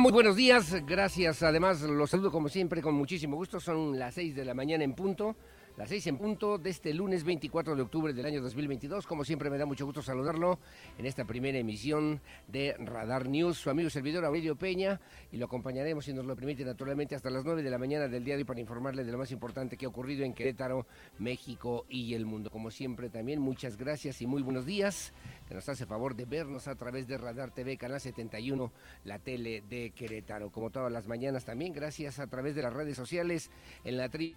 Muy buenos días. Gracias. Además, los saludo como siempre con muchísimo gusto. Son las 6 de la mañana en punto. Las 6 en punto de este lunes 24 de octubre del año 2022. Como siempre, me da mucho gusto saludarlo en esta primera emisión de Radar News. Su amigo servidor Aurelio Peña y lo acompañaremos, si nos lo permite, naturalmente hasta las 9 de la mañana del día de hoy para informarle de lo más importante que ha ocurrido en Querétaro, México y el mundo. Como siempre, también muchas gracias y muy buenos días que nos hace favor de vernos a través de Radar TV, Canal 71, la tele de Querétaro. Como todas las mañanas también, gracias a través de las redes sociales en la tri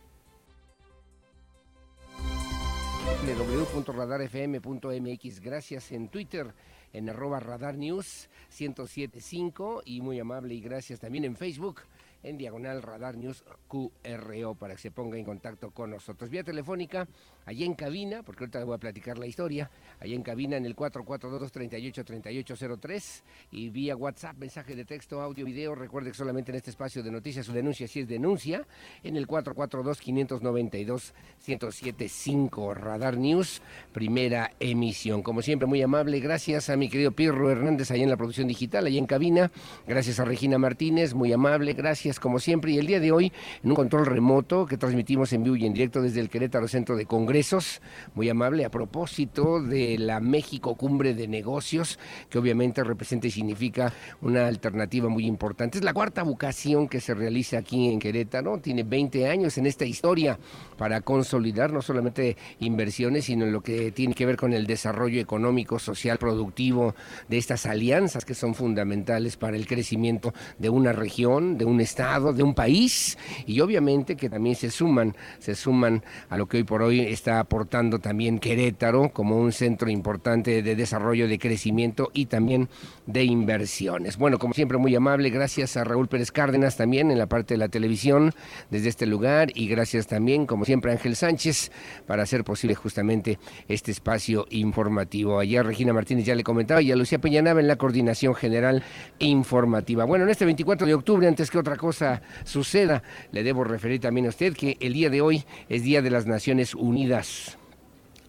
www.radarfm.mx. Gracias en Twitter, en arroba Radar News 1075 y muy amable y gracias también en Facebook en diagonal Radar News QRO para que se ponga en contacto con nosotros. Vía telefónica, allá en cabina, porque ahorita le voy a platicar la historia, allá en cabina en el 442-383803 y vía WhatsApp, mensaje de texto, audio, video. Recuerde que solamente en este espacio de noticias su denuncia si es denuncia en el 442-592-1075 Radar News, primera emisión. Como siempre, muy amable. Gracias a mi querido Pirro Hernández allá en la producción digital, allá en cabina. Gracias a Regina Martínez, muy amable. Gracias como siempre. Y el día de hoy, en un control remoto que transmitimos en vivo y en directo desde el Querétaro Centro de Congresos, muy amable, a propósito de la México Cumbre de Negocios, que obviamente representa y significa una alternativa muy importante. Es la cuarta vocación que se realiza aquí en Querétaro, tiene 20 años en esta historia para consolidar no solamente inversiones, sino en lo que tiene que ver con el desarrollo económico, social, productivo de estas alianzas que son fundamentales para el crecimiento de una región, de un estado de un país y obviamente que también se suman, se suman a lo que hoy por hoy está aportando también Querétaro como un centro importante de desarrollo, de crecimiento y también de inversiones. Bueno, como siempre muy amable, gracias a Raúl Pérez Cárdenas también en la parte de la televisión desde este lugar y gracias también como siempre a Ángel Sánchez para hacer posible justamente este espacio informativo. Allá Regina Martínez ya le comentaba y a Lucía Peñanaba en la coordinación general informativa. Bueno, en este 24 de octubre, antes que otra cosa, suceda. Le debo referir también a usted que el día de hoy es Día de las Naciones Unidas Yes.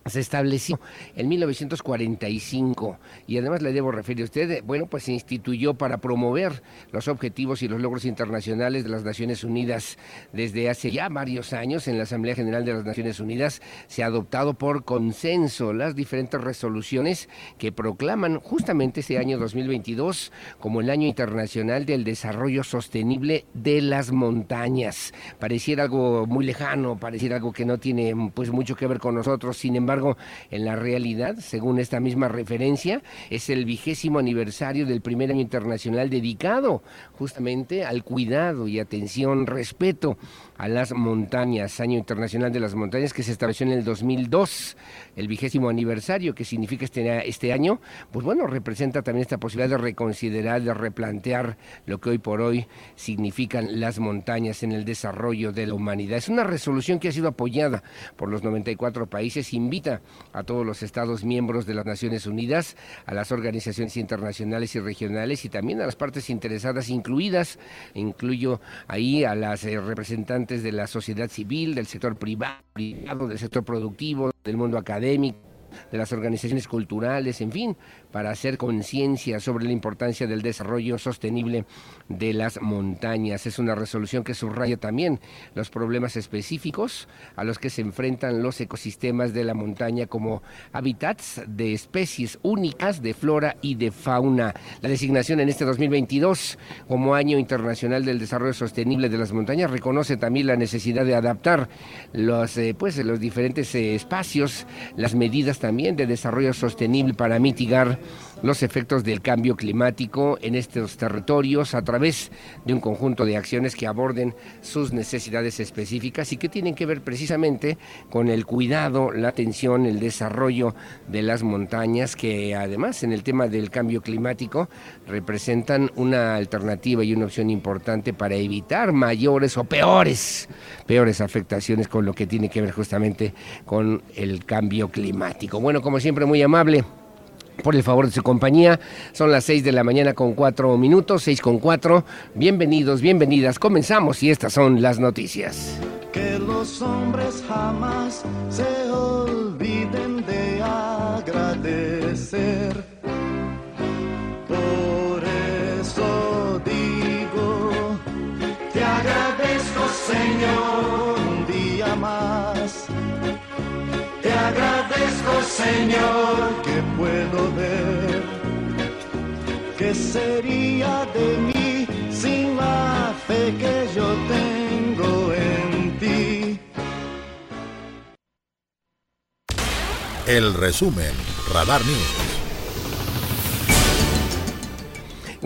Se estableció en 1945 y además le debo referir a usted, bueno, pues se instituyó para promover los objetivos y los logros internacionales de las Naciones Unidas. Desde hace ya varios años en la Asamblea General de las Naciones Unidas se ha adoptado por consenso las diferentes resoluciones que proclaman justamente este año 2022 como el año internacional del desarrollo sostenible de las montañas. Pareciera algo muy lejano, pareciera algo que no tiene pues mucho que ver con nosotros, sin embargo en la realidad, según esta misma referencia, es el vigésimo aniversario del primer año internacional dedicado justamente al cuidado y atención, respeto a las montañas, Año Internacional de las Montañas, que se estableció en el 2002, el vigésimo aniversario que significa este, este año, pues bueno, representa también esta posibilidad de reconsiderar, de replantear lo que hoy por hoy significan las montañas en el desarrollo de la humanidad. Es una resolución que ha sido apoyada por los 94 países, invita a todos los Estados miembros de las Naciones Unidas, a las organizaciones internacionales y regionales y también a las partes interesadas incluidas, incluyo ahí a las eh, representantes de la sociedad civil, del sector privado, del sector productivo, del mundo académico de las organizaciones culturales, en fin, para hacer conciencia sobre la importancia del desarrollo sostenible de las montañas. Es una resolución que subraya también los problemas específicos a los que se enfrentan los ecosistemas de la montaña como hábitats de especies únicas de flora y de fauna. La designación en este 2022 como Año Internacional del Desarrollo Sostenible de las Montañas reconoce también la necesidad de adaptar los, eh, pues, los diferentes eh, espacios, las medidas también de desarrollo sostenible para mitigar los efectos del cambio climático en estos territorios a través de un conjunto de acciones que aborden sus necesidades específicas y que tienen que ver precisamente con el cuidado, la atención, el desarrollo de las montañas que además en el tema del cambio climático representan una alternativa y una opción importante para evitar mayores o peores, peores afectaciones con lo que tiene que ver justamente con el cambio climático. Bueno, como siempre muy amable por el favor de su compañía. Son las 6 de la mañana con 4 minutos, 6 con 4. Bienvenidos, bienvenidas. Comenzamos y estas son las noticias. Que los hombres jamás se olviden de agradecer. Por eso digo, te agradezco Señor un día más. Te agradezco Señor que puedo ver. ¿Qué sería de mí sin la fe que yo tengo en ti? El resumen, Radar News.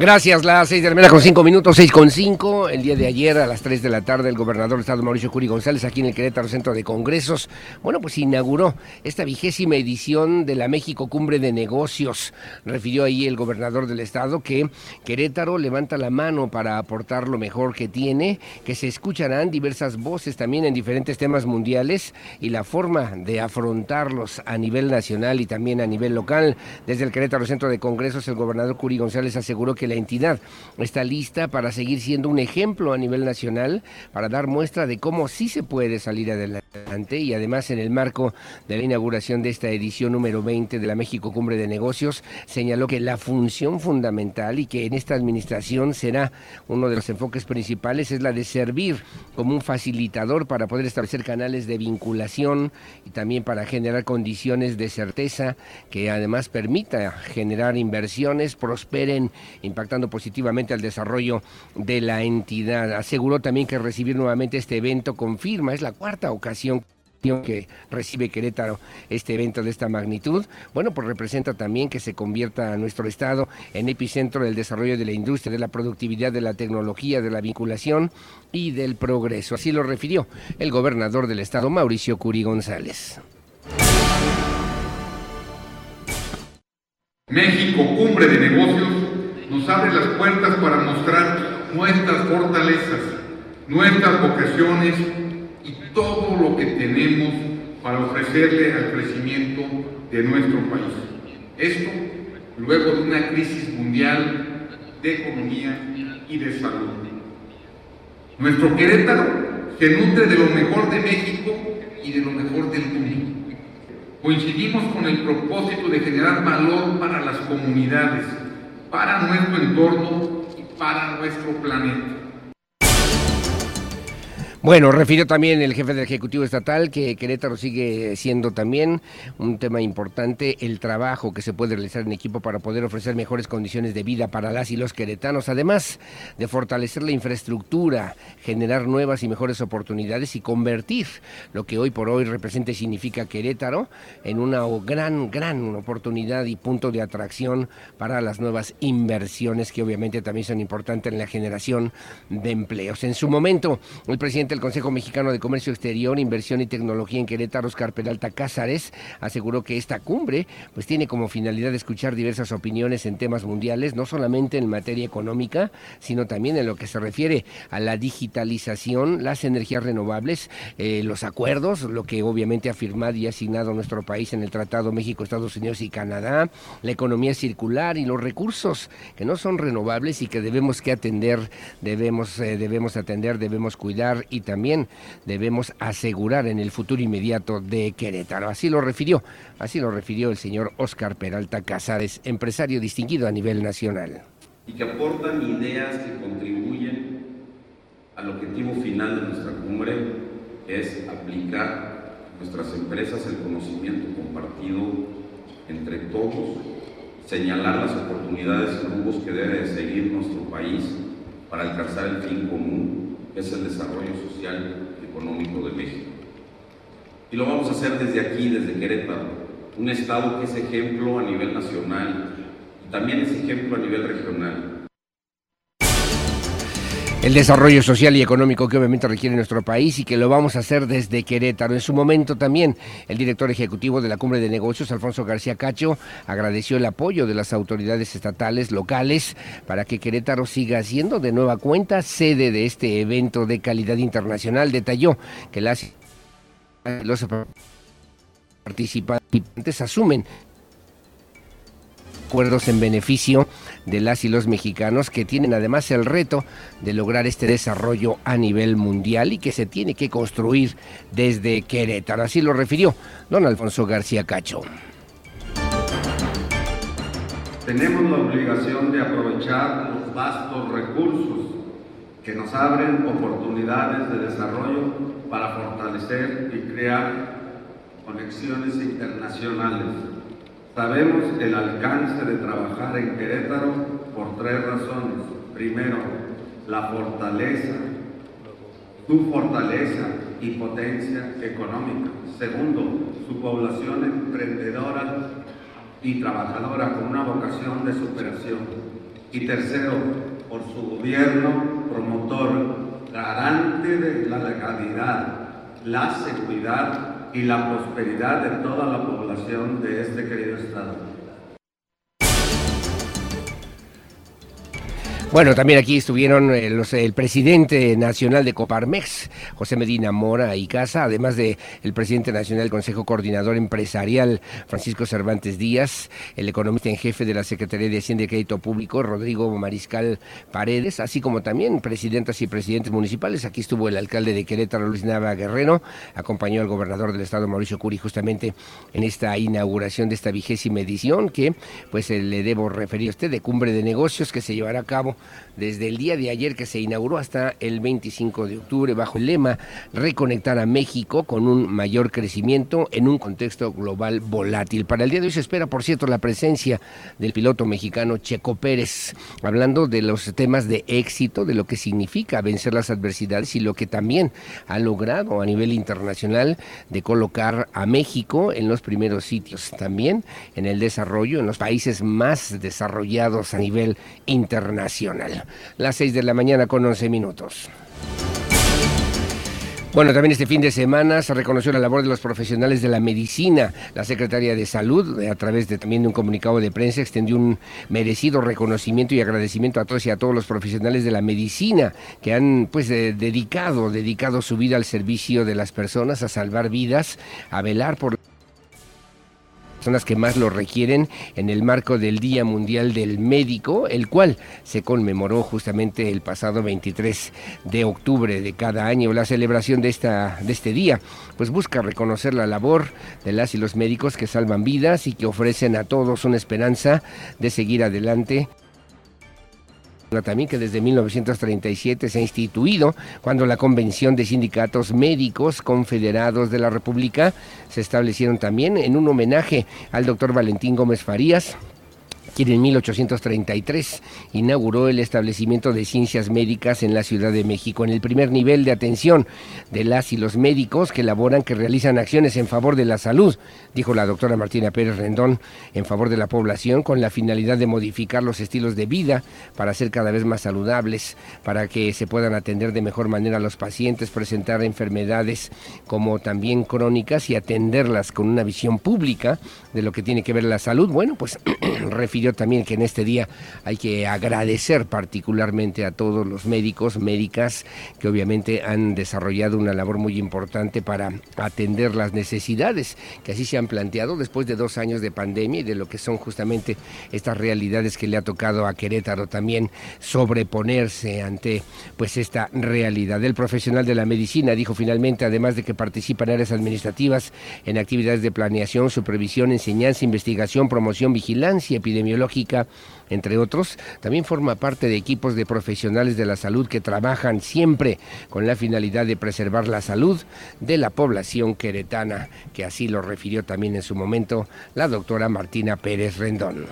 Gracias, las 6 de la mañana con 5 minutos, 6 con 5. El día de ayer a las 3 de la tarde el gobernador del estado Mauricio Curi González aquí en el Querétaro Centro de Congresos, bueno, pues inauguró esta vigésima edición de la México Cumbre de Negocios. Refirió ahí el gobernador del estado que Querétaro levanta la mano para aportar lo mejor que tiene, que se escucharán diversas voces también en diferentes temas mundiales y la forma de afrontarlos a nivel nacional y también a nivel local. Desde el Querétaro Centro de Congresos el gobernador Curi González aseguró que la entidad está lista para seguir siendo un ejemplo a nivel nacional, para dar muestra de cómo sí se puede salir adelante y además en el marco de la inauguración de esta edición número 20 de la México Cumbre de Negocios, señaló que la función fundamental y que en esta administración será uno de los enfoques principales es la de servir como un facilitador para poder establecer canales de vinculación y también para generar condiciones de certeza que además permita generar inversiones, prosperen, impactando positivamente al desarrollo de la entidad. Aseguró también que recibir nuevamente este evento confirma, es la cuarta ocasión que recibe Querétaro este evento de esta magnitud, bueno, pues representa también que se convierta a nuestro estado en epicentro del desarrollo de la industria, de la productividad, de la tecnología, de la vinculación y del progreso. Así lo refirió el gobernador del estado, Mauricio Curi González. México, cumbre de negocios, nos abre las puertas para mostrar nuestras fortalezas, nuestras vocaciones y todo lo que tenemos para ofrecerle al crecimiento de nuestro país. Esto luego de una crisis mundial de economía y de salud. Nuestro Querétaro se nutre de lo mejor de México y de lo mejor del mundo. Coincidimos con el propósito de generar valor para las comunidades, para nuestro entorno y para nuestro planeta. Bueno, refirió también el jefe del Ejecutivo Estatal que Querétaro sigue siendo también un tema importante el trabajo que se puede realizar en equipo para poder ofrecer mejores condiciones de vida para las y los queretanos, además de fortalecer la infraestructura, generar nuevas y mejores oportunidades y convertir lo que hoy por hoy representa y significa Querétaro en una gran, gran oportunidad y punto de atracción para las nuevas inversiones que obviamente también son importantes en la generación de empleos. En su momento, el presidente del Consejo Mexicano de Comercio Exterior, Inversión y Tecnología en Querétaro, Oscar Peralta Cázares, aseguró que esta cumbre pues tiene como finalidad escuchar diversas opiniones en temas mundiales, no solamente en materia económica, sino también en lo que se refiere a la digitalización, las energías renovables, eh, los acuerdos, lo que obviamente ha firmado y asignado nuestro país en el Tratado México, Estados Unidos y Canadá, la economía circular y los recursos que no son renovables y que debemos que atender, debemos, eh, debemos atender, debemos cuidar y y también debemos asegurar en el futuro inmediato de Querétaro. Así lo refirió, así lo refirió el señor Oscar Peralta Casares, empresario distinguido a nivel nacional. Y que aportan ideas que contribuyen al objetivo final de nuestra cumbre, es aplicar nuestras empresas el conocimiento compartido entre todos, señalar las oportunidades y rumbos que debe de seguir nuestro país para alcanzar el fin común, es el desarrollo social y económico de México. Y lo vamos a hacer desde aquí, desde Querétaro, un estado que es ejemplo a nivel nacional y también es ejemplo a nivel regional el desarrollo social y económico que obviamente requiere nuestro país y que lo vamos a hacer desde Querétaro. En su momento también el director ejecutivo de la Cumbre de Negocios, Alfonso García Cacho, agradeció el apoyo de las autoridades estatales locales para que Querétaro siga siendo de nueva cuenta sede de este evento de calidad internacional. Detalló que las los participantes asumen acuerdos en beneficio las y los mexicanos que tienen además el reto de lograr este desarrollo a nivel mundial y que se tiene que construir desde Querétaro. Así lo refirió don Alfonso García Cacho. Tenemos la obligación de aprovechar los vastos recursos que nos abren oportunidades de desarrollo para fortalecer y crear conexiones internacionales Sabemos el alcance de trabajar en Querétaro por tres razones. Primero, la fortaleza, su fortaleza y potencia económica. Segundo, su población emprendedora y trabajadora con una vocación de superación. Y tercero, por su gobierno promotor, garante de la legalidad, la seguridad y la prosperidad de toda la población de este querido estado. Bueno, también aquí estuvieron eh, el presidente nacional de Coparmex, José Medina Mora y Casa, además de el presidente nacional del Consejo Coordinador Empresarial, Francisco Cervantes Díaz, el economista en jefe de la Secretaría de Hacienda y Crédito Público, Rodrigo Mariscal Paredes, así como también presidentas y presidentes municipales. Aquí estuvo el alcalde de Querétaro, Luis Nava Guerrero, acompañó al gobernador del estado, Mauricio Curi, justamente en esta inauguración de esta vigésima edición que, pues, eh, le debo referir a usted de Cumbre de Negocios que se llevará a cabo desde el día de ayer que se inauguró hasta el 25 de octubre bajo el lema Reconectar a México con un mayor crecimiento en un contexto global volátil. Para el día de hoy se espera, por cierto, la presencia del piloto mexicano Checo Pérez, hablando de los temas de éxito, de lo que significa vencer las adversidades y lo que también ha logrado a nivel internacional de colocar a México en los primeros sitios, también en el desarrollo, en los países más desarrollados a nivel internacional. Las 6 de la mañana con 11 minutos. Bueno, también este fin de semana se reconoció la labor de los profesionales de la medicina. La Secretaría de Salud, a través de también de un comunicado de prensa, extendió un merecido reconocimiento y agradecimiento a todos y a todos los profesionales de la medicina que han pues dedicado, dedicado su vida al servicio de las personas, a salvar vidas, a velar por personas que más lo requieren en el marco del Día Mundial del Médico, el cual se conmemoró justamente el pasado 23 de octubre de cada año. La celebración de, esta, de este día pues busca reconocer la labor de las y los médicos que salvan vidas y que ofrecen a todos una esperanza de seguir adelante también que desde 1937 se ha instituido cuando la Convención de Sindicatos Médicos Confederados de la República se establecieron también en un homenaje al doctor Valentín Gómez Farías, quien en 1833 inauguró el establecimiento de ciencias médicas en la Ciudad de México, en el primer nivel de atención de las y los médicos que elaboran, que realizan acciones en favor de la salud, dijo la doctora Martina Pérez Rendón, en favor de la población, con la finalidad de modificar los estilos de vida para ser cada vez más saludables, para que se puedan atender de mejor manera a los pacientes, presentar enfermedades como también crónicas y atenderlas con una visión pública de lo que tiene que ver la salud. Bueno, pues refirió también que en este día hay que agradecer particularmente a todos los médicos, médicas, que obviamente han desarrollado una labor muy importante para atender las necesidades que así se han planteado después de dos años de pandemia y de lo que son justamente estas realidades que le ha tocado a Querétaro también sobreponerse ante pues esta realidad. El profesional de la medicina dijo finalmente, además de que participa en áreas administrativas, en actividades de planeación, supervisión, enseñanza, investigación, promoción, vigilancia epidemiológica, entre otros, también forma parte de equipos de profesionales de la salud que trabajan siempre con la finalidad de preservar la salud de la población queretana, que así lo refirió también en su momento la doctora Martina Pérez Rendón.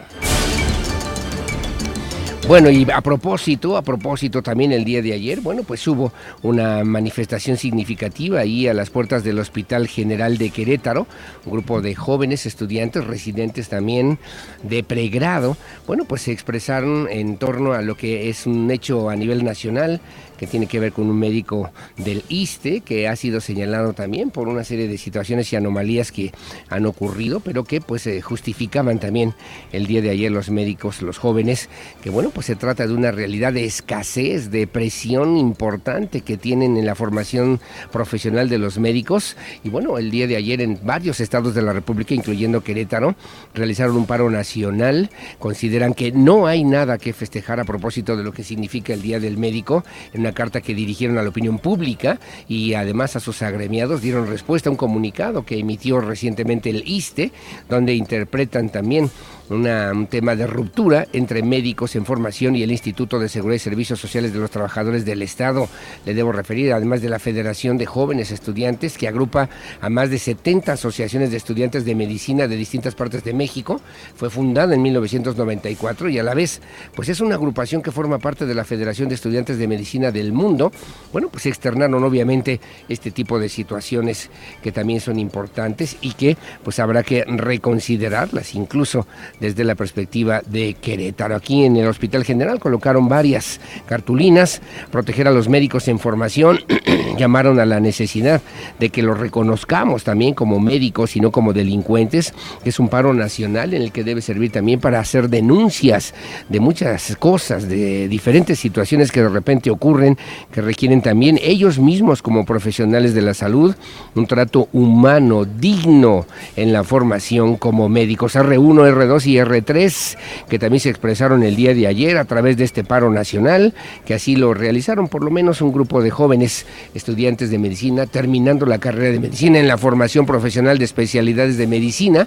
Bueno, y a propósito, a propósito también el día de ayer, bueno, pues hubo una manifestación significativa ahí a las puertas del Hospital General de Querétaro, un grupo de jóvenes estudiantes, residentes también de pregrado, bueno, pues se expresaron en torno a lo que es un hecho a nivel nacional, que tiene que ver con un médico del ISTE que ha sido señalado también por una serie de situaciones y anomalías que han ocurrido, pero que pues justificaban también el día de ayer los médicos, los jóvenes, que bueno, pues se trata de una realidad de escasez, de presión importante que tienen en la formación profesional de los médicos. Y bueno, el día de ayer en varios estados de la República, incluyendo Querétaro, realizaron un paro nacional, consideran que no hay nada que festejar a propósito de lo que significa el Día del Médico una carta que dirigieron a la opinión pública y además a sus agremiados dieron respuesta a un comunicado que emitió recientemente el ISTE, donde interpretan también un tema de ruptura entre médicos en formación y el Instituto de Seguridad y Servicios Sociales de los Trabajadores del Estado. Le debo referir, además de la Federación de Jóvenes Estudiantes, que agrupa a más de 70 asociaciones de estudiantes de medicina de distintas partes de México. Fue fundada en 1994 y a la vez, pues es una agrupación que forma parte de la Federación de Estudiantes de Medicina del Mundo. Bueno, pues externaron obviamente este tipo de situaciones que también son importantes y que pues habrá que reconsiderarlas incluso desde la perspectiva de Querétaro. Aquí en el Hospital General colocaron varias cartulinas, proteger a los médicos en formación, llamaron a la necesidad de que los reconozcamos también como médicos y no como delincuentes, es un paro nacional en el que debe servir también para hacer denuncias de muchas cosas, de diferentes situaciones que de repente ocurren, que requieren también ellos mismos como profesionales de la salud un trato humano, digno en la formación como médicos. R1, R2 y R3, que también se expresaron el día de ayer a través de este paro nacional, que así lo realizaron por lo menos un grupo de jóvenes estudiantes de medicina terminando la carrera de medicina en la formación profesional de especialidades de medicina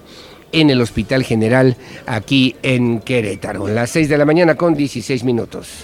en el Hospital General aquí en Querétaro. Las 6 de la mañana con 16 minutos.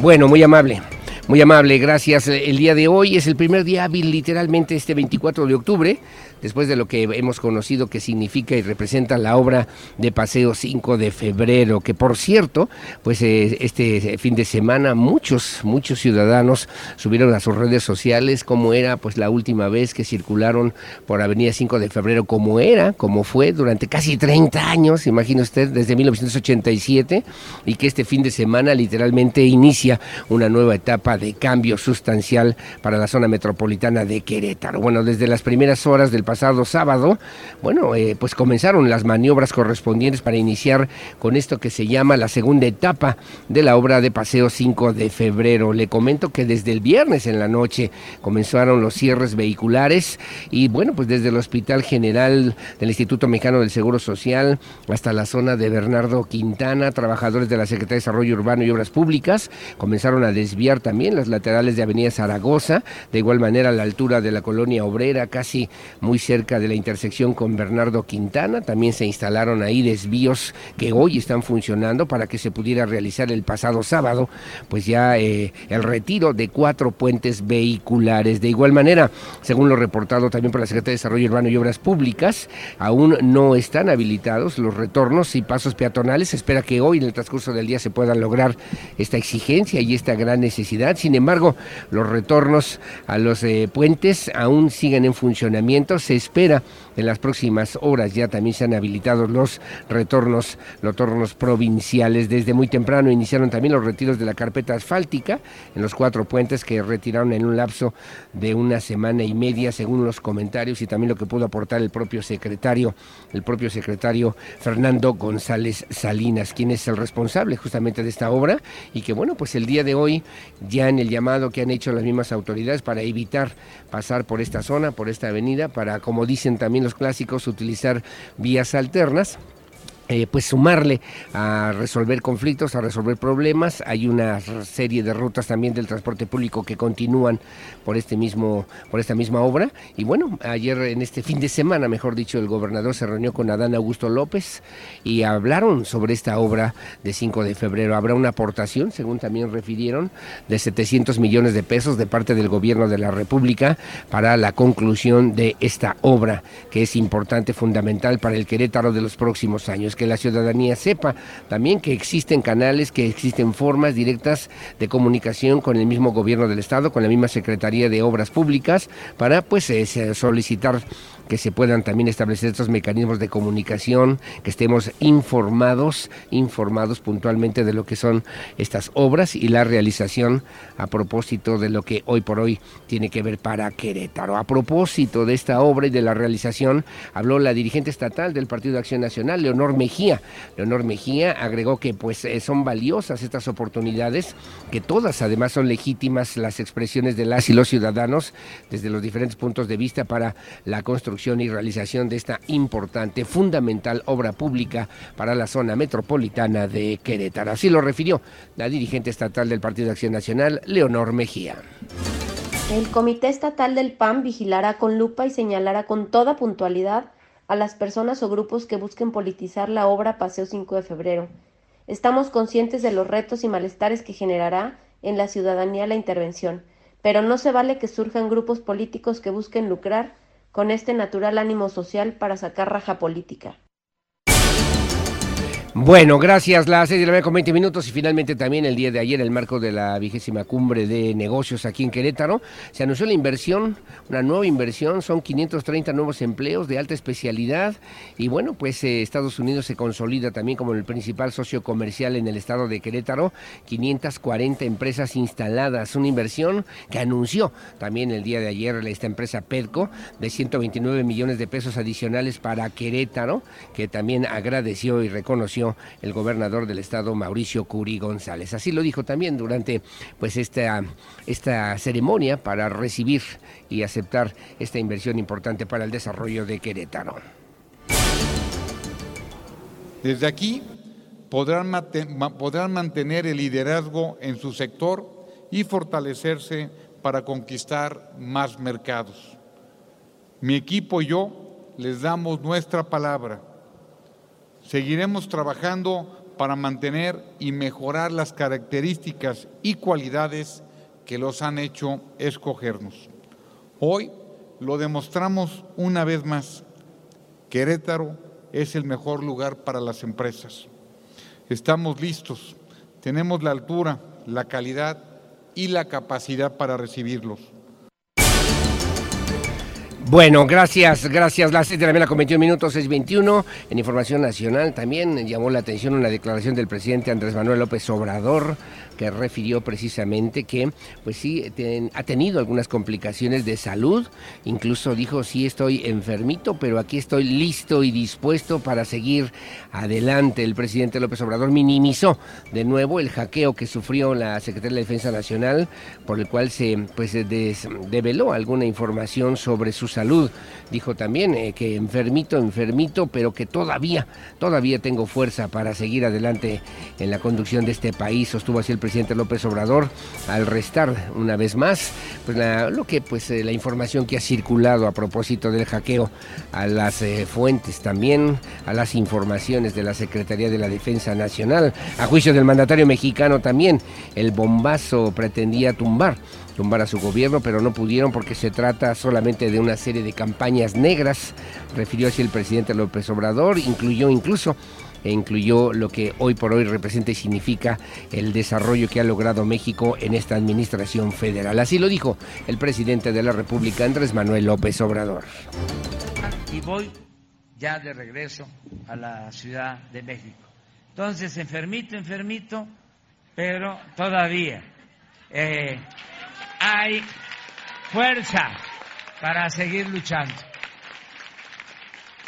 Bueno, muy amable. Muy amable, gracias. El día de hoy es el primer día hábil, literalmente este 24 de octubre después de lo que hemos conocido que significa y representa la obra de Paseo 5 de febrero, que por cierto, pues eh, este fin de semana muchos, muchos ciudadanos subieron a sus redes sociales cómo era pues la última vez que circularon por Avenida 5 de febrero, como era, como fue durante casi 30 años, imagina usted, desde 1987, y que este fin de semana literalmente inicia una nueva etapa de cambio sustancial para la zona metropolitana de Querétaro. Bueno, desde las primeras horas del pasado sábado, bueno, eh, pues comenzaron las maniobras correspondientes para iniciar con esto que se llama la segunda etapa de la obra de Paseo 5 de febrero. Le comento que desde el viernes en la noche comenzaron los cierres vehiculares y bueno, pues desde el Hospital General del Instituto Mexicano del Seguro Social hasta la zona de Bernardo Quintana, trabajadores de la Secretaría de Desarrollo Urbano y Obras Públicas comenzaron a desviar también las laterales de Avenida Zaragoza, de igual manera a la altura de la colonia obrera, casi muy cerca de la intersección con Bernardo Quintana. También se instalaron ahí desvíos que hoy están funcionando para que se pudiera realizar el pasado sábado, pues ya eh, el retiro de cuatro puentes vehiculares. De igual manera, según lo reportado también por la Secretaría de Desarrollo Urbano y Obras Públicas, aún no están habilitados los retornos y pasos peatonales. Se espera que hoy en el transcurso del día se puedan lograr esta exigencia y esta gran necesidad. Sin embargo, los retornos a los eh, puentes aún siguen en funcionamiento se espera en las próximas horas ya también se han habilitado los retornos, los retornos provinciales. Desde muy temprano iniciaron también los retiros de la carpeta asfáltica en los cuatro puentes que retiraron en un lapso de una semana y media, según los comentarios y también lo que pudo aportar el propio secretario, el propio secretario Fernando González Salinas, quien es el responsable justamente de esta obra y que bueno, pues el día de hoy ya en el llamado que han hecho las mismas autoridades para evitar pasar por esta zona, por esta avenida, para, como dicen también los clásicos, utilizar vías alternas eh, pues sumarle a resolver conflictos, a resolver problemas. Hay una serie de rutas también del transporte público que continúan por este mismo, por esta misma obra. Y bueno, ayer en este fin de semana, mejor dicho, el gobernador se reunió con Adán Augusto López y hablaron sobre esta obra de 5 de febrero. Habrá una aportación, según también refirieron, de 700 millones de pesos de parte del gobierno de la República para la conclusión de esta obra, que es importante, fundamental para el Querétaro de los próximos años que la ciudadanía sepa. También que existen canales, que existen formas directas de comunicación con el mismo gobierno del estado, con la misma Secretaría de Obras Públicas, para pues eh, solicitar que se puedan también establecer estos mecanismos de comunicación, que estemos informados, informados puntualmente de lo que son estas obras y la realización a propósito de lo que hoy por hoy tiene que ver para Querétaro. A propósito de esta obra y de la realización, habló la dirigente estatal del Partido de Acción Nacional, Leonor Mejía. Leonor Mejía agregó que pues eh, son valiosas estas oportunidades, que todas además son legítimas las expresiones de las y los ciudadanos desde los diferentes puntos de vista para la construcción y realización de esta importante, fundamental obra pública para la zona metropolitana de Querétaro. Así lo refirió la dirigente estatal del Partido Acción Nacional, Leonor Mejía. El Comité Estatal del PAN vigilará con lupa y señalará con toda puntualidad a las personas o grupos que busquen politizar la obra Paseo 5 de Febrero. Estamos conscientes de los retos y malestares que generará en la ciudadanía la intervención, pero no se vale que surjan grupos políticos que busquen lucrar con este natural ánimo social para sacar raja política. Bueno, gracias. La serie de la con 20 minutos y finalmente también el día de ayer, el marco de la vigésima cumbre de negocios aquí en Querétaro, se anunció la inversión, una nueva inversión, son 530 nuevos empleos de alta especialidad y bueno, pues eh, Estados Unidos se consolida también como el principal socio comercial en el estado de Querétaro, 540 empresas instaladas, una inversión que anunció también el día de ayer esta empresa Pedco de 129 millones de pesos adicionales para Querétaro, que también agradeció y reconoció el gobernador del estado Mauricio Curi González. Así lo dijo también durante pues esta, esta ceremonia para recibir y aceptar esta inversión importante para el desarrollo de Querétaro. Desde aquí podrán, podrán mantener el liderazgo en su sector y fortalecerse para conquistar más mercados. Mi equipo y yo les damos nuestra palabra Seguiremos trabajando para mantener y mejorar las características y cualidades que los han hecho escogernos. Hoy lo demostramos una vez más. Querétaro es el mejor lugar para las empresas. Estamos listos, tenemos la altura, la calidad y la capacidad para recibirlos. Bueno, gracias, gracias. Las 6 de la mañana con 21 minutos, es 21. En Información Nacional también llamó la atención una declaración del presidente Andrés Manuel López Obrador que refirió precisamente que, pues sí, ha tenido algunas complicaciones de salud. Incluso dijo, sí estoy enfermito, pero aquí estoy listo y dispuesto para seguir adelante. El presidente López Obrador minimizó de nuevo el hackeo que sufrió la Secretaría de Defensa Nacional, por el cual se pues, develó alguna información sobre su salud. Dijo también eh, que enfermito, enfermito, pero que todavía, todavía tengo fuerza para seguir adelante en la conducción de este país. Sostuvo así el presidente López Obrador al restar una vez más pues lo que pues eh, la información que ha circulado a propósito del hackeo a las eh, fuentes también a las informaciones de la Secretaría de la Defensa Nacional. A juicio del mandatario mexicano también el bombazo pretendía tumbar tumbar a su gobierno, pero no pudieron porque se trata solamente de una serie de campañas negras, refirió así el presidente López Obrador, incluyó incluso e incluyó lo que hoy por hoy representa y significa el desarrollo que ha logrado México en esta administración federal. Así lo dijo el presidente de la República, Andrés Manuel López Obrador. Y voy ya de regreso a la Ciudad de México. Entonces, enfermito, enfermito, pero todavía eh, hay fuerza para seguir luchando.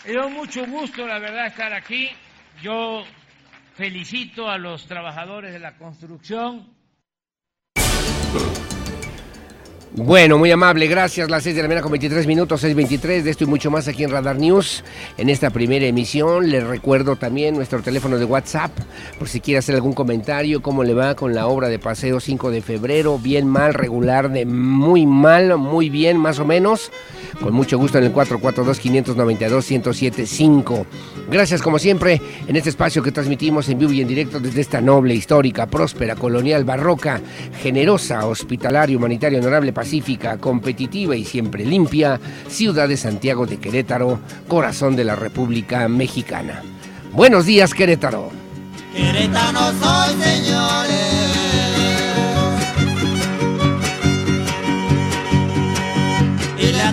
Me dio mucho gusto, la verdad, estar aquí. Yo felicito a los trabajadores de la construcción. Bueno, muy amable, gracias. Las 6 de la mañana con 23 minutos, 6.23 de esto y mucho más aquí en Radar News. En esta primera emisión les recuerdo también nuestro teléfono de WhatsApp por si quiere hacer algún comentario, cómo le va con la obra de paseo 5 de febrero, bien, mal, regular, de muy mal, muy bien, más o menos. Con mucho gusto en el 442-592-1075. Gracias como siempre en este espacio que transmitimos en vivo y en directo desde esta noble, histórica, próspera, colonial, barroca, generosa, hospitalaria, humanitaria, honorable, pacífica, competitiva y siempre limpia, ciudad de Santiago de Querétaro, corazón de la República Mexicana. Buenos días, Querétaro. Querétaro soy, señores. Y le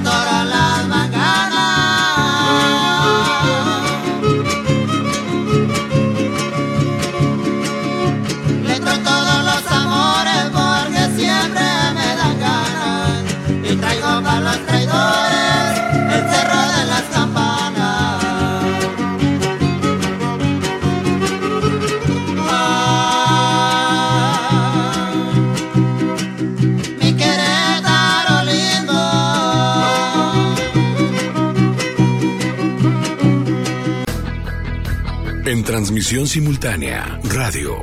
transmisión simultánea, radio,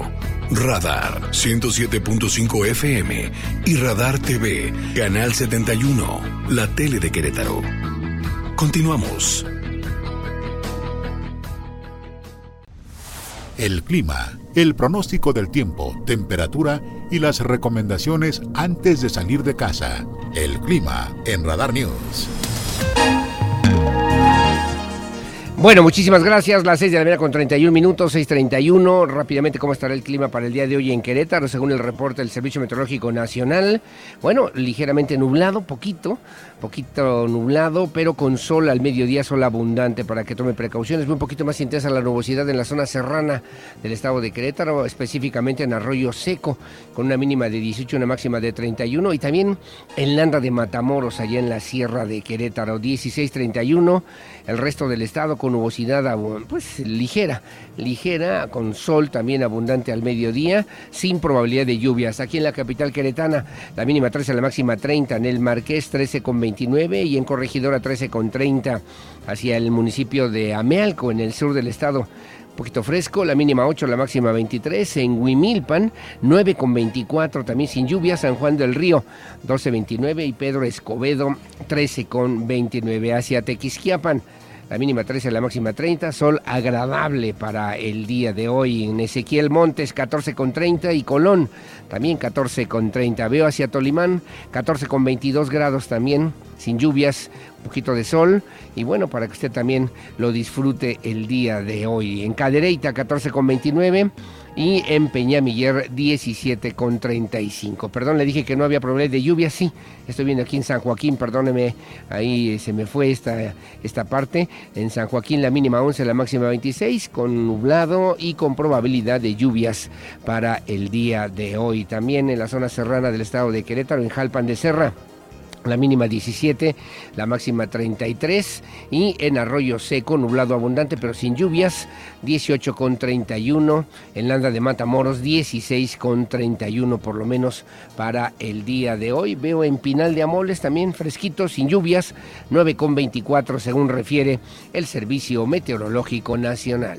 Radar 107.5 FM y Radar TV, Canal 71, la tele de Querétaro. Continuamos. El clima, el pronóstico del tiempo, temperatura y las recomendaciones antes de salir de casa. El clima en Radar News. Bueno, muchísimas gracias. Las 6 de la mañana con 31 minutos, 6.31. Rápidamente, ¿cómo estará el clima para el día de hoy en Querétaro? Según el reporte del Servicio Meteorológico Nacional. Bueno, ligeramente nublado, poquito, poquito nublado, pero con sol al mediodía, sol abundante para que tome precauciones. Un poquito más intensa la nubosidad en la zona serrana del estado de Querétaro, específicamente en Arroyo Seco, con una mínima de 18, una máxima de 31. Y también en Landa de Matamoros, allá en la Sierra de Querétaro, 16.31. El resto del estado con nubosidad pues ligera, ligera, con sol también abundante al mediodía, sin probabilidad de lluvias. Aquí en la capital queretana, la mínima 13, la máxima 30, en el Marqués 13 con 29 y en Corregidora 13 con 30, hacia el municipio de Amealco, en el sur del estado. Poquito fresco, la mínima 8, la máxima 23. En Huimilpan, 9 con 24, también sin lluvia. San Juan del Río, 12.29. Y Pedro Escobedo, 13 con 29. Hacia Tequisquiapan, la mínima 13, la máxima 30. Sol agradable para el día de hoy. En Ezequiel Montes, 14 con 30. Y Colón, también 14 con 30. Veo hacia Tolimán, 14 con 22 grados también, sin lluvias, poquito de sol. Y bueno, para que usted también lo disfrute el día de hoy. En Cadereyta, 14 con 29. Y en Peñamiller 17 con 35. Perdón, le dije que no había problema de lluvia, sí. Estoy viendo aquí en San Joaquín, perdóneme, ahí se me fue esta, esta parte. En San Joaquín la mínima 11, la máxima 26, con nublado y con probabilidad de lluvias para el día de hoy. También en la zona serrana del estado de Querétaro, en Jalpan de Serra. La mínima 17, la máxima 33 y en Arroyo Seco, nublado abundante pero sin lluvias, 18 con 31, en Landa de Matamoros 16 con 31 por lo menos para el día de hoy. Veo en Pinal de Amoles también fresquito, sin lluvias, 9 con 24 según refiere el Servicio Meteorológico Nacional.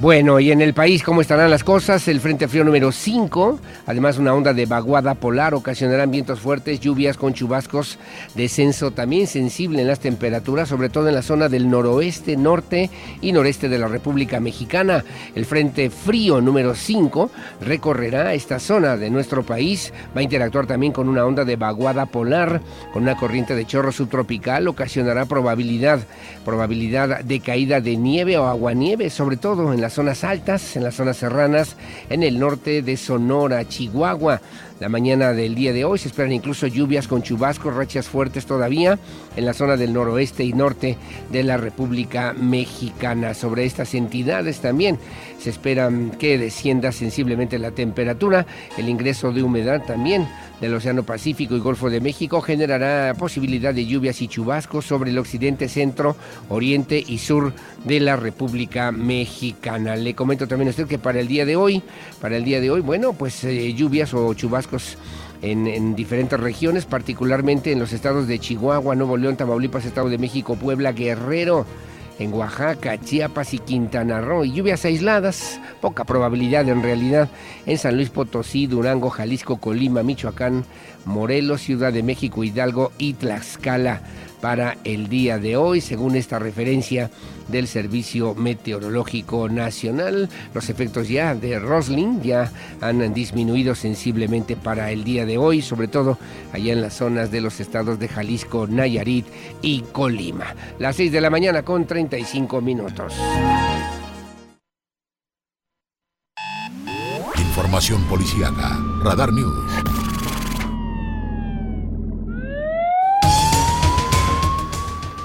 Bueno, y en el país, ¿cómo estarán las cosas? El Frente Frío número 5, además una onda de vaguada polar, ocasionarán vientos fuertes, lluvias con chubascos, descenso también sensible en las temperaturas, sobre todo en la zona del noroeste, norte y noreste de la República Mexicana. El Frente Frío número 5 recorrerá esta zona de nuestro país, va a interactuar también con una onda de vaguada polar, con una corriente de chorro subtropical, ocasionará probabilidad, probabilidad de caída de nieve o aguanieve, sobre todo en la zonas altas, en las zonas serranas, en el norte de Sonora, Chihuahua. La mañana del día de hoy se esperan incluso lluvias con chubascos, rachas fuertes todavía en la zona del noroeste y norte de la República Mexicana. Sobre estas entidades también se espera que descienda sensiblemente la temperatura, el ingreso de humedad también del Océano Pacífico y Golfo de México generará posibilidad de lluvias y chubascos sobre el occidente, centro, oriente y sur de la República Mexicana. Le comento también a usted que para el día de hoy, para el día de hoy, bueno, pues eh, lluvias o chubascos en, en, diferentes regiones, particularmente en los estados de Chihuahua, Nuevo León, Tamaulipas, Estado de México, Puebla, Guerrero, en Oaxaca, Chiapas y Quintana Roo. Y lluvias aisladas, poca probabilidad en realidad, en San Luis Potosí, Durango, Jalisco, Colima, Michoacán, Morelos, Ciudad de México, Hidalgo y Tlaxcala para el día de hoy, según esta referencia del Servicio Meteorológico Nacional. Los efectos ya de Rosling ya han disminuido sensiblemente para el día de hoy, sobre todo allá en las zonas de los estados de Jalisco, Nayarit y Colima. Las 6 de la mañana con 35 minutos. Información policiaca. Radar News.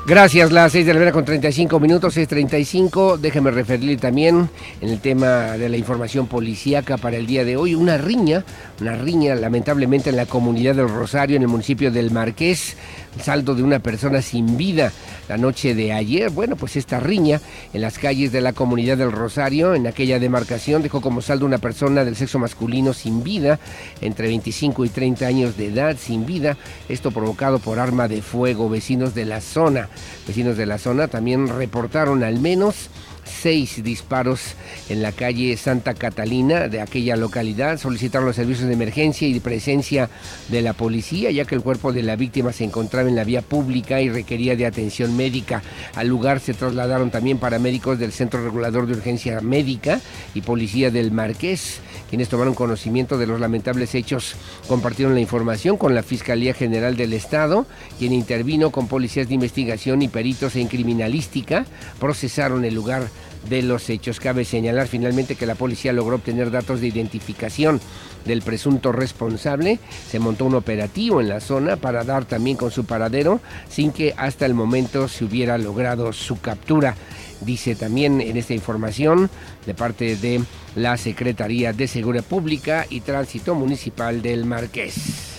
Gracias, las 6 de la mañana con 35 minutos, 6.35. Déjeme referirle también en el tema de la información policíaca para el día de hoy. Una riña, una riña lamentablemente en la comunidad del Rosario, en el municipio del Marqués. Saldo de una persona sin vida la noche de ayer. Bueno, pues esta riña en las calles de la comunidad del Rosario, en aquella demarcación, dejó como saldo una persona del sexo masculino sin vida, entre 25 y 30 años de edad, sin vida. Esto provocado por arma de fuego. Vecinos de la zona, vecinos de la zona también reportaron al menos seis disparos en la calle Santa Catalina de aquella localidad. Solicitaron los servicios de emergencia y presencia de la policía, ya que el cuerpo de la víctima se encontraba en la vía pública y requería de atención médica. Al lugar se trasladaron también paramédicos del Centro Regulador de Urgencia Médica y Policía del Marqués, quienes tomaron conocimiento de los lamentables hechos. Compartieron la información con la Fiscalía General del Estado, quien intervino con policías de investigación y peritos en criminalística, procesaron el lugar de los hechos. Cabe señalar finalmente que la policía logró obtener datos de identificación del presunto responsable. Se montó un operativo en la zona para dar también con su paradero sin que hasta el momento se hubiera logrado su captura. Dice también en esta información de parte de la Secretaría de Seguridad Pública y Tránsito Municipal del Marqués.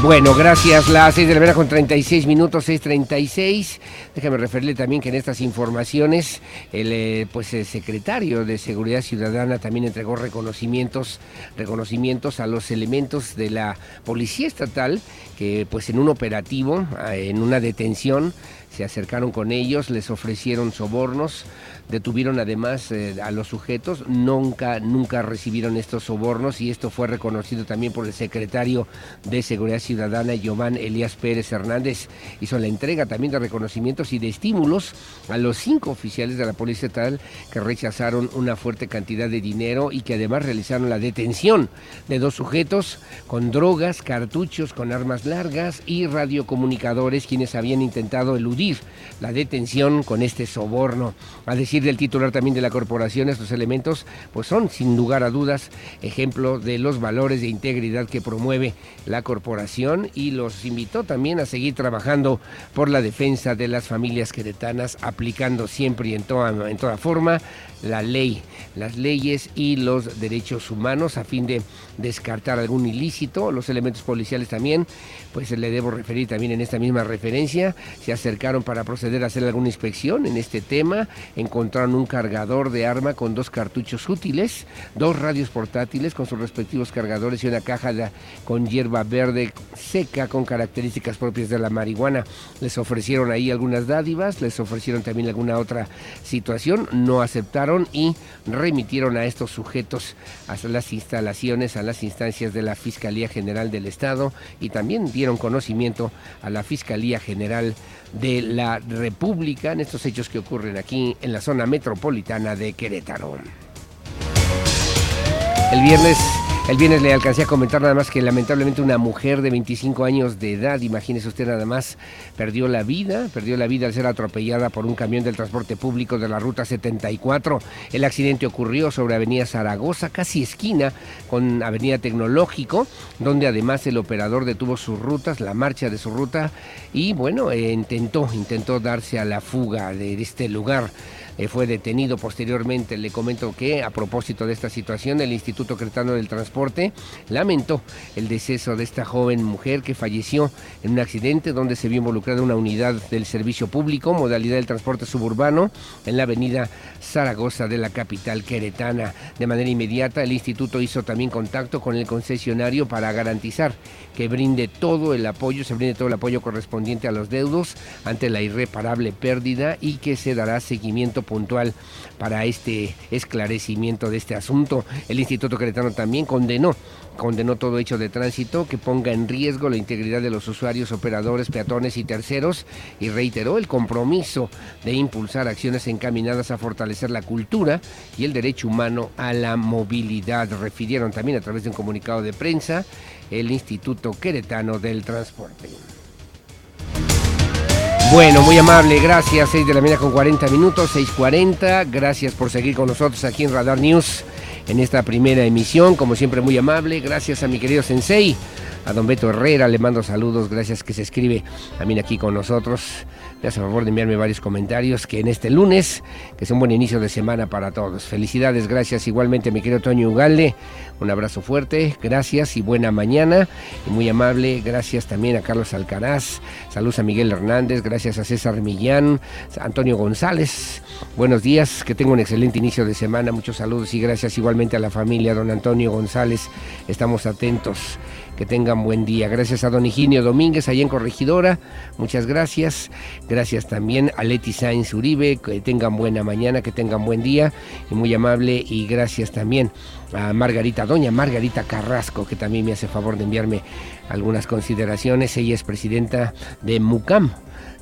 Bueno, gracias. Las 6 de la mañana con 36 minutos, 6.36. Déjame referirle también que en estas informaciones el, eh, pues el secretario de Seguridad Ciudadana también entregó reconocimientos, reconocimientos a los elementos de la Policía Estatal que pues en un operativo, en una detención, se acercaron con ellos, les ofrecieron sobornos, detuvieron además eh, a los sujetos, nunca, nunca recibieron estos sobornos y esto fue reconocido también por el secretario de Seguridad Ciudadana, Giovanni Elías Pérez Hernández. Hizo la entrega también de reconocimientos y de estímulos a los cinco oficiales de la Policía Estatal que rechazaron una fuerte cantidad de dinero y que además realizaron la detención de dos sujetos con drogas, cartuchos, con armas largas y radiocomunicadores quienes habían intentado eludir la detención con este soborno. A decir del titular también de la corporación, estos elementos pues son sin lugar a dudas ejemplo de los valores de integridad que promueve la corporación y los invitó también a seguir trabajando por la defensa de las familias queretanas, aplicando siempre y en toda, en toda forma la ley, las leyes y los derechos humanos a fin de descartar algún ilícito. Los elementos policiales también, pues le debo referir también en esta misma referencia, se acercaron para proceder a hacer alguna inspección en este tema. Encontraron un cargador de arma con dos cartuchos útiles, dos radios portátiles con sus respectivos cargadores y una caja de, con hierba verde seca con características propias de la marihuana. Les ofrecieron ahí algunas dádivas, les ofrecieron también alguna otra situación, no aceptaron y remitieron a estos sujetos a las instalaciones, a las instancias de la Fiscalía General del Estado y también dieron conocimiento a la Fiscalía General de la República en estos hechos que ocurren aquí en la zona metropolitana de Querétaro. El viernes el viernes le alcancé a comentar nada más que lamentablemente una mujer de 25 años de edad, imagínese usted nada más, perdió la vida, perdió la vida al ser atropellada por un camión del transporte público de la ruta 74. El accidente ocurrió sobre Avenida Zaragoza, casi esquina con Avenida Tecnológico, donde además el operador detuvo sus rutas, la marcha de su ruta y bueno, eh, intentó, intentó darse a la fuga de este lugar. Eh, fue detenido posteriormente. Le comento que a propósito de esta situación, el Instituto Cretano del Transporte lamentó el deceso de esta joven mujer que falleció en un accidente donde se vio involucrada una unidad del servicio público, modalidad del transporte suburbano, en la avenida Zaragoza de la capital queretana. De manera inmediata, el instituto hizo también contacto con el concesionario para garantizar que brinde todo el apoyo, se brinde todo el apoyo correspondiente a los deudos ante la irreparable pérdida y que se dará seguimiento puntual para este esclarecimiento de este asunto. El Instituto Cretano también condenó condenó todo hecho de tránsito que ponga en riesgo la integridad de los usuarios, operadores, peatones y terceros y reiteró el compromiso de impulsar acciones encaminadas a fortalecer la cultura y el derecho humano a la movilidad. Refirieron también a través de un comunicado de prensa el Instituto Queretano del Transporte. Bueno, muy amable, gracias. 6 de la mañana con 40 minutos, 6.40. Gracias por seguir con nosotros aquí en Radar News en esta primera emisión. Como siempre, muy amable. Gracias a mi querido Sensei, a don Beto Herrera. Le mando saludos. Gracias que se escribe también aquí con nosotros. Me hace favor de enviarme varios comentarios que en este lunes, que es un buen inicio de semana para todos. Felicidades, gracias igualmente mi querido Toño Ugalde. Un abrazo fuerte, gracias y buena mañana. Y muy amable, gracias también a Carlos Alcaraz. Saludos a Miguel Hernández, gracias a César Millán, a Antonio González. Buenos días, que tenga un excelente inicio de semana. Muchos saludos y gracias igualmente a la familia, don Antonio González. Estamos atentos que tengan buen día. Gracias a don Higinio Domínguez, allá en Corregidora. Muchas gracias. Gracias también a Leti Sainz Uribe. Que tengan buena mañana, que tengan buen día. Y muy amable. Y gracias también a Margarita, doña Margarita Carrasco, que también me hace favor de enviarme algunas consideraciones. Ella es presidenta de MUCAM,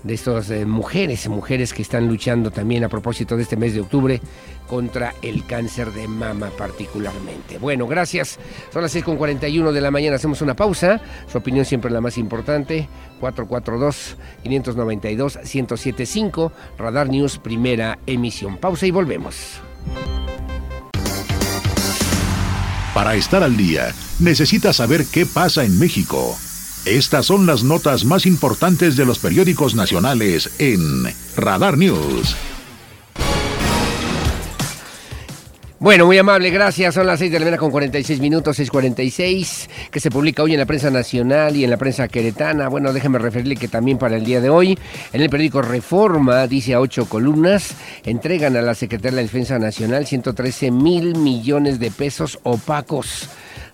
de estas eh, mujeres, mujeres que están luchando también a propósito de este mes de octubre contra el cáncer de mama particularmente. Bueno, gracias. Son las 6.41 de la mañana, hacemos una pausa. Su opinión siempre es la más importante. 442-592-1075, Radar News, primera emisión. Pausa y volvemos. Para estar al día, necesita saber qué pasa en México. Estas son las notas más importantes de los periódicos nacionales en Radar News. Bueno, muy amable, gracias. Son las 6 de la mañana con 46 minutos, 6.46, que se publica hoy en la prensa nacional y en la prensa queretana. Bueno, déjeme referirle que también para el día de hoy, en el periódico Reforma, dice a ocho columnas, entregan a la Secretaría de la Defensa Nacional 113 mil millones de pesos opacos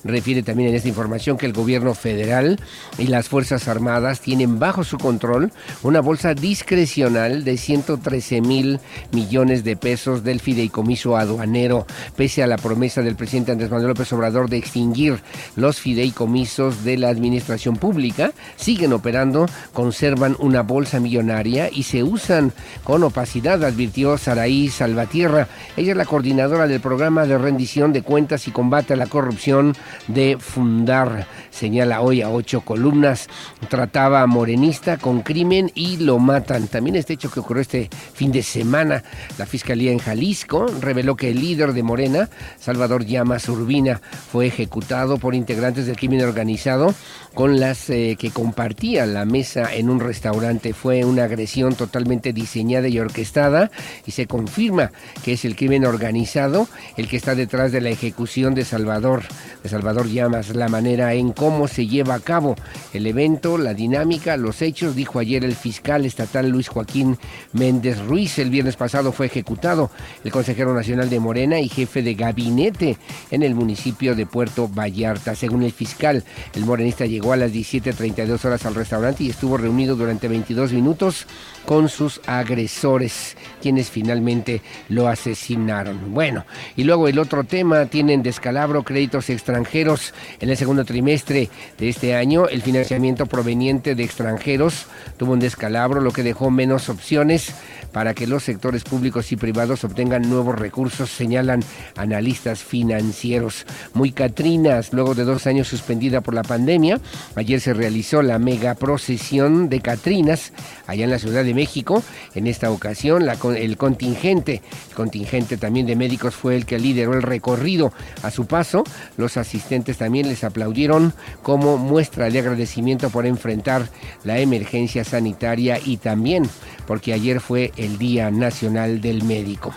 refiere también en esta información que el gobierno federal y las Fuerzas Armadas tienen bajo su control una bolsa discrecional de 113 mil millones de pesos del fideicomiso aduanero, pese a la promesa del presidente Andrés Manuel López Obrador de extinguir los fideicomisos de la administración pública, siguen operando, conservan una bolsa millonaria y se usan con opacidad, advirtió Saraí Salvatierra. Ella es la coordinadora del programa de rendición de cuentas y combate a la corrupción de fundar. Señala hoy a ocho columnas. Trataba a morenista con crimen y lo matan. También este hecho que ocurrió este fin de semana. La Fiscalía en Jalisco reveló que el líder de Morena, Salvador Llamas Urbina, fue ejecutado por integrantes del crimen organizado con las eh, que compartía la mesa en un restaurante. Fue una agresión totalmente diseñada y orquestada y se confirma que es el crimen organizado el que está detrás de la ejecución de Salvador, de Salvador Llamas la manera en cómo se lleva a cabo el evento, la dinámica, los hechos, dijo ayer el fiscal estatal Luis Joaquín Méndez Ruiz. El viernes pasado fue ejecutado el consejero nacional de Morena y jefe de gabinete en el municipio de Puerto Vallarta. Según el fiscal, el morenista llegó a las 17.32 horas al restaurante y estuvo reunido durante 22 minutos con sus agresores, quienes finalmente lo asesinaron. Bueno, y luego el otro tema, tienen descalabro créditos extranjeros en el segundo trimestre de este año. El financiamiento proveniente de extranjeros tuvo un descalabro, lo que dejó menos opciones para que los sectores públicos y privados obtengan nuevos recursos, señalan analistas financieros. Muy Catrinas, luego de dos años suspendida por la pandemia, ayer se realizó la mega procesión de Catrinas allá en la Ciudad de México. En esta ocasión, el contingente, el contingente también de médicos fue el que lideró el recorrido. A su paso, los asistentes también les aplaudieron como muestra de agradecimiento por enfrentar la emergencia sanitaria y también porque ayer fue el Día Nacional del Médico.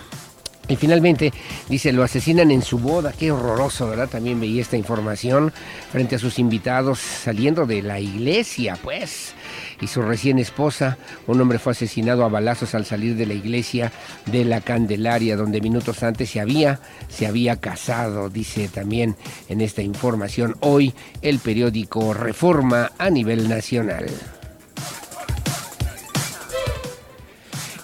Y finalmente, dice, lo asesinan en su boda. Qué horroroso, ¿verdad? También veía esta información frente a sus invitados saliendo de la iglesia, pues. Y su recién esposa, un hombre fue asesinado a balazos al salir de la iglesia de la Candelaria, donde minutos antes se había, se había casado, dice también en esta información hoy el periódico Reforma a nivel nacional.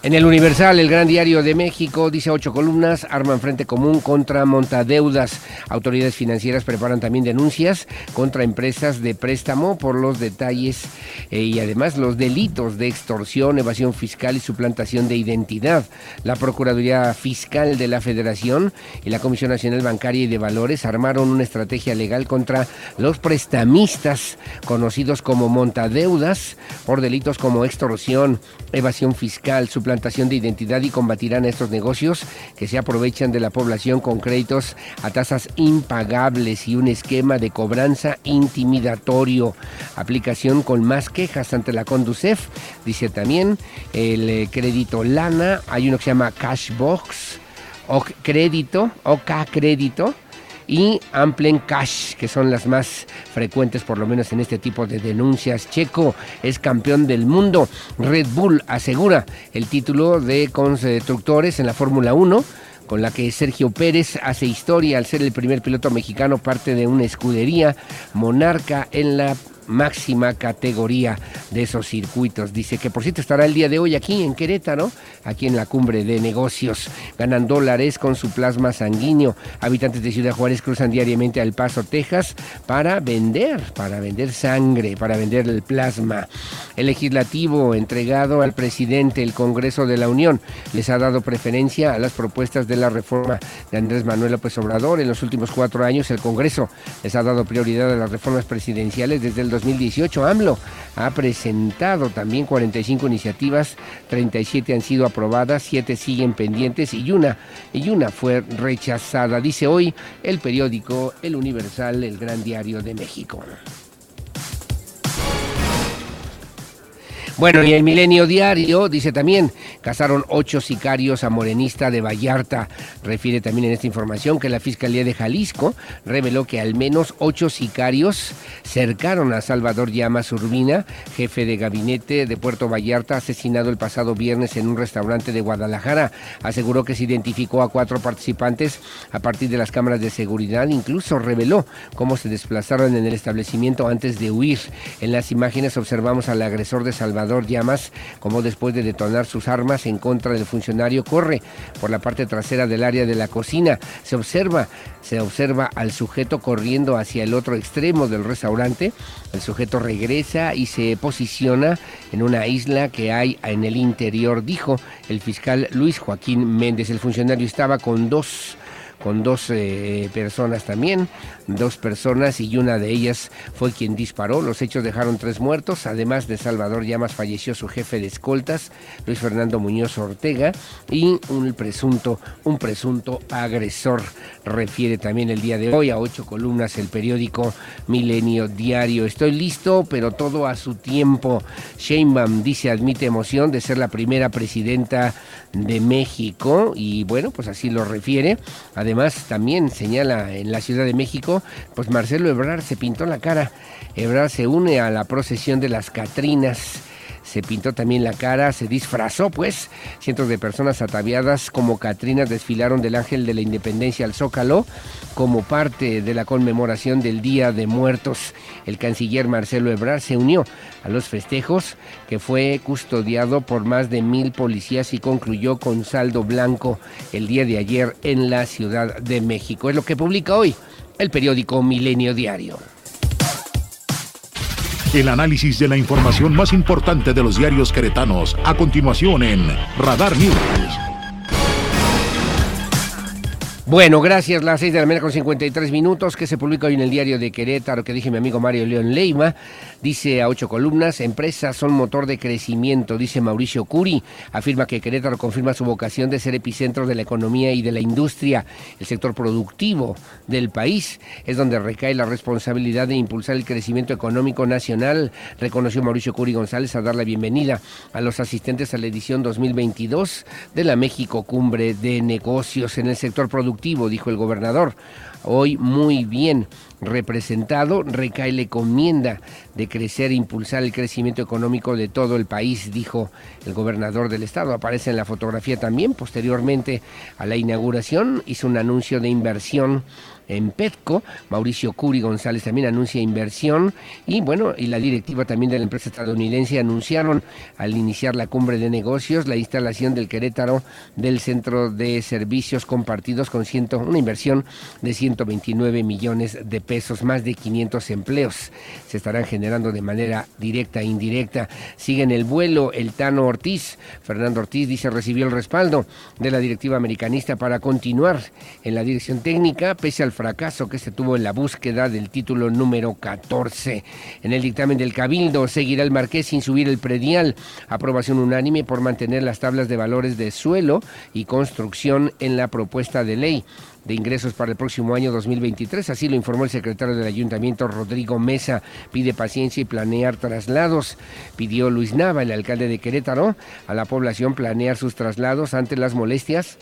En el Universal, el gran diario de México, dice ocho columnas, arman frente común contra montadeudas. Autoridades financieras preparan también denuncias contra empresas de préstamo por los detalles eh, y además los delitos de extorsión, evasión fiscal y suplantación de identidad. La Procuraduría Fiscal de la Federación y la Comisión Nacional Bancaria y de Valores armaron una estrategia legal contra los prestamistas conocidos como montadeudas por delitos como extorsión, evasión fiscal, suplantación plantación de identidad y combatirán estos negocios que se aprovechan de la población con créditos a tasas impagables y un esquema de cobranza intimidatorio. Aplicación con más quejas ante la Conducef. Dice también el eh, crédito Lana. Hay uno que se llama Cashbox o crédito o K crédito y Amplen Cash, que son las más frecuentes por lo menos en este tipo de denuncias. Checo es campeón del mundo. Red Bull asegura el título de constructores en la Fórmula 1 con la que Sergio Pérez hace historia al ser el primer piloto mexicano parte de una escudería monarca en la máxima categoría de esos circuitos. Dice que por cierto estará el día de hoy aquí en Querétaro, aquí en la cumbre de negocios. Ganan dólares con su plasma sanguíneo. Habitantes de Ciudad Juárez cruzan diariamente al Paso, Texas, para vender, para vender sangre, para vender el plasma. El legislativo entregado al presidente, el Congreso de la Unión, les ha dado preferencia a las propuestas de la reforma de Andrés Manuel López Obrador. En los últimos cuatro años el Congreso les ha dado prioridad a las reformas presidenciales desde el 2018. AMLO ha presentado también 45 iniciativas, 37 han sido aprobadas, 7 siguen pendientes y una, y una fue rechazada. Dice hoy el periódico El Universal, el gran diario de México. Bueno, y el Milenio Diario dice también, cazaron ocho sicarios a Morenista de Vallarta. Refiere también en esta información que la Fiscalía de Jalisco reveló que al menos ocho sicarios cercaron a Salvador Llamas Urbina, jefe de gabinete de Puerto Vallarta, asesinado el pasado viernes en un restaurante de Guadalajara. Aseguró que se identificó a cuatro participantes a partir de las cámaras de seguridad. Incluso reveló cómo se desplazaron en el establecimiento antes de huir. En las imágenes observamos al agresor de Salvador Llamas, como después de detonar sus armas en contra del funcionario, corre por la parte trasera del área de la cocina. Se observa, se observa al sujeto corriendo hacia el otro extremo del restaurante. El sujeto regresa y se posiciona en una isla que hay en el interior, dijo el fiscal Luis Joaquín Méndez. El funcionario estaba con dos con dos eh, personas también, dos personas y una de ellas fue quien disparó. Los hechos dejaron tres muertos, además de Salvador Llamas falleció su jefe de escoltas, Luis Fernando Muñoz Ortega, y un presunto, un presunto agresor. Refiere también el día de hoy a ocho columnas el periódico Milenio Diario. Estoy listo, pero todo a su tiempo. Sheinbaum dice admite emoción de ser la primera presidenta de México y bueno, pues así lo refiere. Además, Además, también señala en la Ciudad de México, pues Marcelo Ebrard se pintó la cara. Ebrard se une a la procesión de las Catrinas se pintó también la cara, se disfrazó pues. Cientos de personas ataviadas como Catrinas desfilaron del Ángel de la Independencia al Zócalo como parte de la conmemoración del Día de Muertos. El canciller Marcelo Ebrard se unió a los festejos que fue custodiado por más de mil policías y concluyó con saldo blanco el día de ayer en la Ciudad de México. Es lo que publica hoy el periódico Milenio Diario. El análisis de la información más importante de los diarios queretanos a continuación en Radar News. Bueno, gracias. Las 6 de la mañana con 53 minutos que se publica hoy en el diario de Querétaro, que dije mi amigo Mario León Leima. Dice a ocho columnas, empresas son motor de crecimiento, dice Mauricio Curi. Afirma que Querétaro confirma su vocación de ser epicentro de la economía y de la industria. El sector productivo del país es donde recae la responsabilidad de impulsar el crecimiento económico nacional, reconoció Mauricio Curi González a dar la bienvenida a los asistentes a la edición 2022 de la México Cumbre de Negocios en el sector productivo dijo el gobernador. Hoy muy bien representado, recae la encomienda de crecer e impulsar el crecimiento económico de todo el país, dijo el gobernador del estado. Aparece en la fotografía también, posteriormente a la inauguración, hizo un anuncio de inversión en Petco. Mauricio Curi González también anuncia inversión y bueno, y la directiva también de la empresa estadounidense anunciaron al iniciar la cumbre de negocios la instalación del Querétaro del Centro de Servicios Compartidos con ciento, una inversión de 129 millones de pesos, más de 500 empleos se estarán generando de manera directa e indirecta. Sigue en el vuelo el Tano Ortiz. Fernando Ortiz dice recibió el respaldo de la directiva americanista para continuar en la dirección técnica pese al fracaso que se tuvo en la búsqueda del título número 14. En el dictamen del Cabildo seguirá el Marqués sin subir el predial. Aprobación unánime por mantener las tablas de valores de suelo y construcción en la propuesta de ley de ingresos para el próximo año 2023. Así lo informó el secretario del Ayuntamiento, Rodrigo Mesa. Pide paciencia y planear traslados. Pidió Luis Nava, el alcalde de Querétaro, a la población planear sus traslados ante las molestias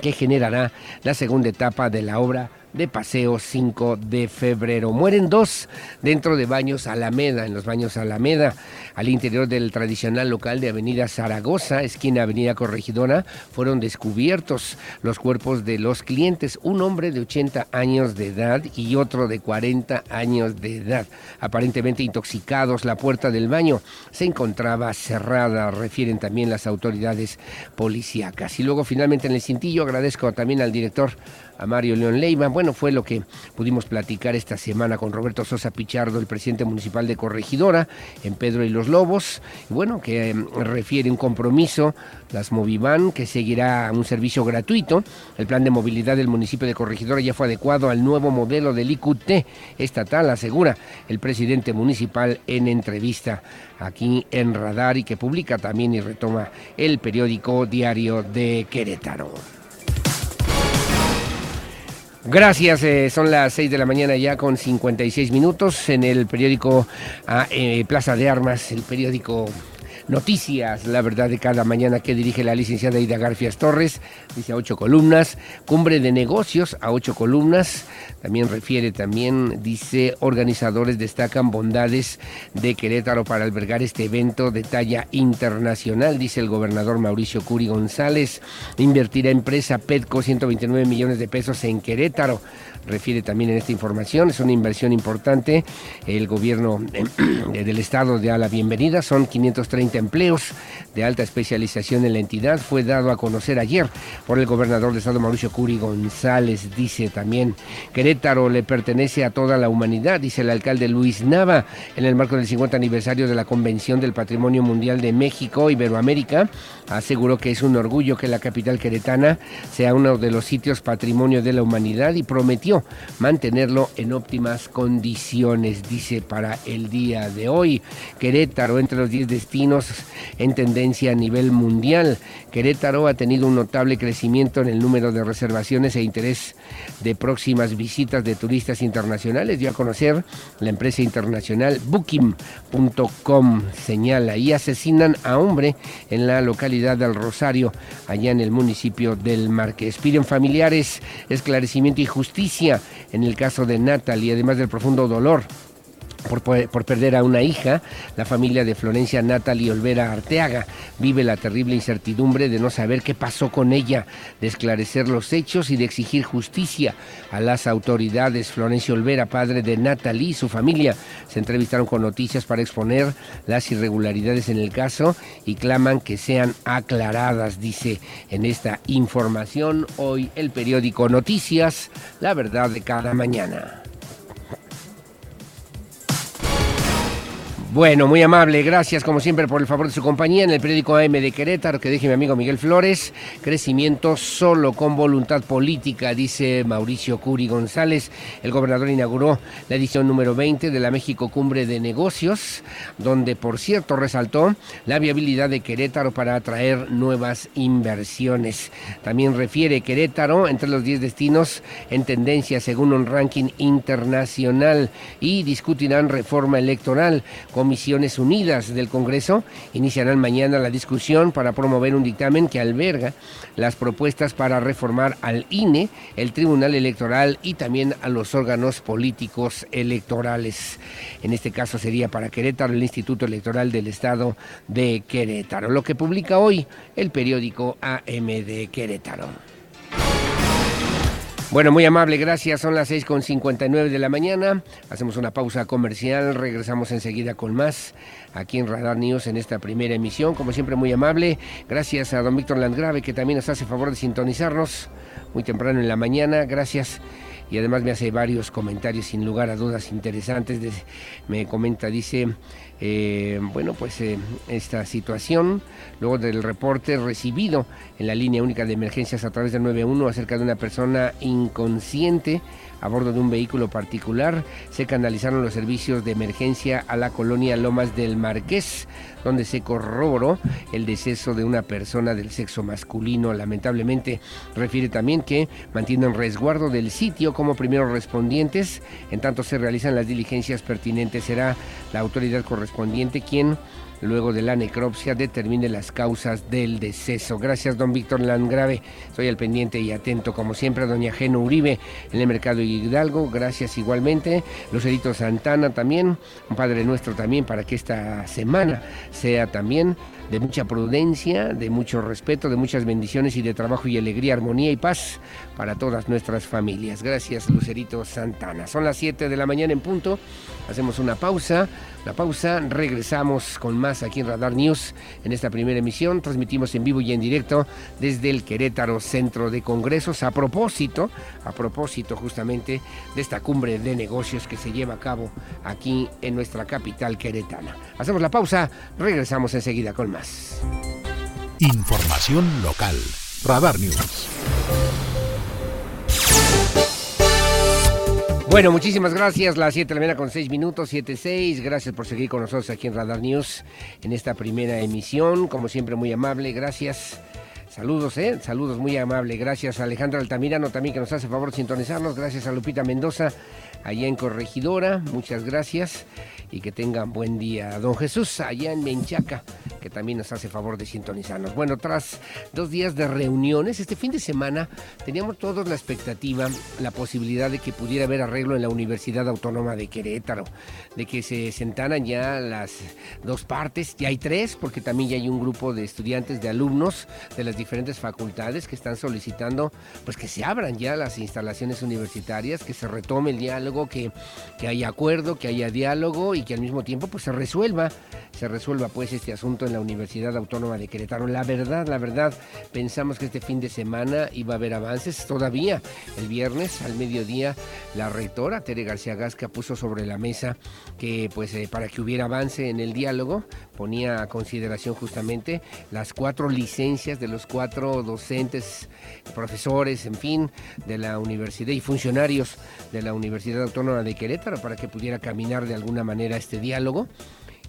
que generará la segunda etapa de la obra de Paseo 5 de febrero. Mueren dos dentro de Baños Alameda, en los Baños Alameda, al interior del tradicional local de Avenida Zaragoza, esquina Avenida Corregidora, fueron descubiertos los cuerpos de los clientes, un hombre de 80 años de edad y otro de 40 años de edad, aparentemente intoxicados. La puerta del baño se encontraba cerrada, refieren también las autoridades policíacas. Y luego finalmente en el cintillo agradezco también al director a Mario León Leiva. Bueno, fue lo que pudimos platicar esta semana con Roberto Sosa Pichardo, el presidente municipal de Corregidora, en Pedro y los Lobos. Bueno, que em, refiere un compromiso, las Movivan, que seguirá un servicio gratuito. El plan de movilidad del municipio de Corregidora ya fue adecuado al nuevo modelo del IQT estatal, asegura el presidente municipal en entrevista aquí en Radar y que publica también y retoma el periódico Diario de Querétaro. Gracias, eh, son las 6 de la mañana ya con 56 minutos en el periódico ah, eh, Plaza de Armas, el periódico Noticias, la verdad de cada mañana que dirige la licenciada Ida Garfias Torres, dice a ocho columnas, cumbre de negocios a ocho columnas, también refiere, también dice, organizadores destacan bondades de Querétaro para albergar este evento de talla internacional, dice el gobernador Mauricio Curi González, invertirá empresa Petco 129 millones de pesos en Querétaro refiere también en esta información. Es una inversión importante. El gobierno del estado da la bienvenida. Son 530 empleos de alta especialización en la entidad. Fue dado a conocer ayer por el gobernador del estado Mauricio Curi González. Dice también, Querétaro le pertenece a toda la humanidad, dice el alcalde Luis Nava, en el marco del 50 aniversario de la Convención del Patrimonio Mundial de México, Iberoamérica. Aseguró que es un orgullo que la capital queretana sea uno de los sitios patrimonio de la humanidad y prometió mantenerlo en óptimas condiciones, dice para el día de hoy. Querétaro entre los 10 destinos en tendencia a nivel mundial. Querétaro ha tenido un notable crecimiento en el número de reservaciones e interés de próximas visitas de turistas internacionales. Dio a conocer la empresa internacional Booking.com. Señala y asesinan a hombre en la localidad del Rosario, allá en el municipio del Marqués. Piden familiares esclarecimiento y justicia en el caso de Natalie, además del profundo dolor por, perder a una hija, la familia de Florencia Natalie Olvera Arteaga vive la terrible incertidumbre de no saber qué pasó con ella, de esclarecer los hechos y de exigir justicia a las autoridades. Florencia Olvera, padre de Natalie y su familia, se entrevistaron con noticias para exponer las irregularidades en el caso y claman que sean aclaradas, dice en esta información hoy el periódico Noticias, la verdad de cada mañana. Bueno, muy amable, gracias como siempre por el favor de su compañía en el periódico AM de Querétaro, que deje mi amigo Miguel Flores. Crecimiento solo con voluntad política, dice Mauricio Curi González. El gobernador inauguró la edición número 20 de la México Cumbre de Negocios, donde por cierto resaltó la viabilidad de Querétaro para atraer nuevas inversiones. También refiere Querétaro entre los 10 destinos en tendencia según un ranking internacional y discutirán reforma electoral. Comisiones Unidas del Congreso iniciarán mañana la discusión para promover un dictamen que alberga las propuestas para reformar al INE, el Tribunal Electoral y también a los órganos políticos electorales. En este caso sería para Querétaro el Instituto Electoral del Estado de Querétaro, lo que publica hoy el periódico AM de Querétaro. Bueno, muy amable, gracias. Son las 6.59 de la mañana. Hacemos una pausa comercial. Regresamos enseguida con más aquí en Radar News en esta primera emisión. Como siempre, muy amable. Gracias a don Víctor Landgrave, que también nos hace favor de sintonizarnos muy temprano en la mañana. Gracias y además me hace varios comentarios sin lugar a dudas interesantes. me comenta, dice, eh, bueno, pues eh, esta situación, luego del reporte recibido en la línea única de emergencias a través del 91 acerca de una persona inconsciente a bordo de un vehículo particular, se canalizaron los servicios de emergencia a la colonia Lomas del Marqués, donde se corroboró el deceso de una persona del sexo masculino. Lamentablemente, refiere también que mantienen resguardo del sitio como primeros respondientes, en tanto se realizan las diligencias pertinentes. Será la autoridad correspondiente quien luego de la necropsia determine las causas del deceso. Gracias, don Víctor Landgrave. Soy al pendiente y atento, como siempre, a doña Geno Uribe en el Mercado Hidalgo. Gracias igualmente. Lucerito Santana también, un Padre Nuestro también, para que esta semana sea también de mucha prudencia, de mucho respeto, de muchas bendiciones y de trabajo y alegría, armonía y paz para todas nuestras familias. Gracias, Lucerito Santana. Son las 7 de la mañana en punto. Hacemos una pausa. La pausa, regresamos con más aquí en Radar News en esta primera emisión. Transmitimos en vivo y en directo desde el Querétaro Centro de Congresos a propósito, a propósito justamente de esta cumbre de negocios que se lleva a cabo aquí en nuestra capital queretana. Hacemos la pausa, regresamos enseguida con más. Información local. Radar News. Bueno, muchísimas gracias. Las 7 de la mañana con 6 minutos, 7-6. Gracias por seguir con nosotros aquí en Radar News en esta primera emisión. Como siempre, muy amable. Gracias. Saludos, ¿eh? Saludos muy amable. Gracias a Alejandro Altamirano también que nos hace favor sintonizarnos. Gracias a Lupita Mendoza allá en Corregidora. Muchas gracias y que tengan buen día. Don Jesús, allá en Menchaca, que también nos hace favor de sintonizarnos. Bueno, tras dos días de reuniones, este fin de semana teníamos todos la expectativa, la posibilidad de que pudiera haber arreglo en la Universidad Autónoma de Querétaro, de que se sentaran ya las dos partes, ya hay tres, porque también ya hay un grupo de estudiantes, de alumnos de las diferentes facultades que están solicitando pues que se abran ya las instalaciones universitarias, que se retome el diálogo, que, haya acuerdo, que haya diálogo y que al mismo tiempo pues se resuelva, se resuelva pues este asunto en la Universidad Autónoma de Querétaro. La verdad, la verdad, pensamos que este fin de semana iba a haber avances todavía. El viernes al mediodía la rectora Tere García Gasca puso sobre la mesa que pues eh, para que hubiera avance en el diálogo ponía a consideración justamente las cuatro licencias de los cuatro docentes, profesores, en fin, de la universidad y funcionarios de la Universidad Autónoma de Querétaro para que pudiera caminar de alguna manera este diálogo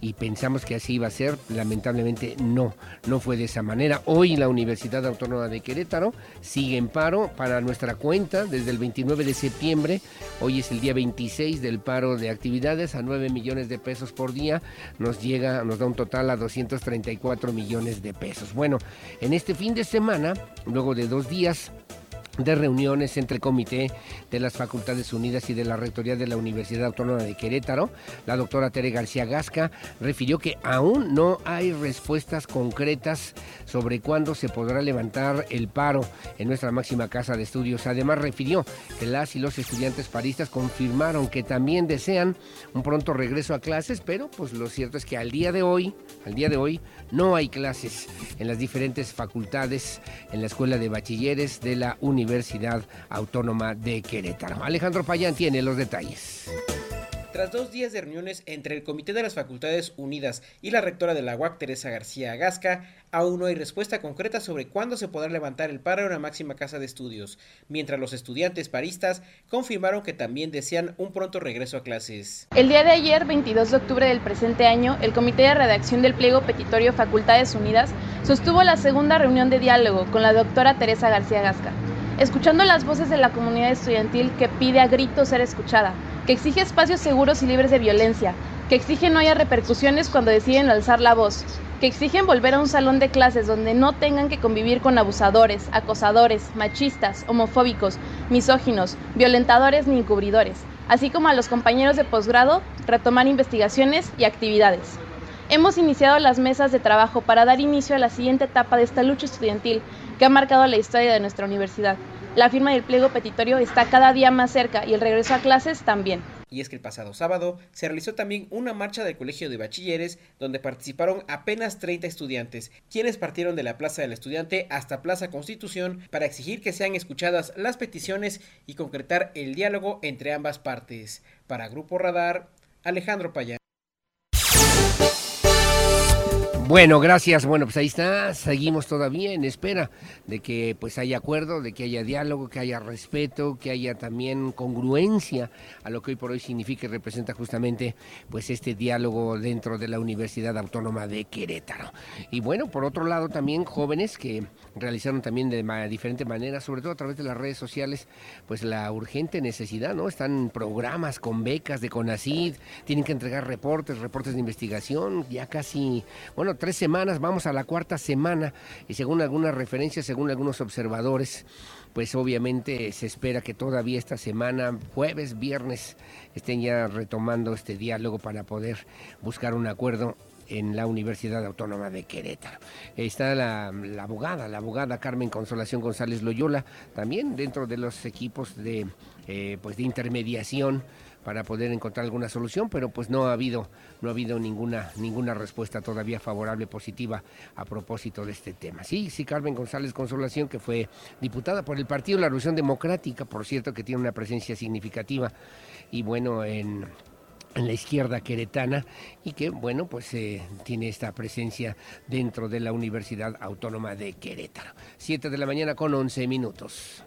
y pensamos que así iba a ser. Lamentablemente no, no fue de esa manera. Hoy la Universidad Autónoma de Querétaro sigue en paro para nuestra cuenta desde el 29 de septiembre. Hoy es el día 26 del paro de actividades a 9 millones de pesos por día. Nos llega, nos da un total a 234 millones de pesos. Bueno, en este fin de semana, luego de dos días, de reuniones entre el Comité de las Facultades Unidas y de la Rectoría de la Universidad Autónoma de Querétaro, la doctora Tere García Gasca refirió que aún no hay respuestas concretas sobre cuándo se podrá levantar el paro en nuestra máxima casa de estudios. Además refirió que las y los estudiantes paristas confirmaron que también desean un pronto regreso a clases, pero pues lo cierto es que al día de hoy, al día de hoy no hay clases en las diferentes facultades en la Escuela de Bachilleres de la Universidad Autónoma de Querétaro. Alejandro Payán tiene los detalles. Tras dos días de reuniones entre el Comité de las Facultades Unidas y la rectora de la UAC, Teresa García Agasca, aún no hay respuesta concreta sobre cuándo se podrá levantar el paro en la máxima casa de estudios, mientras los estudiantes paristas confirmaron que también desean un pronto regreso a clases. El día de ayer, 22 de octubre del presente año, el Comité de Redacción del Pliego Petitorio Facultades Unidas sostuvo la segunda reunión de diálogo con la doctora Teresa García Agasca, escuchando las voces de la comunidad estudiantil que pide a gritos ser escuchada que exige espacios seguros y libres de violencia, que exige no haya repercusiones cuando deciden alzar la voz, que exigen volver a un salón de clases donde no tengan que convivir con abusadores, acosadores, machistas, homofóbicos, misóginos, violentadores ni encubridores, así como a los compañeros de posgrado retomar investigaciones y actividades. Hemos iniciado las mesas de trabajo para dar inicio a la siguiente etapa de esta lucha estudiantil que ha marcado la historia de nuestra universidad. La firma del pliego petitorio está cada día más cerca y el regreso a clases también. Y es que el pasado sábado se realizó también una marcha del Colegio de Bachilleres donde participaron apenas 30 estudiantes, quienes partieron de la Plaza del Estudiante hasta Plaza Constitución para exigir que sean escuchadas las peticiones y concretar el diálogo entre ambas partes. Para Grupo Radar, Alejandro Payán. Bueno, gracias. Bueno, pues ahí está. Seguimos todavía en espera de que pues haya acuerdo, de que haya diálogo, que haya respeto, que haya también congruencia a lo que hoy por hoy significa y representa justamente pues este diálogo dentro de la Universidad Autónoma de Querétaro. Y bueno, por otro lado también jóvenes que realizaron también de diferente manera, sobre todo a través de las redes sociales, pues la urgente necesidad, ¿no? Están programas con becas de CONACID, tienen que entregar reportes, reportes de investigación, ya casi, bueno, tres semanas, vamos a la cuarta semana, y según algunas referencias, según algunos observadores, pues obviamente se espera que todavía esta semana, jueves, viernes, estén ya retomando este diálogo para poder buscar un acuerdo en la Universidad Autónoma de Querétaro. Está la, abogada, la abogada Carmen Consolación González Loyola, también dentro de los equipos de, eh, pues de intermediación para poder encontrar alguna solución, pero pues no ha habido, no ha habido ninguna, ninguna respuesta todavía favorable, positiva a propósito de este tema. Sí, sí, Carmen González Consolación, que fue diputada por el Partido de la Revolución Democrática, por cierto, que tiene una presencia significativa, y bueno, en en la izquierda queretana y que, bueno, pues eh, tiene esta presencia dentro de la Universidad Autónoma de Querétaro. Siete de la mañana con once minutos.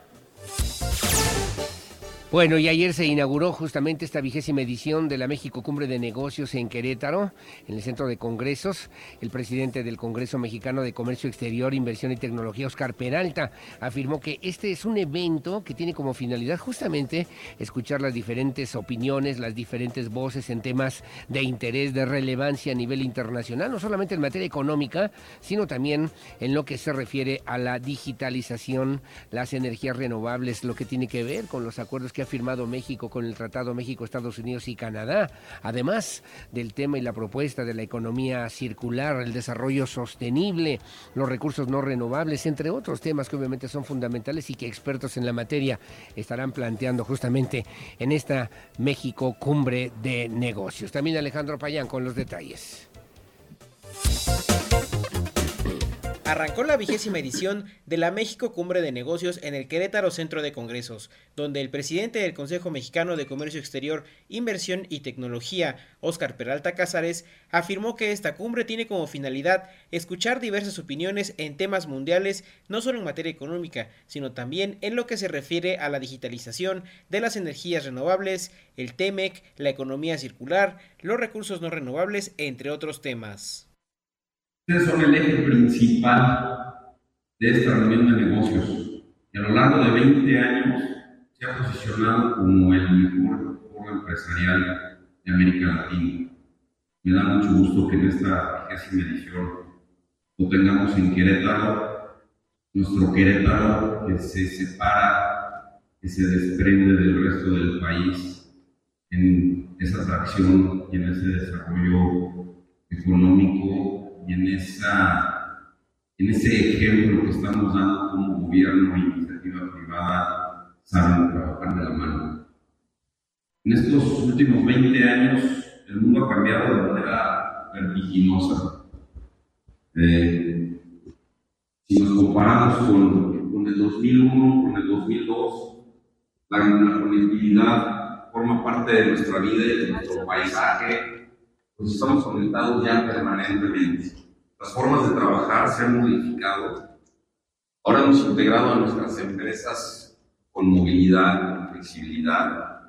Bueno, y ayer se inauguró justamente esta vigésima edición de la México Cumbre de Negocios en Querétaro, en el Centro de Congresos. El presidente del Congreso Mexicano de Comercio Exterior, Inversión y Tecnología, Oscar Peralta, afirmó que este es un evento que tiene como finalidad justamente escuchar las diferentes opiniones, las diferentes voces en temas de interés, de relevancia a nivel internacional, no solamente en materia económica, sino también en lo que se refiere a la digitalización, las energías renovables, lo que tiene que ver con los acuerdos que ha firmado México con el Tratado México, Estados Unidos y Canadá, además del tema y la propuesta de la economía circular, el desarrollo sostenible, los recursos no renovables, entre otros temas que obviamente son fundamentales y que expertos en la materia estarán planteando justamente en esta México Cumbre de Negocios. También Alejandro Payán con los detalles. Arrancó la vigésima edición de la México Cumbre de Negocios en el Querétaro Centro de Congresos, donde el presidente del Consejo Mexicano de Comercio Exterior, Inversión y Tecnología, Óscar Peralta Cázares, afirmó que esta cumbre tiene como finalidad escuchar diversas opiniones en temas mundiales, no solo en materia económica, sino también en lo que se refiere a la digitalización de las energías renovables, el TEMEC, la economía circular, los recursos no renovables, entre otros temas. Ustedes son el eje principal de esta reunión de negocios y a lo largo de 20 años se ha posicionado como el mejor foro empresarial de América Latina. Me da mucho gusto que en esta vigésima edición lo tengamos en Querétaro, nuestro Querétaro que se separa, que se desprende del resto del país en esa atracción y en ese desarrollo económico en, esa, en ese ejemplo que estamos dando como gobierno e iniciativa privada saben trabajar de la mano. En estos últimos 20 años el mundo ha cambiado de manera vertiginosa. Eh, si nos comparamos con, con, el 2001, con el 2002, la, la conectividad forma parte de nuestra vida y de nuestro paisaje pues estamos conectados ya permanentemente. Las formas de trabajar se han modificado. Ahora hemos integrado a nuestras empresas con movilidad, con flexibilidad.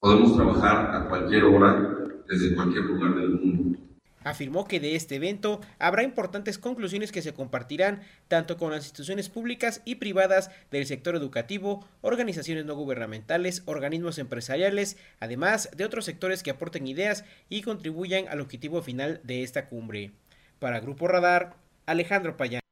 Podemos trabajar a cualquier hora, desde cualquier lugar del mundo. Afirmó que de este evento habrá importantes conclusiones que se compartirán tanto con las instituciones públicas y privadas del sector educativo, organizaciones no gubernamentales, organismos empresariales, además de otros sectores que aporten ideas y contribuyan al objetivo final de esta cumbre. Para Grupo Radar, Alejandro Payán.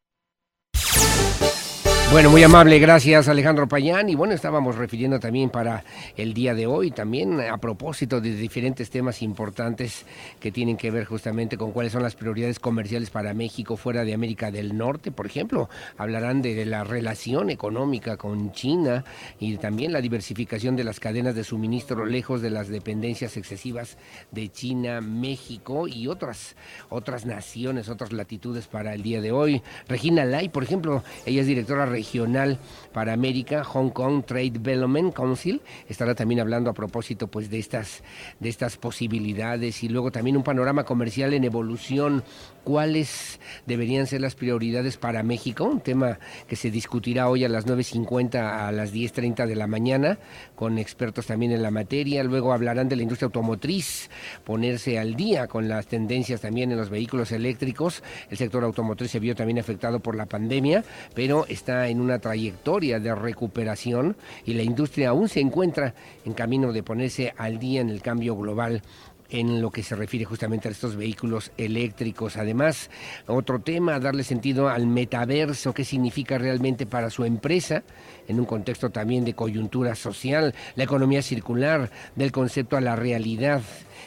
Bueno, muy amable, gracias Alejandro Payán. Y bueno, estábamos refiriendo también para el día de hoy, también a propósito de diferentes temas importantes que tienen que ver justamente con cuáles son las prioridades comerciales para México fuera de América del Norte. Por ejemplo, hablarán de, la relación económica con China y también la diversificación de las cadenas de suministro lejos de las dependencias excesivas de China, México y otras, otras naciones, otras latitudes para el día de hoy. Regina Lai, por ejemplo, ella es directora regional para América, Hong Kong Trade Development Council, estará también hablando a propósito pues de estas de estas posibilidades y luego también un panorama comercial en evolución, cuáles deberían ser las prioridades para México, un tema que se discutirá hoy a las 9.50 a las 10.30 de la mañana con expertos también en la materia, luego hablarán de la industria automotriz, ponerse al día con las tendencias también en los vehículos eléctricos, el sector automotriz se vio también afectado por la pandemia, pero está en una trayectoria de recuperación y la industria aún se encuentra en camino de ponerse al día en el cambio global en lo que se refiere justamente a estos vehículos eléctricos. Además, otro tema, darle sentido al metaverso, qué significa realmente para su empresa, en un contexto también de coyuntura social, la economía circular, del concepto a la realidad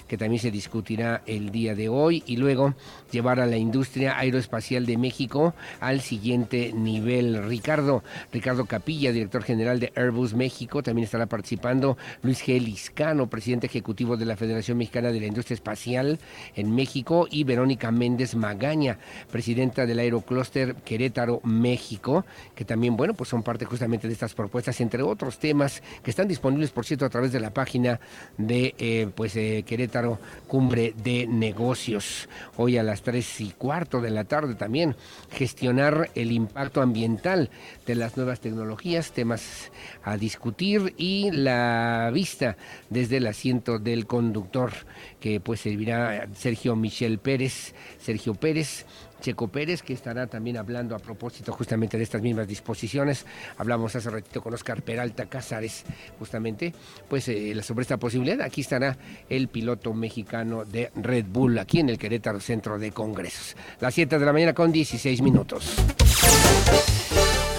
que también se discutirá el día de hoy, y luego llevar a la industria aeroespacial de México al siguiente nivel. Ricardo, Ricardo Capilla, director general de Airbus México, también estará participando. Luis G. Liscano, presidente ejecutivo de la Federación Mexicana de la Industria Espacial en México, y Verónica Méndez Magaña, presidenta del Aerocluster Querétaro, México, que también, bueno, pues son parte justamente de estas propuestas, entre otros temas que están disponibles, por cierto, a través de la página de eh, pues eh, Querétaro Cumbre de Negocios. Hoy a las tres y cuarto de la tarde también gestionar el impacto ambiental de las nuevas tecnologías, temas a discutir y la vista desde el asiento del conductor que pues servirá Sergio Michel Pérez, Sergio Pérez Checo Pérez, que estará también hablando a propósito justamente de estas mismas disposiciones. Hablamos hace ratito con Oscar Peralta Casares, justamente, pues eh, sobre esta posibilidad. Aquí estará el piloto mexicano de Red Bull, aquí en el Querétaro Centro de Congresos. Las 7 de la mañana con 16 minutos.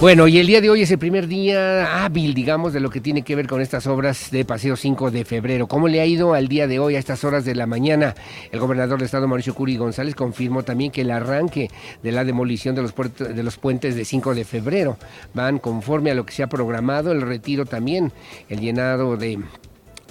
Bueno, y el día de hoy es el primer día hábil, digamos, de lo que tiene que ver con estas obras de Paseo 5 de febrero. ¿Cómo le ha ido al día de hoy, a estas horas de la mañana? El gobernador del estado, Mauricio Curi González, confirmó también que el arranque de la demolición de los, de los puentes de 5 de febrero van conforme a lo que se ha programado, el retiro también, el llenado de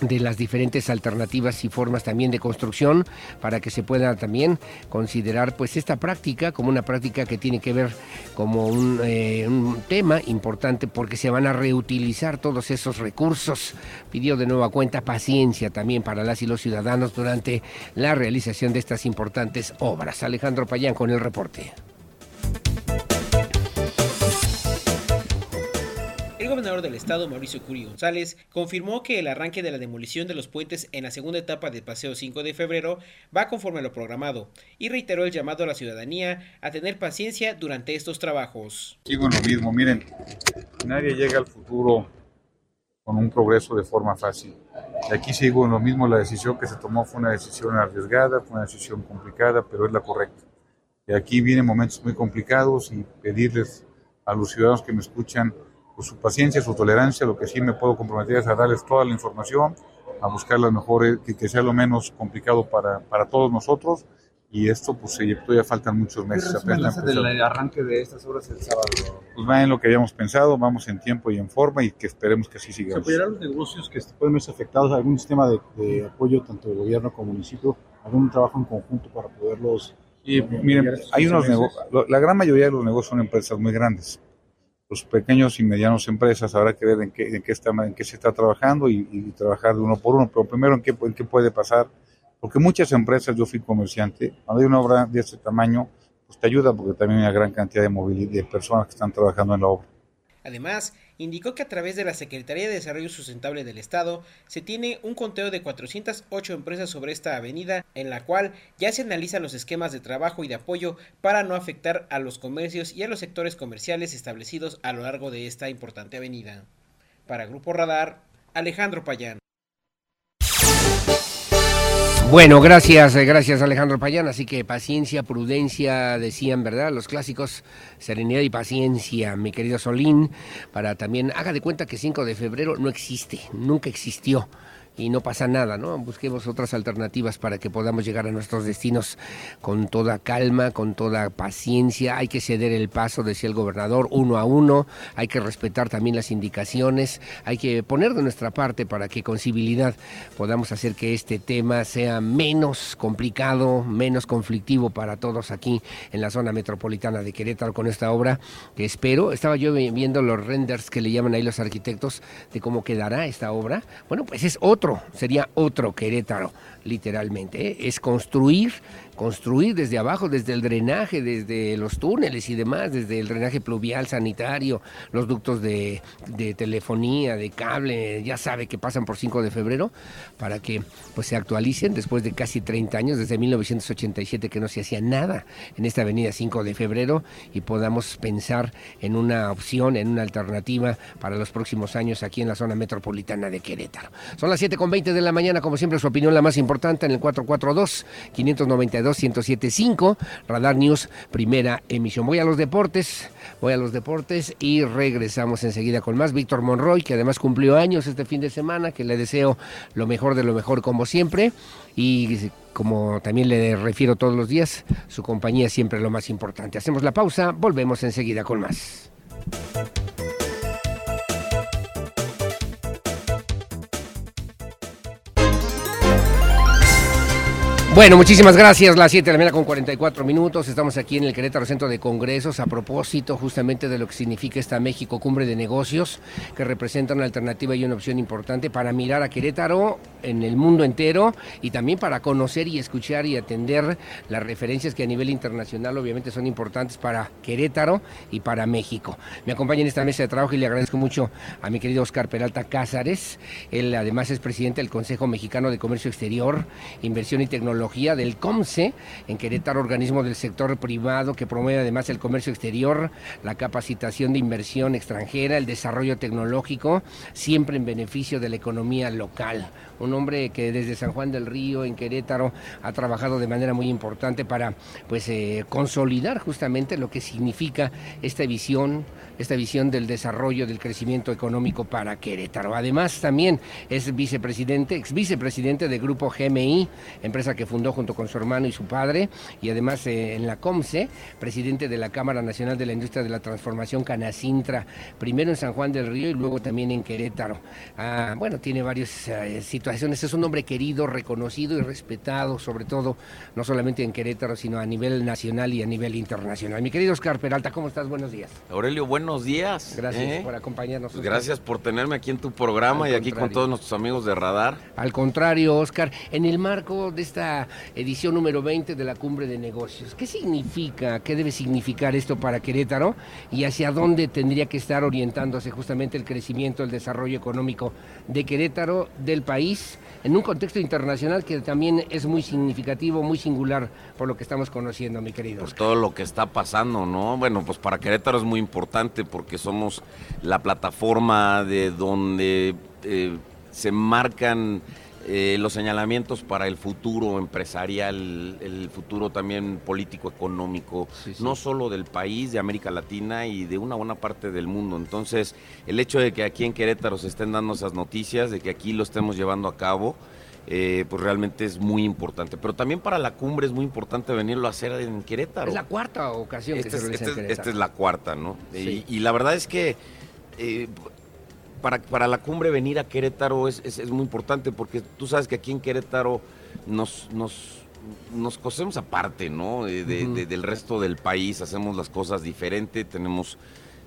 de las diferentes alternativas y formas también de construcción para que se pueda también considerar pues esta práctica como una práctica que tiene que ver como un, eh, un, tema importante porque se van a reutilizar todos esos recursos. Pidió de nueva cuenta paciencia también para las y los ciudadanos durante la realización de estas importantes obras. Alejandro Payán con el reporte. Gobernador del estado, Mauricio Curi González, confirmó que el arranque de la demolición de los puentes en la segunda etapa del Paseo 5 de febrero va conforme a lo programado y reiteró el llamado a la ciudadanía a tener paciencia durante estos trabajos. Sigo en lo mismo, miren, nadie llega al futuro con un progreso de forma fácil. Y aquí sigo en lo mismo, la decisión que se tomó fue una decisión arriesgada, fue una decisión complicada, pero es la correcta. Y aquí vienen momentos muy complicados y pedirles a los ciudadanos que me escuchan pues, su paciencia, su tolerancia, lo que sí me puedo comprometer es a darles toda la información, a buscar las mejores, que, que sea lo menos complicado para, para todos nosotros y esto pues todavía faltan muchos meses. Apenas del arranque de estas obras el sábado? Pues va en lo que habíamos pensado, vamos en tiempo y en forma y que esperemos que así siga. ¿Se apoyarán los negocios que pueden verse afectados? ¿Algún sistema de, de apoyo tanto del gobierno como municipio? ¿Algún trabajo en conjunto para poderlos... Y, miren, hay unos la gran mayoría de los negocios son empresas muy grandes los pequeños y medianos empresas habrá que ver en qué, en qué, está, en qué se está trabajando y, trabajar de uno por uno, pero primero en qué, en qué puede pasar, porque muchas empresas, yo fui comerciante, cuando hay una obra de este tamaño, pues te ayuda porque también hay una gran cantidad de de personas que están trabajando en la obra. Además, indicó que a través de la Secretaría de Desarrollo Sustentable del Estado se tiene un conteo de 408 empresas sobre esta avenida, en la cual ya se analizan los esquemas de trabajo y de apoyo para no afectar a los comercios y a los sectores comerciales establecidos a lo largo de esta importante avenida. Para Grupo Radar, Alejandro Payán. Bueno, gracias, gracias Alejandro Payán. Así que paciencia, prudencia, decían, ¿verdad? Los clásicos, serenidad y paciencia, mi querido Solín, para también, haga de cuenta que 5 de febrero no existe, nunca existió y no pasa nada, ¿no? Busquemos otras alternativas para que podamos llegar a nuestros destinos con toda calma, con toda paciencia. Hay que ceder el paso, decía el gobernador, uno a uno. Hay que respetar también las indicaciones. Hay que poner de nuestra parte para que con civilidad podamos hacer que este tema sea menos complicado, menos conflictivo para todos aquí en la zona metropolitana de Querétaro con esta obra que espero. Estaba yo viendo los renders que le llaman ahí los arquitectos de cómo quedará esta obra. Bueno, pues es otro sería otro Querétaro, literalmente. ¿eh? Es construir construir desde abajo, desde el drenaje, desde los túneles y demás, desde el drenaje pluvial sanitario, los ductos de, telefonía, de cable, ya sabe que pasan por 5 de febrero, para que pues se actualicen después de casi 30 años, desde 1987 que no se hacía nada en esta avenida 5 de febrero y podamos pensar en una opción, en una alternativa para los próximos años aquí en la zona metropolitana de Querétaro. Son las 7.20 de la mañana, como siempre su opinión la más importante en el 442 592 1075, Radar News, primera emisión. Voy a los deportes, voy a los deportes y regresamos enseguida con más. Víctor Monroy, que además cumplió años este fin de semana, que le deseo lo mejor de lo mejor como siempre. Y como también le refiero todos los días, su compañía siempre lo más importante. Hacemos la pausa, volvemos enseguida con más. Bueno, muchísimas gracias. Las 7 de la mañana con 44 minutos. Estamos aquí en el Querétaro Centro de Congresos a propósito justamente de lo que significa esta México Cumbre de Negocios, que representa una alternativa y una opción importante para mirar a Querétaro en el mundo entero y también para conocer y escuchar y atender las referencias que a nivel internacional obviamente son importantes para Querétaro y para México. Me acompaña en esta mesa de trabajo y le agradezco mucho a mi querido Oscar Peralta Cázares. Él además es presidente del Consejo Mexicano de Comercio Exterior, Inversión y Tecnología del COMSE, en Querétaro, organismo del sector privado que promueve además el comercio exterior, la capacitación de inversión extranjera, el desarrollo tecnológico, siempre en beneficio de la economía local. Un hombre que desde San Juan del Río, en Querétaro, ha trabajado de manera muy importante para pues, eh, consolidar justamente lo que significa esta visión, esta visión del desarrollo, del crecimiento económico para Querétaro. Además, también es vicepresidente, ex vicepresidente del grupo GMI, empresa que fundó junto con su hermano y su padre, y además eh, en la COMSE, presidente de la Cámara Nacional de la Industria de la Transformación Canacintra, primero en San Juan del Río y luego también en Querétaro. Ah, bueno, tiene varias eh, es un hombre querido, reconocido y respetado, sobre todo, no solamente en Querétaro, sino a nivel nacional y a nivel internacional. Mi querido Oscar Peralta, ¿cómo estás? Buenos días. Aurelio, buenos días. Gracias ¿eh? por acompañarnos. Gracias por tenerme aquí en tu programa Al y aquí con todos nuestros amigos de Radar. Al contrario, Oscar, en el marco de esta edición número 20 de la Cumbre de Negocios, ¿qué significa, qué debe significar esto para Querétaro y hacia dónde tendría que estar orientándose justamente el crecimiento, el desarrollo económico de Querétaro, del país, en un contexto internacional que también es muy significativo, muy singular por lo que estamos conociendo, mi querido? Por todo lo que está pasando, ¿no? Bueno, pues para Querétaro es muy importante porque somos la plataforma de donde eh, se marcan eh, los señalamientos para el futuro empresarial, el futuro también político, económico, no solo del país, de América Latina y de una buena parte del mundo. Entonces, el hecho de que aquí en Querétaro se estén dando esas noticias, de que aquí lo estemos llevando a cabo, eh, pues realmente es muy importante. Pero también para la cumbre es muy importante venirlo a hacer en Querétaro. Es la cuarta ocasión que Esta se es, realiza esta en es- Querétaro. esta es la cuarta, ¿no? Sí. Y, y la verdad es que eh, para, para la cumbre venir a Querétaro es, es- es muy importante porque tú sabes que aquí en Querétaro nos, nos, nos cosemos aparte, ¿no? De- de- Ujú. de- del resto del país, hacemos las cosas diferente, tenemos...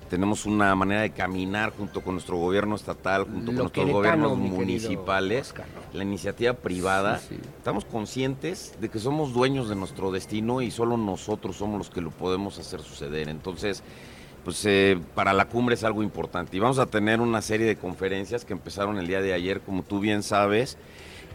Tenemos una manera de caminar junto con nuestro gobierno estatal, junto Lo con nuestros gobiernos municipales, Oscar, ¿no? la iniciativa privada. Sí, sí. Estamos conscientes de que somos dueños de nuestro destino y solo nosotros somos los que lo podemos hacer suceder. Entonces, pues eh, para la cumbre es algo importante. Y vamos a tener una serie de conferencias que empezaron el día de ayer, como tú bien sabes,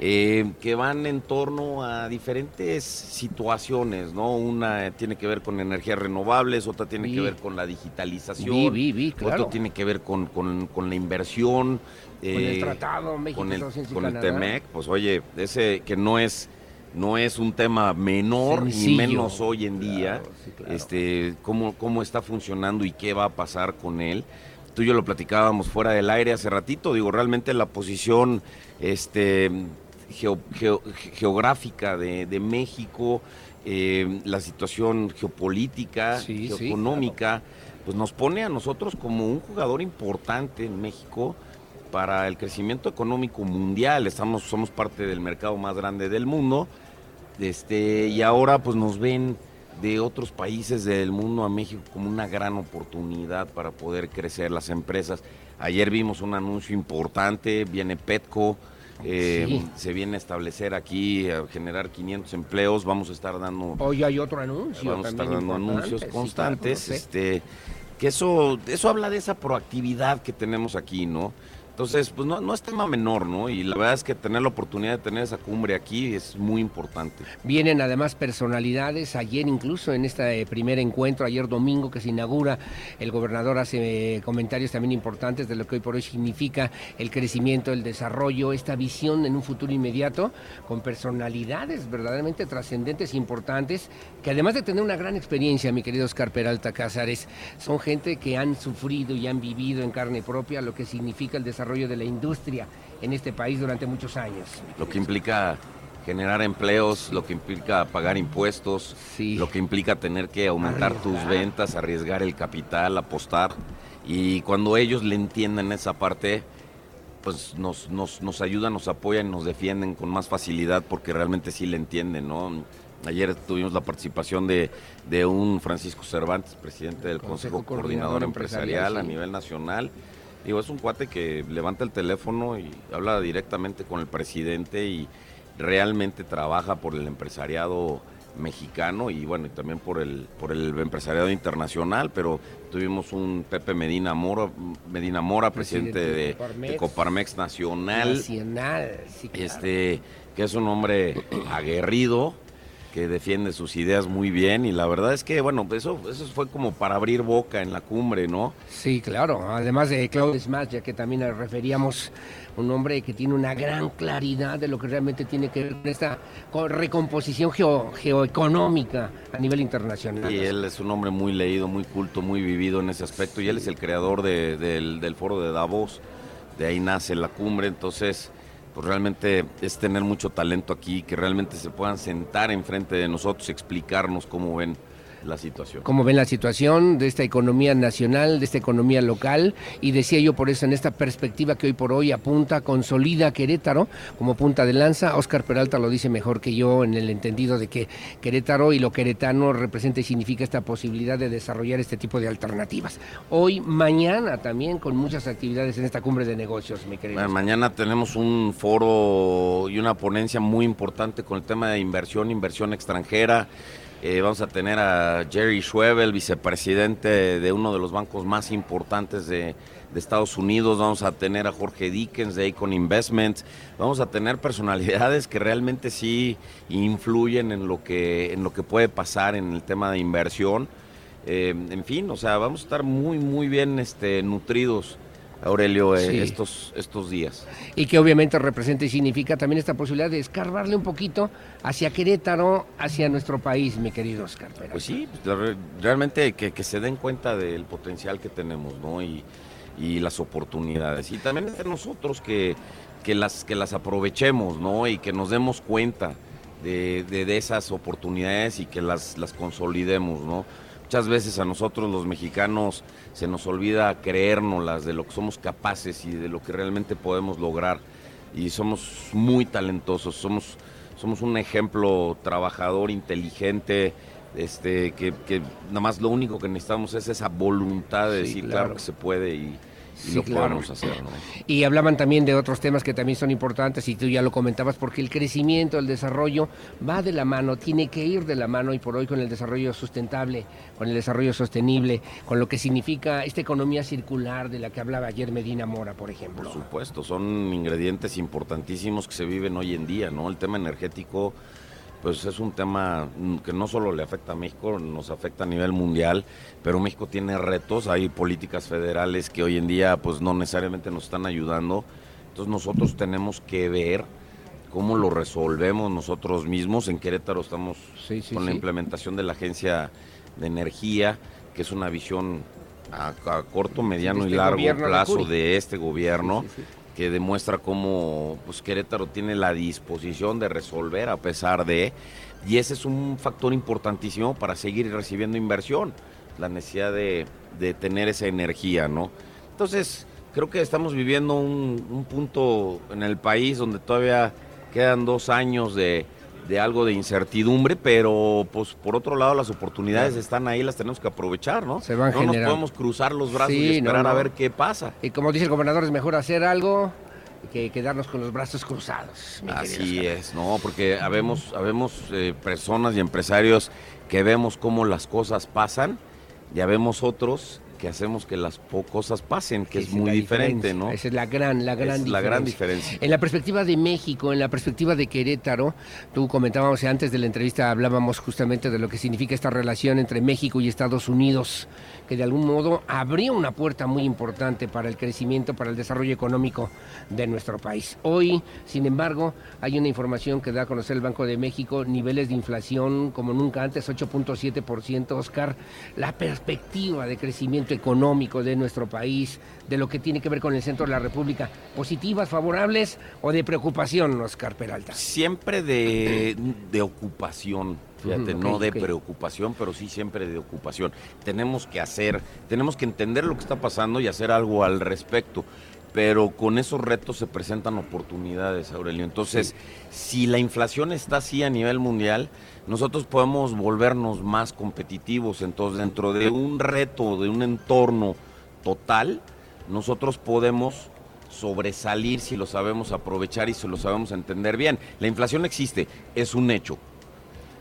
eh, que van en torno a diferentes situaciones, ¿no? Una tiene que ver con energías renovables, otra tiene Vi. que ver con la digitalización, Vi, vi, claro. otro tiene que ver con, con- con la inversión. Con el eh, tratado México, con el, con el. TEMEC, pues oye, ese que no es no es un tema menor ni menos hoy en día, Claro, sí, claro. este cómo, cómo está funcionando y qué va a pasar con él. Tú y yo lo platicábamos fuera del aire hace ratito, digo, realmente la posición este geo- geo- geográfica de, de México, eh, la situación geopolítica, Sí, sí, geoeconómica, pues nos pone a nosotros como un jugador importante en México para el crecimiento económico mundial. Estamos, somos parte del mercado más grande del mundo. Este, y ahora pues nos ven de otros países del mundo a México como una gran oportunidad para poder crecer las empresas. Ayer vimos un anuncio importante, viene Petco, eh, Sí. se viene a establecer aquí, a generar 500 empleos, vamos a estar dando Hoy hay otro anuncio. vamos a estar dando anuncios sí, constantes, claro, lo sé. este, que eso, eso habla de esa proactividad que tenemos aquí, ¿no? Entonces, pues no, no es tema menor, ¿no? Y la verdad es que tener la oportunidad de tener esa cumbre aquí es muy importante. Vienen además personalidades, ayer incluso en este eh, primer encuentro, ayer domingo que se inaugura, el gobernador hace eh, comentarios también importantes de lo que hoy por hoy significa el crecimiento, el desarrollo, esta visión en un futuro inmediato, con personalidades verdaderamente trascendentes, importantes, que además de tener una gran experiencia, mi querido Oscar Peralta Cázares, son gente que han sufrido y han vivido en carne propia lo que significa el desarrollo de la industria en este país durante muchos años. Lo que implica generar empleos, lo que implica pagar impuestos, lo que implica tener que aumentar tus ventas, arriesgar el capital, apostar. Y cuando ellos le entienden esa parte, pues nos, nos, nos ayudan, nos apoyan, nos defienden con más facilidad porque realmente sí le entienden, ¿no? Ayer tuvimos la participación de, de un Francisco Cervantes, presidente del Consejo, Consejo Coordinador, Coordinador Empresarial, Empresarial, a sí. nivel nacional. Digo, es un cuate que levanta el teléfono y habla directamente con el presidente y realmente trabaja por el empresariado mexicano y bueno, y también por el por el empresariado internacional, pero tuvimos un Pepe Medina Mora, Medina Mora, presidente, Presidente de Coparmex. de Coparmex Nacional, Nacional, sí, claro. este, que es un hombre aguerrido, que defiende sus ideas muy bien y la verdad es que bueno, eso eso fue como para abrir boca en la cumbre, ¿no? Sí, claro. Además de Claude Smash, ya que también le referíamos, un hombre que tiene una gran claridad de lo que realmente tiene que ver con esta co- recomposición geo- geoeconómica a nivel internacional. Y él es un hombre muy leído, muy culto, muy vivido en ese aspecto. Y él es el creador de- del, del foro de Davos. De ahí nace la cumbre. Entonces, pues realmente es tener mucho talento aquí, que realmente se puedan sentar enfrente de nosotros explicarnos cómo ven la situación. Cómo ven la situación de esta economía nacional, de esta economía local, y decía yo por eso en esta perspectiva que hoy por hoy apunta, consolida Querétaro como punta de lanza. Oscar Peralta lo dice mejor que yo en el entendido de que Querétaro y lo queretano representa y significa esta posibilidad de desarrollar este tipo de alternativas. Hoy, mañana también con muchas actividades en esta cumbre de negocios, mi querido. Bueno, mañana tenemos un foro y una ponencia muy importante con el tema de inversión, inversión extranjera. Eh, vamos a tener a Jerry Schwebel, vicepresidente de uno de los bancos más importantes de, Estados Unidos. Vamos a tener a Jorge Dickens de Icon Investments. Vamos a tener personalidades que realmente sí influyen en lo que, en lo que puede pasar en el tema de inversión. Eh, en fin, o sea, vamos a estar muy, muy bien este, nutridos Aurelio, eh, sí. estos, estos días. Y que obviamente representa y significa también esta posibilidad de escarbarle un poquito hacia Querétaro, hacia nuestro país, mi querido Oscar. Pérez. Pues sí, pues, realmente que, que, se den cuenta del potencial que tenemos, ¿no? Y, y las oportunidades. Y también entre nosotros que, que, las, que las aprovechemos, ¿no? Y que nos demos cuenta de, de, de esas oportunidades y que las, las consolidemos, ¿no? Muchas veces a nosotros los mexicanos se nos olvida creérnoslas de lo que somos capaces y de lo que realmente podemos lograr. Y somos muy talentosos, somos, somos un ejemplo trabajador, inteligente, este, que, que nada más lo único que necesitamos es esa voluntad de sí, decir, claro. claro que se puede y, sí, lo claro. podemos hacer. ¿no? Y hablaban también de otros temas que también son importantes y tú ya lo comentabas porque el crecimiento, el desarrollo va de la mano, tiene que ir de la mano y por hoy con el desarrollo sustentable, con el desarrollo sostenible, con lo que significa esta economía circular de la que hablaba ayer Medina Mora, por ejemplo. Por supuesto, son ingredientes importantísimos que se viven hoy en día, ¿no? El tema energético pues es un tema que no solo le afecta a México, nos afecta a nivel mundial, pero México tiene retos, hay políticas federales que hoy en día pues no necesariamente nos están ayudando, entonces nosotros tenemos que ver cómo lo resolvemos nosotros mismos. En Querétaro estamos sí, sí, con la implementación de la Agencia de Energía, que es una visión a, a corto, mediano este y largo plazo de, de este gobierno que demuestra cómo pues, Querétaro tiene la disposición de resolver a pesar de, y ese es un factor importantísimo para seguir recibiendo inversión, la necesidad de, de tener esa energía, ¿no? Entonces, creo que estamos viviendo un, un, punto en el país donde todavía quedan dos años de, de algo de incertidumbre, pero pues por otro lado las oportunidades están ahí, las tenemos que aprovechar, ¿no? Se van no generando. nos podemos cruzar los brazos sí, y esperar no, no. a ver qué pasa. Y como dice el gobernador, es mejor hacer algo que quedarnos con los brazos cruzados. Así es, ¿no? Porque habemos, habemos eh, personas y empresarios que vemos cómo las cosas pasan, ya vemos otros que hacemos que las cosas pasen, que es, es muy diferente, ¿no? Esa es la gran, la gran, es diferencia. la gran diferencia. En la perspectiva de México, en la perspectiva de Querétaro, tú comentábamos antes de la entrevista, hablábamos justamente de lo que significa esta relación entre México y Estados Unidos, que de algún modo abría una puerta muy importante para el crecimiento, para el desarrollo económico de nuestro país. Hoy, sin embargo, hay una información que da a conocer el Banco de México, niveles de inflación como nunca antes, 8.7%, Oscar, la perspectiva de crecimiento económico de nuestro país, de lo que tiene que ver con el centro de la República, positivas, favorables o de preocupación, Oscar Peralta? Siempre de, de ocupación, fíjate, okay, no de okay. preocupación, pero sí siempre de ocupación. Tenemos que hacer, tenemos que entender lo que está pasando y hacer algo al respecto. Pero con esos retos se presentan oportunidades, Aurelio. Entonces, sí. si la inflación está así a nivel mundial, nosotros podemos volvernos más competitivos. Entonces, dentro de un reto, de un entorno total, nosotros podemos sobresalir si lo sabemos aprovechar y si lo sabemos entender bien. La inflación existe, es un hecho,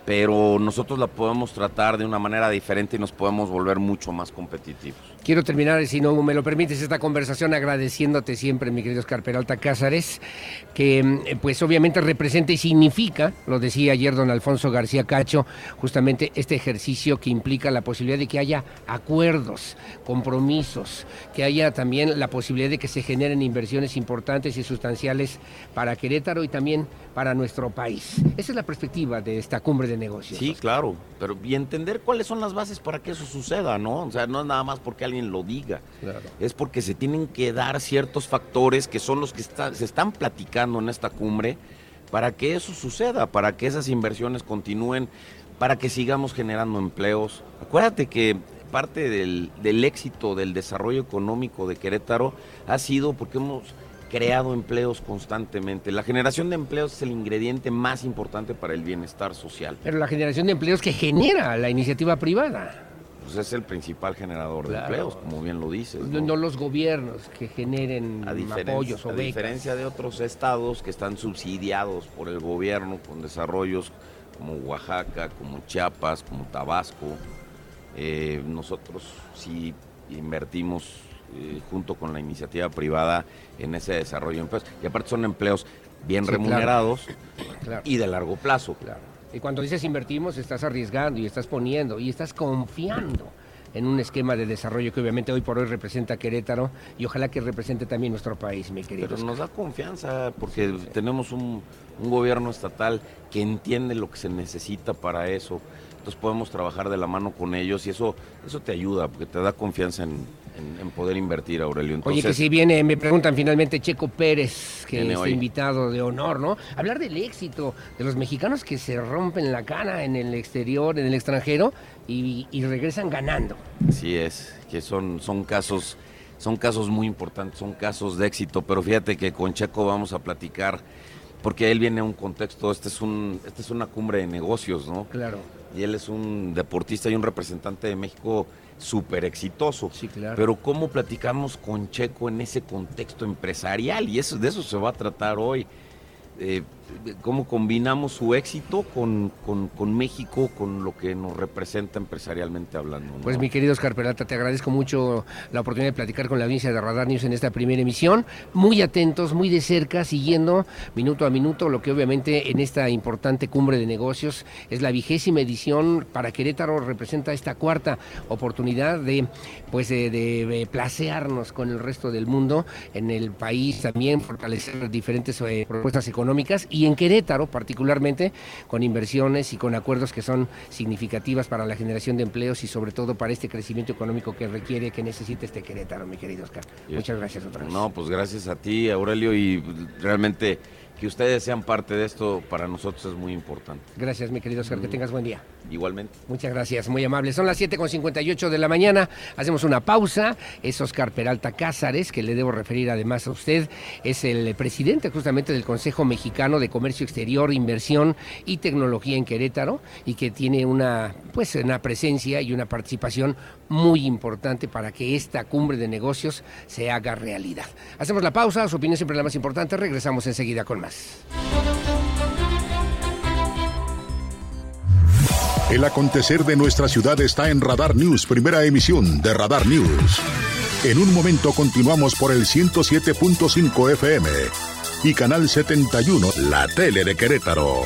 pero nosotros la podemos tratar de una manera diferente y nos podemos volver mucho más competitivos. Quiero terminar, si no me lo permites, esta conversación agradeciéndote siempre, mi querido Oscar Peralta Cázares, que mm, pues obviamente representa y significa, lo decía ayer don Alfonso García Cacho, justamente este ejercicio que implica la posibilidad de que haya acuerdos, compromisos, que haya también la posibilidad de que se generen inversiones importantes y sustanciales para Querétaro y también para nuestro país. Esa es la perspectiva de esta cumbre de negocios. Sí, Oscar. claro, pero y entender cuáles son las bases para que eso suceda, ¿no? O sea, no es nada más porque alguien alguien lo diga. Claro. Es porque se tienen que dar ciertos factores que son los que está- se están platicando en esta cumbre para que eso suceda, para que esas inversiones continúen, para que sigamos generando empleos. Acuérdate que parte del, del éxito del desarrollo económico de Querétaro ha sido porque hemos creado empleos constantemente. La generación de empleos es el ingrediente más importante para el bienestar social. Pero la generación de empleos que genera la iniciativa privada. Pues es el principal generador de Claro. empleos, como bien lo dices. No, no los gobiernos que generen A, apoyos o a becas. diferencia de otros estados que están subsidiados por el gobierno con desarrollos como Oaxaca, como Chiapas, como Tabasco, eh, nosotros sí invertimos eh, junto con la iniciativa privada en ese desarrollo de empleos. Y aparte son empleos bien Sí, claro. remunerados Claro. y de largo plazo. Y cuando dices invertimos, estás arriesgando y estás poniendo y estás confiando en un esquema de desarrollo que obviamente hoy por hoy representa Querétaro y ojalá que represente también nuestro país, mi querido. Pero Oscar. nos da confianza porque tenemos un, un gobierno estatal que entiende lo que se necesita para eso. Entonces podemos trabajar de la mano con ellos y eso, eso te ayuda porque te da confianza en, en- en poder invertir, Aurelio. Entonces, Oye, que si viene, me preguntan finalmente Checo Pérez, que es hoy. invitado de honor, ¿no? Hablar del éxito de los mexicanos que se rompen la cara en el exterior, en el extranjero y, y regresan ganando. Así es, que son, son casos, son casos muy importantes, son casos de éxito, pero fíjate que con Checo vamos a platicar, porque él viene a un contexto, este es un, esta es una cumbre de negocios, ¿no? Claro. Y él es un deportista y un representante de México súper exitoso. Sí, claro. Pero ¿cómo platicamos con Checo en ese contexto empresarial? Y eso, de eso se va a tratar hoy. Eh, cómo combinamos su éxito con, con- con México, con lo que nos representa empresarialmente hablando. Pues mi querido Oscar te agradezco mucho la oportunidad de platicar con la audiencia de Radar News en esta primera emisión. Muy atentos, muy de cerca, siguiendo minuto a minuto lo que obviamente en esta importante cumbre de negocios es la vigésima edición para Querétaro, representa esta cuarta oportunidad de pues de, de, placearnos con el resto del mundo en el país también, fortalecer diferentes eh, propuestas económicas en Querétaro particularmente con inversiones y con acuerdos que son significativas para la generación de empleos y sobre todo para este crecimiento económico que requiere, que necesita este Querétaro, mi querido Oscar. Muchas gracias otra vez. No, pues gracias a ti, Aurelio, y realmente que ustedes sean parte de esto para nosotros es muy importante. Gracias, mi querido Oscar, que tengas buen día. Igualmente. Muchas gracias, muy amable. Son las 7.58 de la mañana, hacemos una pausa. Es Oscar Peralta Cázares, que le debo referir además a usted. Es el presidente justamente del Consejo Mexicano de Comercio Exterior, Inversión y Tecnología en Querétaro y que tiene una, pues, una presencia y una participación muy importante para que esta cumbre de negocios se haga realidad. Hacemos la pausa, su opinión siempre la más importante. Regresamos enseguida con más. El acontecer de nuestra ciudad está en Radar News, primera emisión de Radar News. En un momento continuamos por el 107.5 FM y Canal 71, la tele de Querétaro.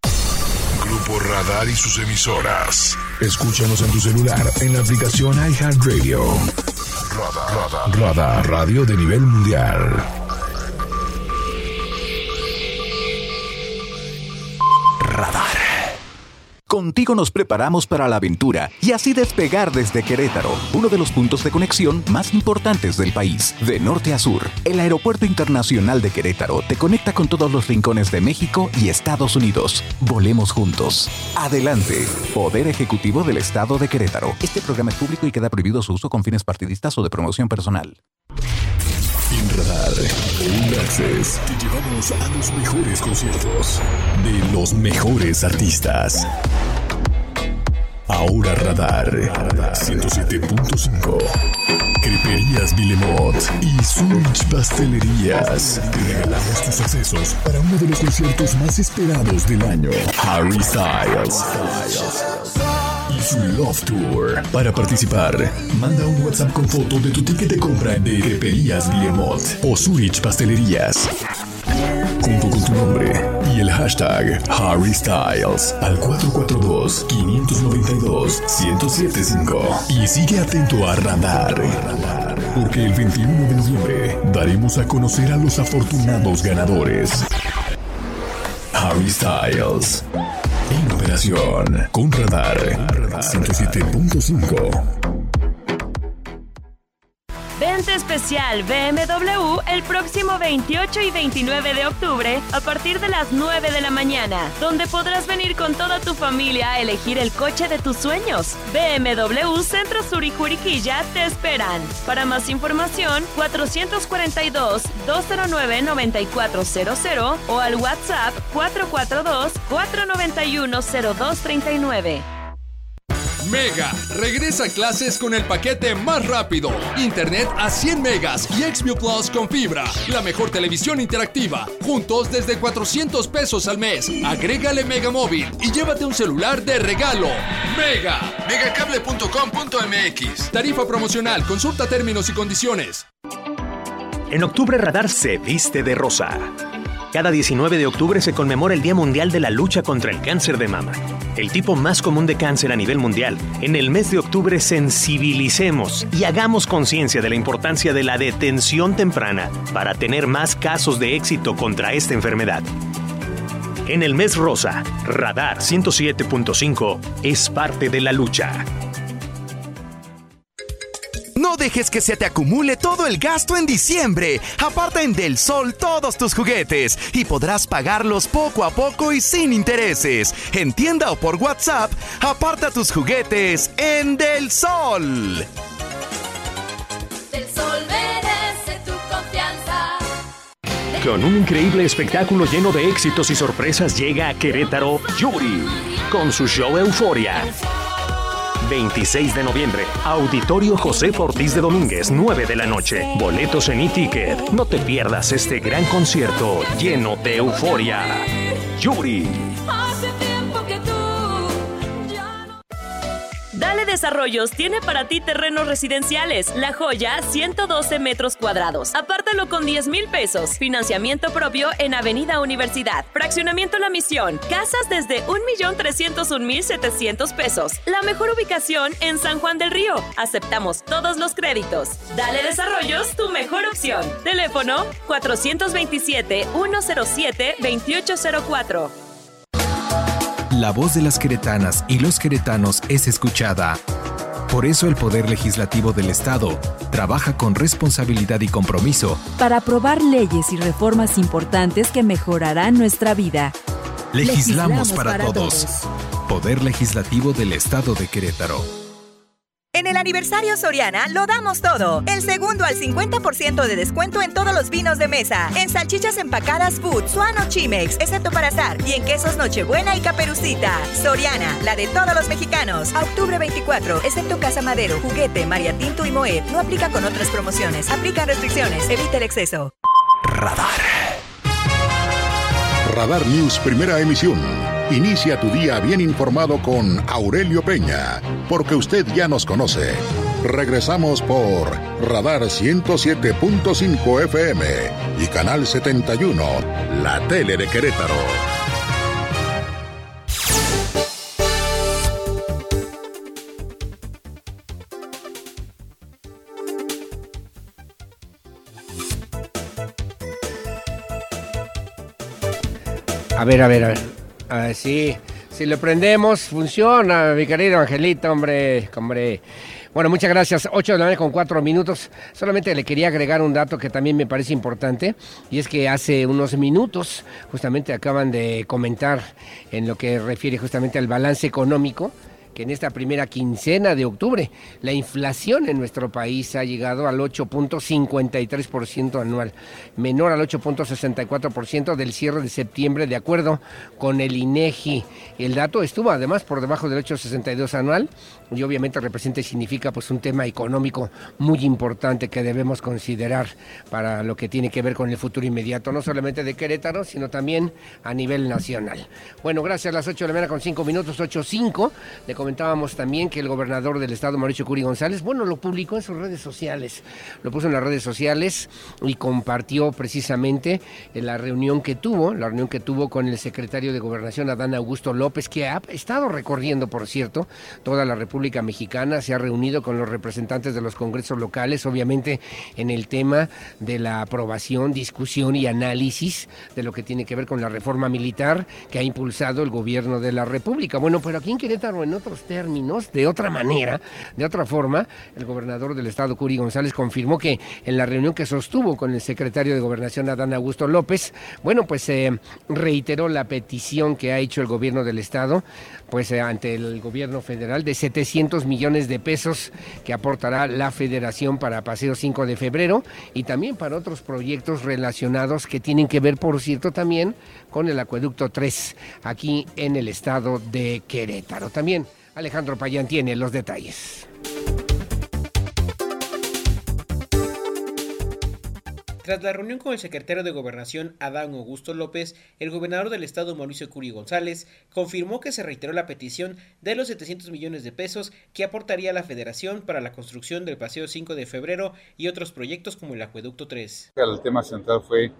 Grupo Radar y sus emisoras. Escúchanos en tu celular en la aplicación iHeartRadio. Radar, Radar, Radar, radio de nivel mundial. Radar. Contigo nos preparamos para la aventura y así despegar desde Querétaro, uno de los puntos de conexión más importantes del país, de norte a sur. El Aeropuerto Internacional de Querétaro te conecta con todos los rincones de México y Estados Unidos. Volemos juntos. Adelante. Poder Ejecutivo del Estado de Querétaro. Este programa es público y queda prohibido su uso con fines partidistas o de promoción personal. En Radar, un access, te llevamos a los mejores conciertos de los mejores artistas. Ahora Radar 107.5. Creperías Vilemot y Zurich Pastelerías. Te regalamos tus accesos para uno de los conciertos más esperados del año. Harry Styles. Y su Love Tour. Para participar, manda un WhatsApp con foto de tu ticket de compra de Creperías Guillemot o Zurich Pastelerías. Junto con tu nombre el hashtag Harry Styles al 442-592-1075. Y sigue atento a Radar. Porque el 21 de noviembre daremos a conocer a los afortunados ganadores. Harry Styles. En operación con Radar 107.5. Especial BMW el próximo 28 y 29 de octubre a partir de las 9 de la mañana, donde podrás venir con toda tu familia a elegir el coche de tus sueños. BMW Centro Sur y Juriquilla te esperan. Para más información, 442-209-9400 o al WhatsApp 442-491-0239. Mega, regresa a clases con el paquete más rápido. Internet a 100 megas y Xview Plus con fibra. La mejor televisión interactiva. Juntos desde 400 pesos al mes. Agrégale Mega Móvil y llévate un celular de regalo. Mega, megacable.com.mx. Tarifa promocional, consulta términos y condiciones. En octubre Radar se viste de rosa. Cada 19 de octubre se conmemora el Día Mundial de la Lucha contra el Cáncer de Mama, el tipo más común de cáncer a nivel mundial. En el mes de octubre sensibilicemos y hagamos conciencia de la importancia de la detención temprana para tener más casos de éxito contra esta enfermedad. En el mes rosa, Radar 107.5 es parte de la lucha. Dejes que se te acumule todo el gasto en diciembre. Aparta en Del Sol todos tus juguetes y podrás pagarlos poco a poco y sin intereses. En tienda o por WhatsApp, aparta tus juguetes en Del Sol. Del sol merece tu confianza. Con un increíble espectáculo lleno de éxitos y sorpresas llega a Querétaro Yuri con su show Euforia. 26 de noviembre, Auditorio José Ortiz de Domínguez, 9 de la noche. Boletos en e-ticket. No te pierdas este gran concierto lleno de euforia. Yuri. Desarrollos tiene para ti terrenos residenciales. La Joya, 112 metros cuadrados. Apártalo con 10 mil pesos. Financiamiento propio en Avenida Universidad. Fraccionamiento La Misión. Casas desde 1.301.700 pesos. La mejor ubicación en San Juan del Río. Aceptamos todos los créditos. Dale Desarrollos, tu mejor opción. Teléfono 427-107-2804. La voz de las queretanas y los queretanos es escuchada. Por eso el Poder Legislativo del Estado trabaja con responsabilidad y compromiso para aprobar leyes y reformas importantes que mejorarán nuestra vida. Legislamos, para, todos. Poder Legislativo del Estado de Querétaro. En el aniversario Soriana lo damos todo. El segundo al 50% de descuento en todos los vinos de mesa. En salchichas empacadas Food, Swan o Chimex, excepto para azar. Y en quesos Nochebuena y Caperucita. Soriana, la de todos los mexicanos. Octubre 24, excepto Casa Madero, Juguete, María Tinto y Moed. No aplica con otras promociones. Aplican restricciones. Evita el exceso. Radar News Primera Emisión. Inicia tu día bien informado con Aurelio Peña, porque usted ya nos conoce. Regresamos por Radar 107.5 FM y Canal 71, la tele de Querétaro. A ver, a ver, a ver. Ah, sí, si lo prendemos, funciona, mi querido Angelito, hombre, hombre. Bueno, muchas gracias. 8 de la mañana con 4 minutos. Solamente le quería agregar un dato que también me parece importante, y es que hace unos minutos justamente acaban de comentar en lo que refiere justamente al balance económico que en esta primera quincena de octubre la inflación en nuestro país ha llegado al 8.53% anual, menor al 8.64% del cierre de septiembre de acuerdo con el INEGI. El dato estuvo además por debajo del 8.62 anual y obviamente representa y significa pues un tema económico muy importante que debemos considerar para lo que tiene que ver con el futuro inmediato, no solamente de Querétaro, sino también a nivel nacional. Bueno, gracias a las 8 de la mañana con 5 minutos, 8.5 de comentábamos también que el gobernador del estado, Mauricio Curi González, bueno, lo publicó en sus redes sociales, lo puso en las redes sociales y compartió precisamente la reunión que tuvo, la reunión que tuvo con el secretario de Gobernación, Adán Augusto López, que ha estado recorriendo, por cierto, toda la República Mexicana, se ha reunido con los representantes de los congresos locales, obviamente en el tema de la aprobación, discusión y análisis de lo que tiene que ver con la reforma militar que ha impulsado el gobierno de la República. Bueno, pero aquí en Querétaro, en términos, de otra manera, de otra forma, el gobernador del estado, Curi González, confirmó que en la reunión que sostuvo con el secretario de Gobernación, Adán Augusto López, bueno, pues eh, reiteró la petición que ha hecho el gobierno del estado, pues eh, ante el gobierno federal, de 700 millones de pesos que aportará la federación para Paseo 5 de febrero y también para otros proyectos relacionados que tienen que ver, por cierto, también con el acueducto 3 aquí en el estado de Querétaro. También Alejandro Payán tiene los detalles. Tras la reunión con el secretario de Gobernación Adán Augusto López, el gobernador del estado Mauricio Curi González confirmó que se reiteró la petición de los 700 millones de pesos que aportaría la federación para la construcción del Paseo 5 de febrero y otros proyectos como el Acueducto 3. El tema central fue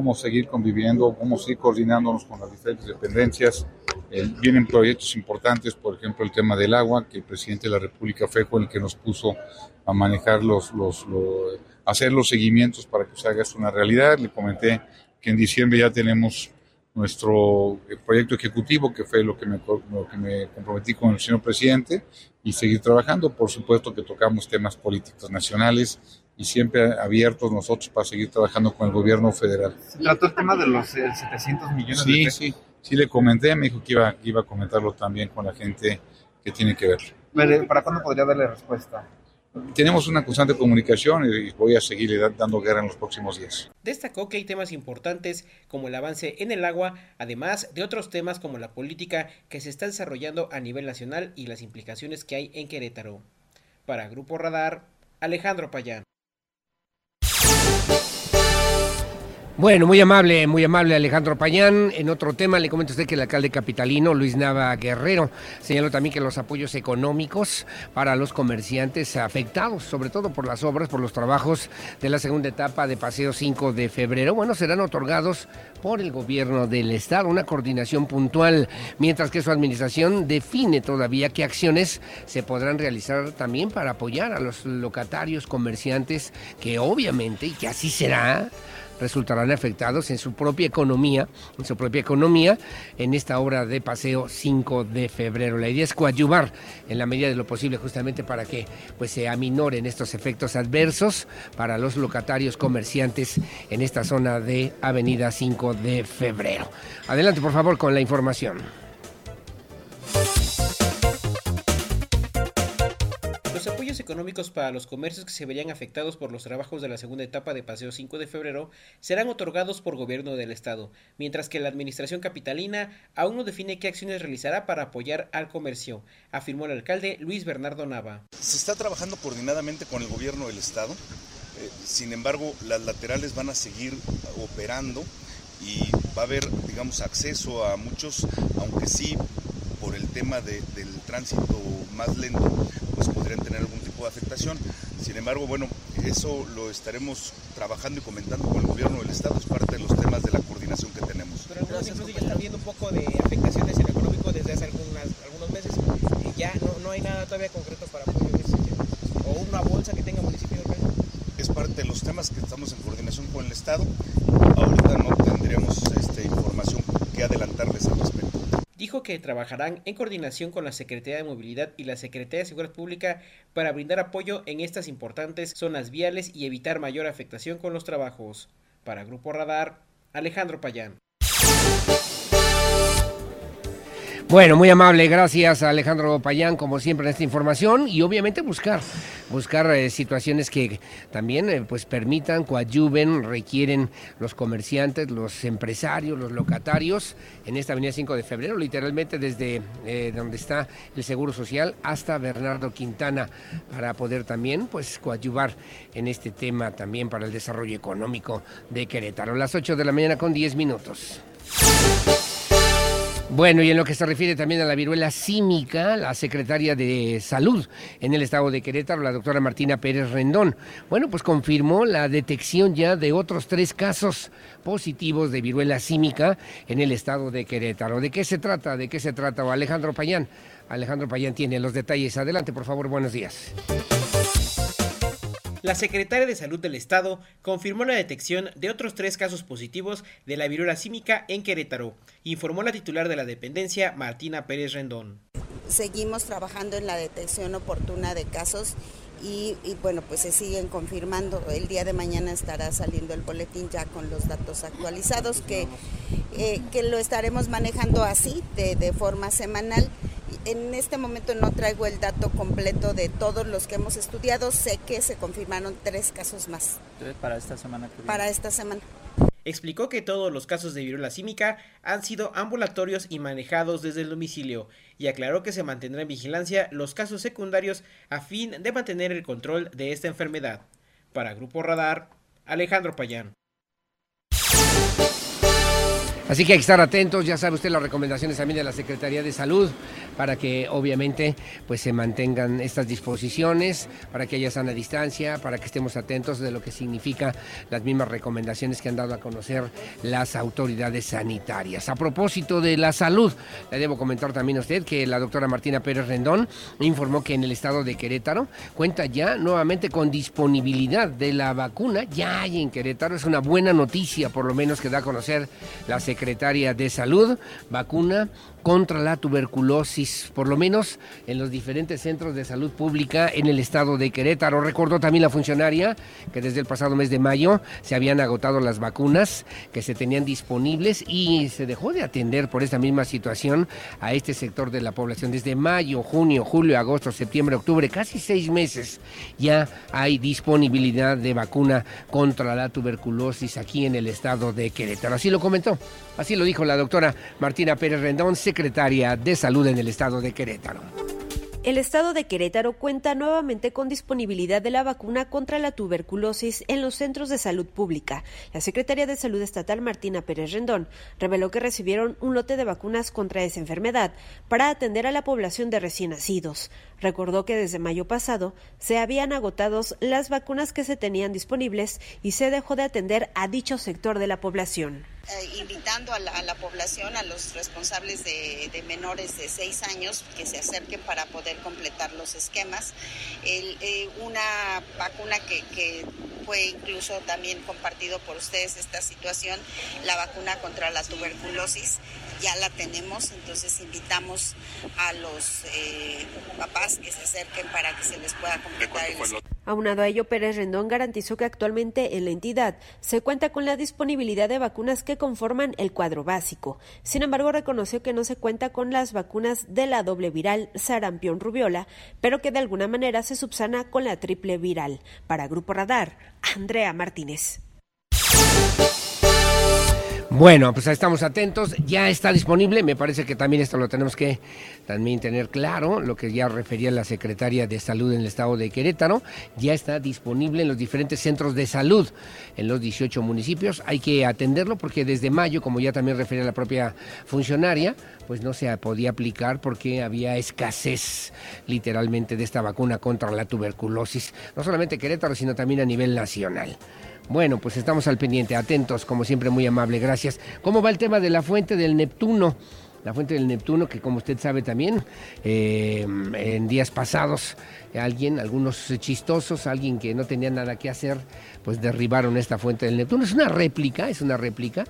cómo seguir conviviendo, cómo seguir coordinándonos con las diferentes dependencias. Eh, vienen proyectos importantes, por ejemplo, el tema del agua, que el presidente de la República fue con el que nos puso a manejar los, los, los hacer los seguimientos para que se haga esto una realidad. Le comenté que en diciembre ya tenemos nuestro eh, proyecto ejecutivo, que fue lo que, me, lo que me comprometí con el señor presidente, y seguir trabajando. Por supuesto que tocamos temas políticos nacionales y siempre abiertos nosotros para seguir trabajando con el gobierno federal. ¿Se trató el tema de los 700 millones sí, de pesos? Sí, sí, le comenté, me dijo que iba, que iba a comentarlo también con la gente que tiene que ver. ¿Para cuándo podría darle respuesta? Tenemos una constante comunicación y voy a seguirle dando guerra en los próximos días. Destacó que hay temas importantes como el avance en el agua, además de otros temas como la política que se está desarrollando a nivel nacional y las implicaciones que hay en Querétaro. Para Grupo Radar, Alejandro Payán. Bueno, muy amable, muy amable Alejandro Pañán. En otro tema le comento a usted que el alcalde capitalino, Luis Nava Guerrero, señaló también que los apoyos económicos para los comerciantes afectados, sobre todo por las obras, por los trabajos de la segunda etapa de Paseo 5 de febrero, bueno, serán otorgados por el gobierno del estado, una coordinación puntual, mientras que su administración define todavía qué acciones se podrán realizar también para apoyar a los locatarios, comerciantes, que obviamente, y que así será, resultarán afectados en su propia economía, en su propia economía, en esta obra de paseo 5 de febrero. La idea es coadyuvar en la medida de lo posible justamente para que pues se aminoren estos efectos adversos para los locatarios comerciantes en esta zona de Avenida 5 de febrero. Adelante por favor con la información. Los apoyos económicos para los comercios que se verían afectados por los trabajos de la segunda etapa de Paseo 5 de febrero serán otorgados por gobierno del estado, mientras que la administración capitalina aún no define qué acciones realizará para apoyar al comercio, afirmó el alcalde Luis Bernardo Nava. Se está trabajando coordinadamente con el gobierno del estado, eh, sin embargo las laterales van a seguir operando y va a haber, digamos, acceso a muchos, aunque sí por el tema de, del tránsito más lento, pues podrían tener algún tipo de afectación. Sin embargo, bueno, eso lo estaremos trabajando y comentando con el gobierno del Estado, es parte de los temas de la coordinación que tenemos. Pero algunos incluso ya están viendo un poco de afectaciones en lo económico desde hace algunas, algunos meses y ya no, no hay nada todavía concreto para apoyo. O una bolsa que tenga municipio de Es parte de los temas que estamos en coordinación con el Estado. Ahorita no tendríamos este, información que adelantarles al respecto dijo que trabajarán en coordinación con la Secretaría de Movilidad y la Secretaría de Seguridad Pública para brindar apoyo en estas importantes zonas viales y evitar mayor afectación con los trabajos. Para Grupo Radar, Alejandro Payán. Bueno, muy amable, gracias a Alejandro Payán, como siempre, en esta información y obviamente buscar, buscar eh, situaciones que también eh, pues permitan, coadyuven, requieren los comerciantes, los empresarios, los locatarios en esta avenida 5 de febrero, literalmente desde eh, donde está el Seguro Social hasta Bernardo Quintana, para poder también pues coadyuvar en este tema también para el desarrollo económico de Querétaro. Las 8 de la mañana con 10 minutos. Bueno, y en lo que se refiere también a la viruela símica, la secretaria de Salud en el estado de Querétaro, la doctora Martina Pérez Rendón, bueno, pues confirmó la detección ya de otros tres casos positivos de viruela símica en el estado de Querétaro. ¿De qué se trata? ¿De qué se trata? O Alejandro Payán. Alejandro Payán tiene los detalles. Adelante, por favor, buenos días. La secretaria de Salud del Estado confirmó la detección de otros tres casos positivos de la viruela símica en Querétaro, informó la titular de la dependencia, Martina Pérez Rendón. Seguimos trabajando en la detección oportuna de casos y, bueno, pues se siguen confirmando. El día de mañana estará saliendo el boletín ya con los datos actualizados, que, eh, que lo estaremos manejando así, de, de forma semanal en este momento no traigo el dato completo de todos los que hemos estudiado. Sé que se confirmaron tres casos más. Para esta semana. Que Para esta semana. Explicó que todos los casos de viruela símica han sido ambulatorios y manejados desde el domicilio y aclaró que se mantendrá en vigilancia los casos secundarios a fin de mantener el control de esta enfermedad. Para Grupo Radar, Alejandro Payán. Así que hay que estar atentos, ya sabe usted las recomendaciones también de la Secretaría de Salud para que obviamente pues se mantengan estas disposiciones, para que haya sana distancia, para que estemos atentos de lo que significa las mismas recomendaciones que han dado a conocer las autoridades sanitarias. A propósito de la salud, le debo comentar también a usted que la doctora Martina Pérez Rendón informó que en el estado de Querétaro cuenta ya nuevamente con disponibilidad de la vacuna, ya hay en Querétaro, es una buena noticia por lo menos que da a conocer la Secretaría Secretaria de Salud, vacuna contra la tuberculosis, por lo menos en los diferentes centros de salud pública en el estado de Querétaro. Recordó también la funcionaria que desde el pasado mes de mayo se habían agotado las vacunas que se tenían disponibles y se dejó de atender por esta misma situación a este sector de la población. Desde mayo, junio, julio, agosto, septiembre, octubre, casi seis meses ya hay disponibilidad de vacuna contra la tuberculosis aquí en el estado de Querétaro. Así lo comentó, así lo dijo la doctora Martina Pérez Rendón secretaria de Salud en el estado de Querétaro. El estado de Querétaro cuenta nuevamente con disponibilidad de la vacuna contra la tuberculosis en los centros de salud pública. La secretaria de Salud Estatal Martina Pérez Rendón reveló que recibieron un lote de vacunas contra esa enfermedad para atender a la población de recién nacidos. Recordó que desde mayo pasado se habían agotado las vacunas que se tenían disponibles y se dejó de atender a dicho sector de la población. Eh, invitando a la, a la, población, a los responsables de, de, menores de 6 años que se acerquen para poder completar los esquemas. El, eh, una vacuna que, que, fue incluso también compartido por ustedes esta situación, la vacuna contra la tuberculosis, ya la tenemos, entonces invitamos a los eh, papás que se acerquen para que se les pueda completar el esquema. Aunado a ello, Pérez Rendón garantizó que actualmente en la entidad se cuenta con la disponibilidad de vacunas que conforman el cuadro básico. Sin embargo, reconoció que no se cuenta con las vacunas de la doble viral sarampión rubiola, pero que de alguna manera se subsana con la triple viral. Para Grupo Radar, Andrea Martínez. Bueno, pues estamos atentos, ya está disponible, me parece que también esto lo tenemos que también tener claro, lo que ya refería la secretaria de Salud en el estado de Querétaro, ya está disponible en los diferentes centros de salud en los 18 municipios, hay que atenderlo porque desde mayo, como ya también refería la propia funcionaria, pues no se podía aplicar porque había escasez literalmente de esta vacuna contra la tuberculosis, no solamente Querétaro, sino también a nivel nacional. Bueno, pues estamos al pendiente, atentos, como siempre, muy amable, gracias. ¿Cómo va el tema de la fuente del Neptuno? La fuente del Neptuno, que como usted sabe también, eh, en días pasados, alguien, algunos chistosos, alguien que no tenía nada que hacer, pues derribaron esta fuente del Neptuno. Es una réplica, es una réplica,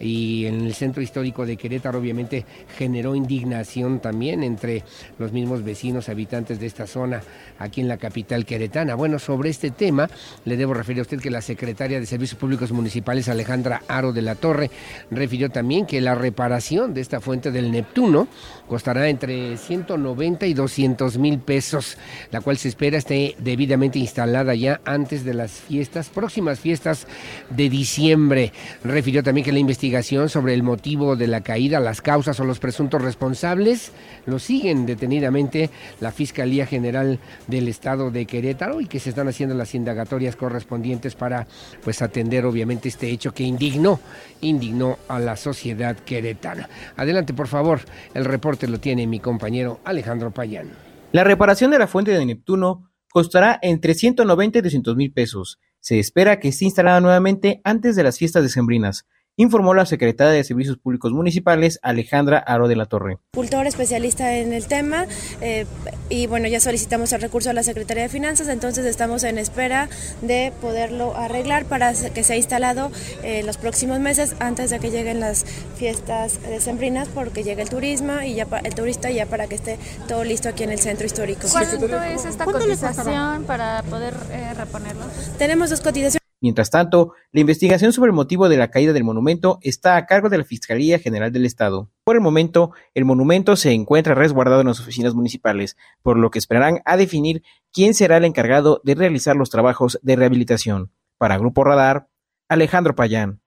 y en el centro histórico de Querétaro obviamente generó indignación también entre los mismos vecinos habitantes de esta zona aquí en la capital queretana. Bueno, sobre este tema le debo referir a usted que la secretaria de Servicios Públicos Municipales Alejandra Aro de la Torre refirió también que la reparación de esta fuente del Neptuno costará entre 190 y 200 mil pesos, cual se espera esté debidamente instalada ya antes de las fiestas, próximas fiestas de diciembre. Refirió también que la investigación sobre el motivo de la caída, las causas o los presuntos responsables lo siguen detenidamente la Fiscalía General del Estado de Querétaro y que se están haciendo las indagatorias correspondientes para pues atender obviamente este hecho que indignó, indignó a la sociedad queretana. Adelante, por favor, el reporte lo tiene mi compañero Alejandro Payán. La reparación de la fuente de Neptuno costará entre 190 y 200 mil pesos. Se espera que esté instalada nuevamente antes de las fiestas decembrinas informó la secretaria de Servicios Públicos Municipales, Alejandra Aro de la Torre. Cultor especialista en el tema eh, y bueno, ya solicitamos el recurso a la Secretaría de Finanzas, entonces estamos en espera de poderlo arreglar para que sea instalado en eh, los próximos meses antes de que lleguen las fiestas decembrinas porque llegue el turismo y ya el turista ya para que esté todo listo aquí en el centro histórico. ¿Cuánto es esta cotización para poder eh, reponerlo? Tenemos dos cotizaciones. Mientras tanto, la investigación sobre el motivo de la caída del monumento está a cargo de la Fiscalía General del Estado. Por el momento, el monumento se encuentra resguardado en las oficinas municipales, por lo que esperarán a definir quién será el encargado de realizar los trabajos de rehabilitación. Para Grupo Radar, Alejandro Payán.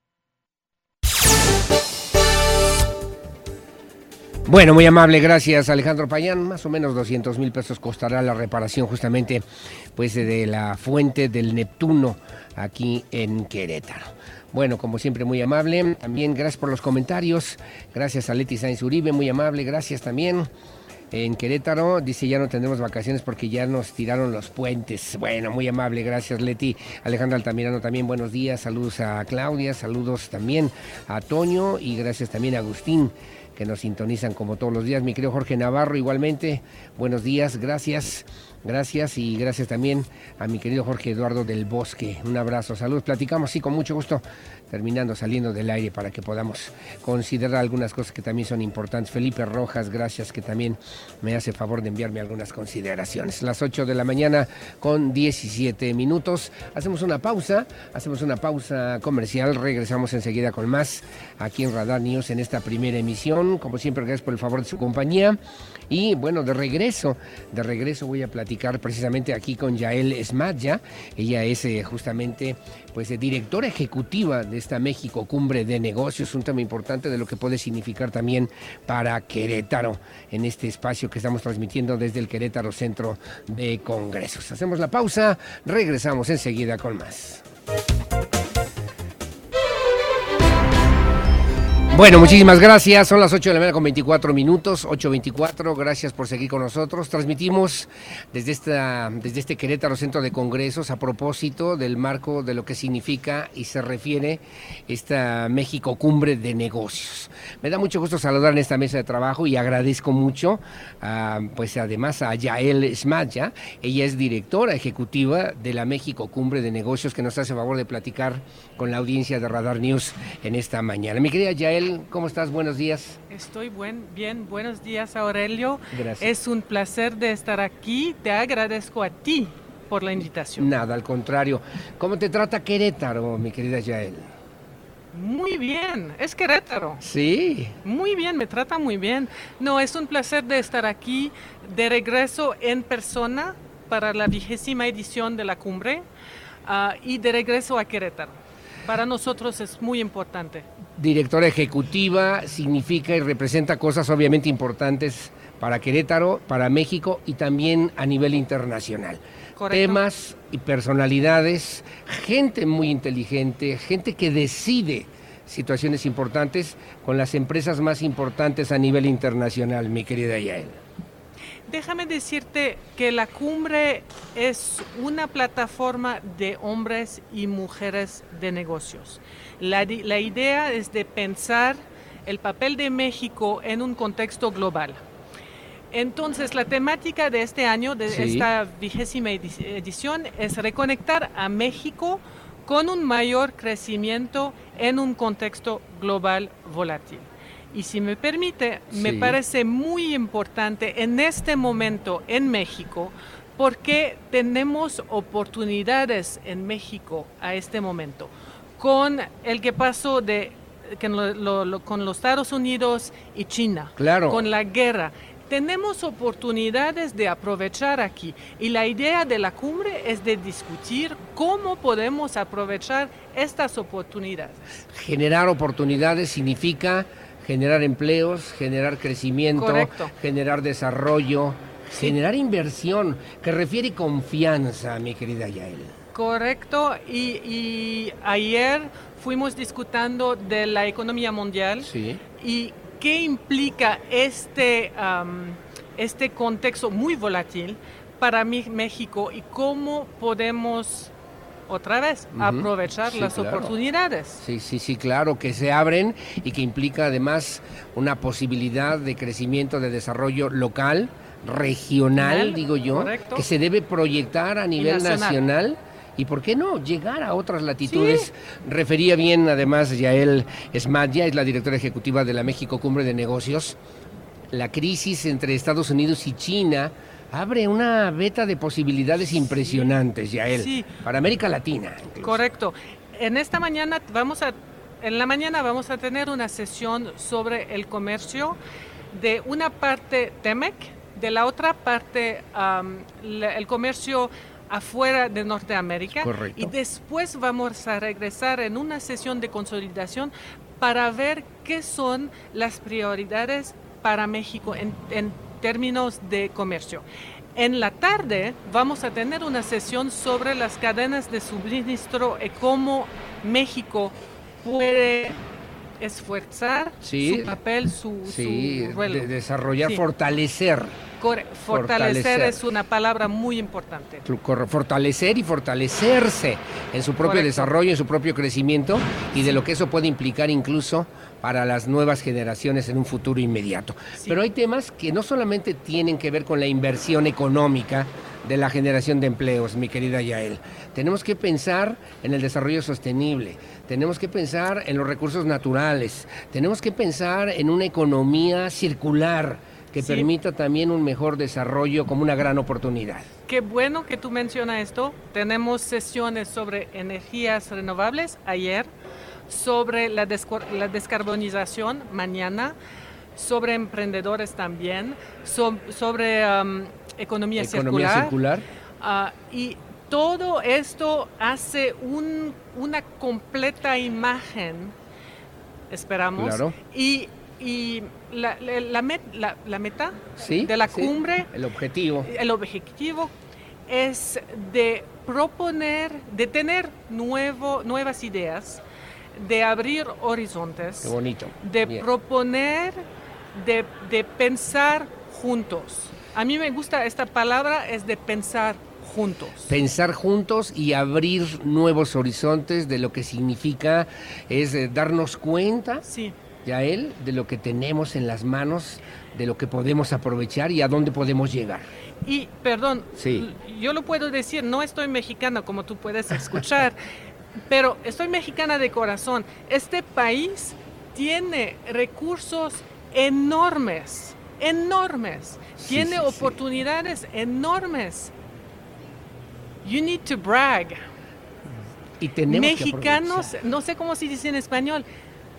Bueno, muy amable, gracias Alejandro Payán. Más o menos 200 mil pesos costará la reparación justamente pues de la fuente del Neptuno aquí en Querétaro. Bueno, como siempre, muy amable. También gracias por los comentarios. Gracias a Leti Sainz Uribe, muy amable. Gracias también. En Querétaro dice ya no tendremos vacaciones porque ya nos tiraron los puentes. Bueno, muy amable, gracias Leti. Alejandra Altamirano también, buenos días. Saludos a Claudia, saludos también a Toño y gracias también a Agustín que nos sintonizan como todos los días. Mi querido Jorge Navarro, igualmente, buenos días, gracias. Gracias y gracias también a mi querido Jorge Eduardo del Bosque. Un abrazo, saludos. Platicamos, sí, con mucho gusto, terminando saliendo del aire para que podamos considerar algunas cosas que también son importantes. Felipe Rojas, gracias, que también me hace favor de enviarme algunas consideraciones. Las 8 de la mañana con 17 minutos. Hacemos una pausa, hacemos una pausa comercial. Regresamos enseguida con más aquí en Radar News en esta primera emisión. Como siempre, gracias por el favor de su compañía. Y bueno, de regreso, de regreso voy a platicar precisamente aquí con Yael Esmaya. Ella es eh, justamente pues eh, directora ejecutiva de esta México Cumbre de Negocios, un tema importante de lo que puede significar también para Querétaro en este espacio que estamos transmitiendo desde el Querétaro Centro de Congresos. Hacemos la pausa, regresamos enseguida con más. Bueno, muchísimas gracias. Son las 8 de la mañana con 24 minutos, 8.24. Gracias por seguir con nosotros. Transmitimos desde, esta, desde este Querétaro Centro de Congresos a propósito del marco de lo que significa y se refiere esta México Cumbre de Negocios. Me da mucho gusto saludar en esta mesa de trabajo y agradezco mucho, pues además a Yael Smaya. Ella es directora ejecutiva de la México Cumbre de Negocios que nos hace favor de platicar con la audiencia de Radar News en esta mañana. Mi querida Yael, ¿cómo estás? Buenos días. Estoy buen, bien, buenos días Aurelio. Gracias. Es un placer de estar aquí. Te agradezco a ti por la invitación. Nada, al contrario. ¿Cómo te trata Querétaro, mi querida Yael? Muy bien, es Querétaro. Sí. Muy bien, me trata muy bien. No, es un placer de estar aquí de regreso en persona para la vigésima edición de la cumbre ah, y de regreso a Querétaro. Para nosotros es muy importante directora ejecutiva significa y representa cosas obviamente importantes para Querétaro, para México y también a nivel internacional. Temas y personalidades, gente muy inteligente, gente que decide situaciones importantes con las empresas más importantes a nivel internacional, mi querida Yael. Déjame decirte que la cumbre es una plataforma de hombres y mujeres de negocios. La, idea es de pensar el papel de México en un contexto global. Entonces, la temática de este año, de esta vigésima edición, es reconectar a México con un mayor crecimiento en un contexto global volátil. Y si me permite, me parece muy importante en este momento en México, porque tenemos oportunidades en México a este momento con el que pasó de con los Estados Unidos y China, claro. con la guerra. Tenemos oportunidades de aprovechar aquí y la idea de la cumbre es de discutir cómo podemos aprovechar estas oportunidades. Generar oportunidades significa generar empleos, generar crecimiento, generar desarrollo, generar inversión, que refiere confianza, mi querida Yael. Correcto, y, ayer fuimos discutiendo de la economía mundial y qué implica este, am, este contexto muy volátil para mi- México y cómo podemos otra vez aprovechar Sí, las claro. oportunidades. Sí, sí, sí, claro, que se abren y que implica además una posibilidad de crecimiento, de desarrollo local, regional, digo yo, correcto. que se debe proyectar a nivel nacional. nacional. Y por qué no llegar a otras latitudes. Refería bien, además, Yael Esmadya, es la directora ejecutiva de la México Cumbre de Negocios. La crisis entre Estados Unidos y China abre una beta de posibilidades impresionantes, Yael, Sí. para América Latina. Correcto. En esta mañana vamos a, en la mañana vamos a tener una sesión sobre el comercio de una parte TEMEC, de la otra parte el comercio afuera de Norteamérica Correcto. y después vamos a regresar en una sesión de consolidación para ver qué son las prioridades para México en, en términos de comercio. En la tarde vamos a tener una sesión sobre las cadenas de suministro y cómo México puede esfuerzar Sí. su papel, su, Sí, su rol. de- desarrollar, Sí. fortalecer. Corre- fortalecer, fortalecer. es una palabra muy importante. Fortalecer y fortalecerse en su propio Correcto. desarrollo, en su propio crecimiento y de lo que eso puede implicar incluso para las nuevas generaciones en un futuro inmediato. Pero hay temas que no solamente tienen que ver con la inversión económica de la generación de empleos, mi querida Yael. Tenemos que pensar en el desarrollo sostenible, tenemos que pensar en los recursos naturales, tenemos que pensar en una economía circular que Sí. permita también un mejor desarrollo como una gran oportunidad. Qué bueno que tú mencionas esto. Tenemos sesiones sobre energías renovables ayer, sobre la, descarbonización mañana, sobre emprendedores también, so- sobre um, economía, Economía circular. Ah, y todo esto hace un- una completa imagen, esperamos. Claro. Y, y la, la- la met- la- la meta Sí, de la sí, cumbre El objetivo. el objetivo es de proponer, de tener nuevo, nuevas ideas, de abrir horizontes, Qué bonito. de Bien. proponer, de, de pensar juntos. A mí me gusta esta palabra, es de pensar juntos. Pensar juntos y abrir nuevos horizontes de lo que significa es eh, darnos cuenta, sí. Yael, de lo que tenemos en las manos, de lo que podemos aprovechar y a dónde podemos llegar. Y, perdón, Sí. yo lo puedo decir, no estoy mexicana como tú puedes escuchar, pero estoy mexicana de corazón. Este país tiene recursos enormes, enormes, tiene sí, sí. oportunidades enormes. You need to brag. Y tenemos que Mexicanos, no sé cómo se dice en español,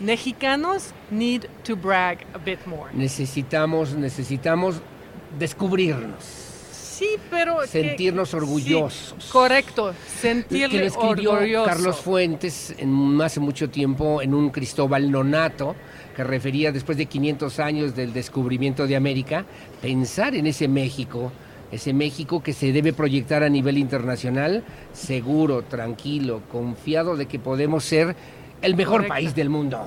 mexicanos need to brag a bit more. Necesitamos, necesitamos descubrirnos, Sí, pero... que- sentirnos sí, orgullosos. correcto, que sentirle lo escribió orgulloso. Carlos Fuentes en, hace mucho tiempo en un Cristóbal Nonato, que refería después de 500 años del descubrimiento de América, pensar en ese México, ese México que se debe proyectar a nivel internacional, seguro, tranquilo, confiado de que podemos ser el mejor Correcto. país del mundo.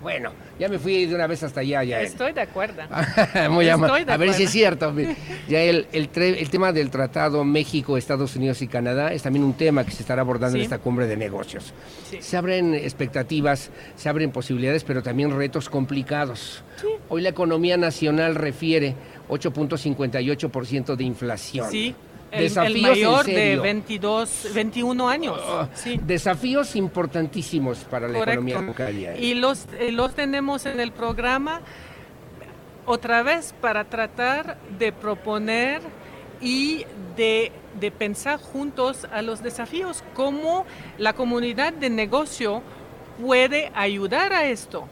Bueno, ya me fui de una vez hasta allá. Ya, Estoy de acuerdo. Muy Estoy de A ver si es cierto. Ya el, el, tre- el tema del tratado México, Estados Unidos y Canadá es también un tema que se estará abordando en esta cumbre de negocios. Sí. Se abren expectativas, se abren posibilidades, pero también retos complicados. Hoy la economía nacional refiere 8.58% de inflación. Sí, el, el Desafíos en mayor de serio. 22, 21 años. sí. Desafíos importantísimos para la Correcto. economía ya. Y los, eh, los tenemos en el programa otra vez para tratar de proponer y de, de pensar juntos a los desafíos, cómo la comunidad de negocio puede ayudar a esto.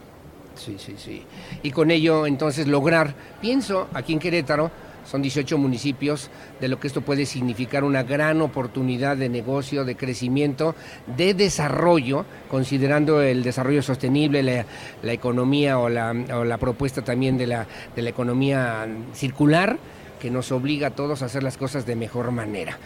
Sí, sí, sí. Y con ello entonces lograr, pienso, aquí en Querétaro, son 18 municipios, de lo que esto puede significar una gran oportunidad de negocio, de crecimiento, de desarrollo, considerando el desarrollo sostenible, la, la economía o la, o la propuesta también de la, de la economía circular, que nos obliga a todos a hacer las cosas de mejor manera.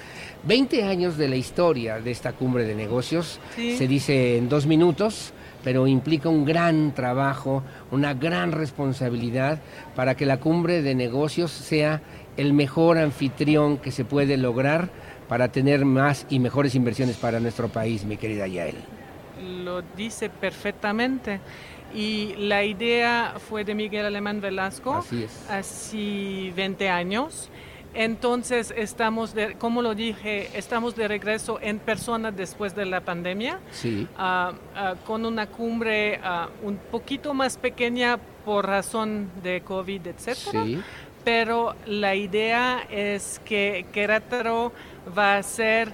20 años de la historia de esta cumbre de negocios, Sí. se dice en dos minutos, pero implica un gran trabajo, una gran responsabilidad para que la cumbre de negocios sea el mejor anfitrión que se puede lograr para tener más y mejores inversiones para nuestro país, mi querida Yael. Lo dice perfectamente. Y la idea fue de Miguel Alemán Velasco Así es. hace 20 años. Entonces estamos, de, como lo dije, estamos de regreso en persona después de la pandemia, Sí. ah, con una cumbre ah, un poquito más pequeña por razón de COVID, etcétera. Sí. Pero la idea es que Querétaro va a ser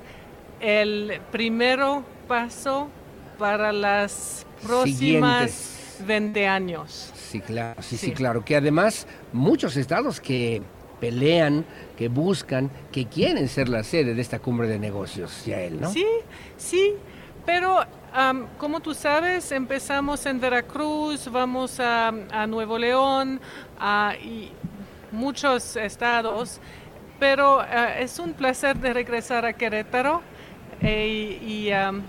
el primero paso para las próximas Siguientes. 20 años. Sí, claro, sí, sí, Sí. claro. Que además muchos estados que pelean, que buscan, que quieren ser la sede de esta cumbre de negocios, Yael, ¿no? Sí, sí, pero am, como tú sabes, empezamos en Veracruz, vamos a, a Nuevo León a- y muchos estados, pero ah, es un placer de regresar a Querétaro eh, y am,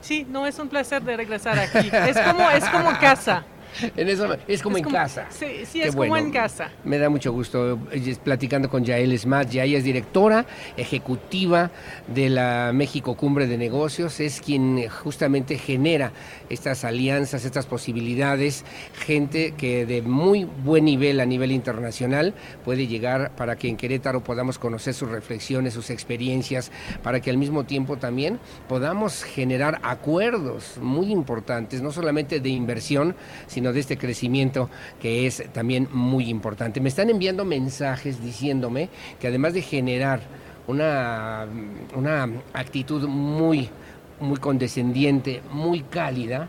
sí, no es un placer de regresar aquí, es como, es como casa. En eso, es como Es en como- casa. Sí, es como bueno. en casa. Me da mucho gusto eh, platicando con Yael Smat. Ya ella es directora ejecutiva de la México Cumbre de Negocios. Es quien eh, justamente genera estas alianzas, estas posibilidades. Gente que de muy buen nivel a nivel internacional puede llegar para que en Querétaro podamos conocer sus reflexiones, sus experiencias, para que al mismo tiempo también podamos generar acuerdos muy importantes, no solamente de inversión, sino de este crecimiento que es también muy importante. Me están enviando mensajes diciéndome que además de generar una, una actitud muy, muy condescendiente, muy cálida,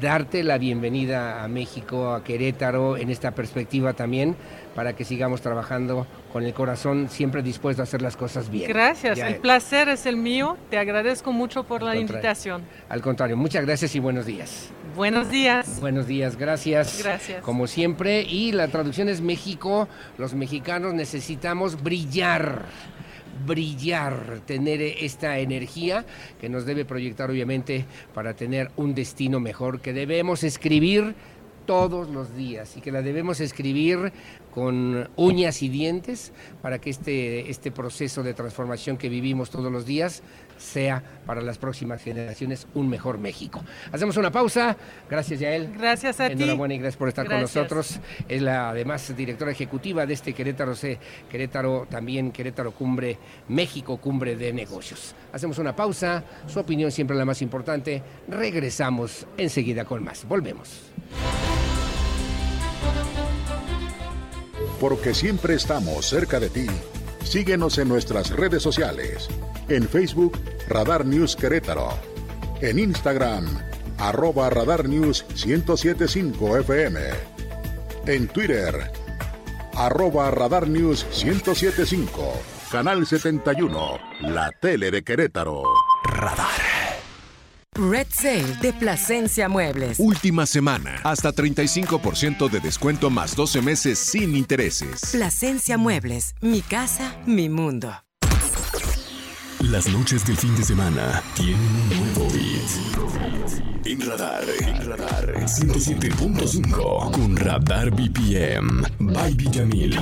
darte la bienvenida a México, a Querétaro, en esta perspectiva también, para que sigamos trabajando con el corazón siempre dispuesto a hacer las cosas bien. Gracias, Ya, el placer es el mío, te agradezco mucho por la invitación. Al contrario, muchas gracias y buenos días. Buenos días. Buenos días, gracias. Gracias. Como siempre, y la traducción es México, los mexicanos necesitamos brillar, brillar, tener esta energía que nos debe proyectar obviamente para tener un destino mejor, que debemos escribir todos los días y que la debemos escribir con uñas y dientes para que este, este proceso de transformación que vivimos todos los días sea para las próximas generaciones un mejor México. Hacemos una pausa. Gracias, Yael. Gracias a ti. Enhorabuena y gracias por estar Gracias. con nosotros. Es la además directora ejecutiva de este Querétaro C, Querétaro también Querétaro Cumbre México Cumbre de Negocios. Hacemos una pausa, su opinión siempre la más importante. Regresamos enseguida con más. Volvemos. Porque siempre estamos cerca de ti. Síguenos en nuestras redes sociales. En Facebook, Radar News Querétaro. En Instagram, arroba Radar News 1075 FM. En Twitter, arroba Radar News 1075. Canal 71, la tele de Querétaro. Red Sale de Plasencia Muebles. Última semana. Hasta 35% de descuento más 12 meses sin intereses. Plasencia Muebles. Mi casa, mi mundo. Las noches del fin de semana tienen un nuevo beat. En radar, en radar 107.5 con Radar BPM by Villamil.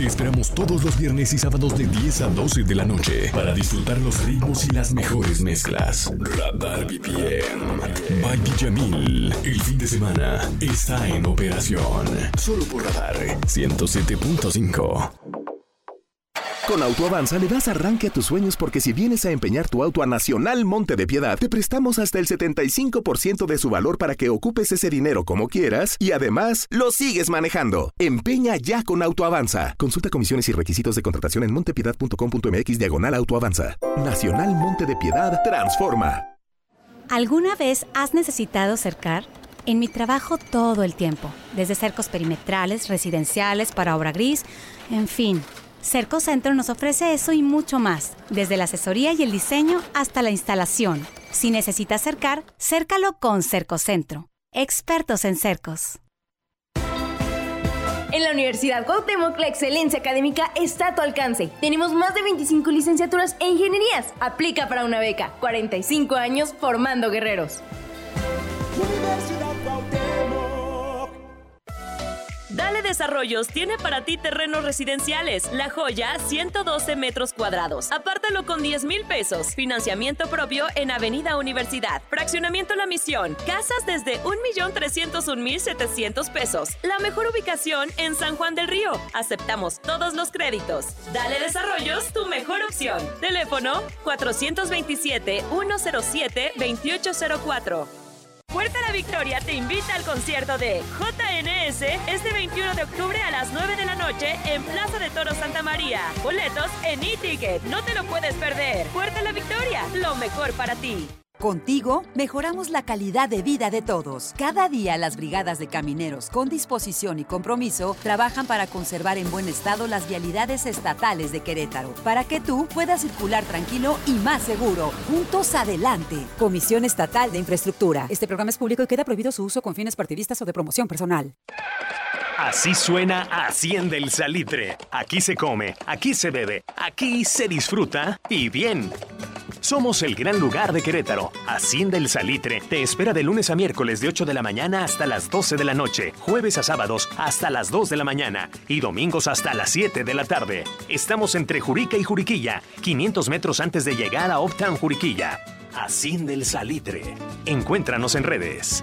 Te esperamos todos los viernes y sábados de 10 a 12 de la noche para disfrutar los ritmos y las mejores mezclas. Radar BPM by Villamil. El fin de semana está en operación. Solo por Radar 107.5. Con Autoavanza le das arranque a tus sueños porque si vienes a empeñar tu auto a Nacional Monte de Piedad, te prestamos hasta el 75% de su valor para que ocupes ese dinero como quieras y además lo sigues manejando. Empeña ya con Autoavanza. Consulta comisiones y requisitos de contratación en montepiedad.com.mx diagonal Autoavanza. Nacional Monte de Piedad transforma. ¿Alguna vez has necesitado cercar? En mi trabajo todo el tiempo, desde cercos perimetrales, residenciales, para obra gris, en fin. Cerco Centro nos ofrece eso y mucho más, desde la asesoría y el diseño hasta la instalación. Si necesitas cercar, cércalo con Cerco Centro. Expertos en cercos. En la Universidad Cuauhtémoc, la excelencia académica está a tu alcance. Tenemos más de 25 licenciaturas e ingenierías. Aplica para una beca. 45 años formando guerreros. Dale Desarrollos tiene para ti terrenos residenciales. La Joya, 112 metros cuadrados. Apártalo con 10 mil pesos. Financiamiento propio en Avenida Universidad. Fraccionamiento La Misión. Casas desde 1.301.700 pesos. La mejor ubicación en San Juan del Río. Aceptamos todos los créditos. Dale Desarrollos, tu mejor opción. Teléfono 427-107-2804. Puerta La Victoria te invita al concierto de JNS este 21 de octubre a las 9 de la noche en Plaza de Toro Santa María. Boletos en e-ticket, no te lo puedes perder. Puerta La Victoria, lo mejor para ti. Contigo mejoramos la calidad de vida de todos. Cada día las brigadas de camineros con disposición y compromiso trabajan para conservar en buen estado las vialidades estatales de Querétaro, para que tú puedas circular tranquilo y más seguro. Juntos adelante. Comisión Estatal de Infraestructura. Este programa es público y queda prohibido su uso con fines partidistas o de promoción personal. Así suena Hacienda el Salitre. Aquí se come, aquí se bebe, aquí se disfruta y bien. Somos el gran lugar de Querétaro. Hacienda el Salitre te espera de lunes a miércoles de 8 de la mañana hasta las 12 de la noche, jueves a sábados hasta las 2 de la mañana y domingos hasta las 7 de la tarde. Estamos entre Jurica y Juriquilla, 500 metros antes de llegar a Optan Juriquilla. Hacienda el Salitre. Encuéntranos en redes.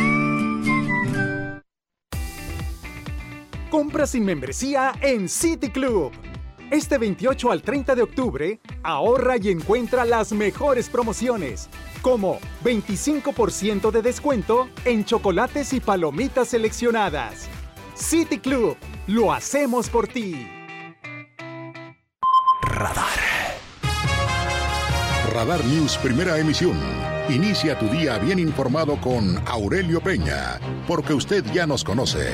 Compra sin membresía en City Club. Este 28 al 30 de octubre, ahorra y encuentra las mejores promociones, como 25% de descuento en chocolates y palomitas seleccionadas. City Club, lo hacemos por ti. Radar. Radar News, primera emisión. Inicia tu día bien informado con Aurelio Peña, porque usted ya nos conoce.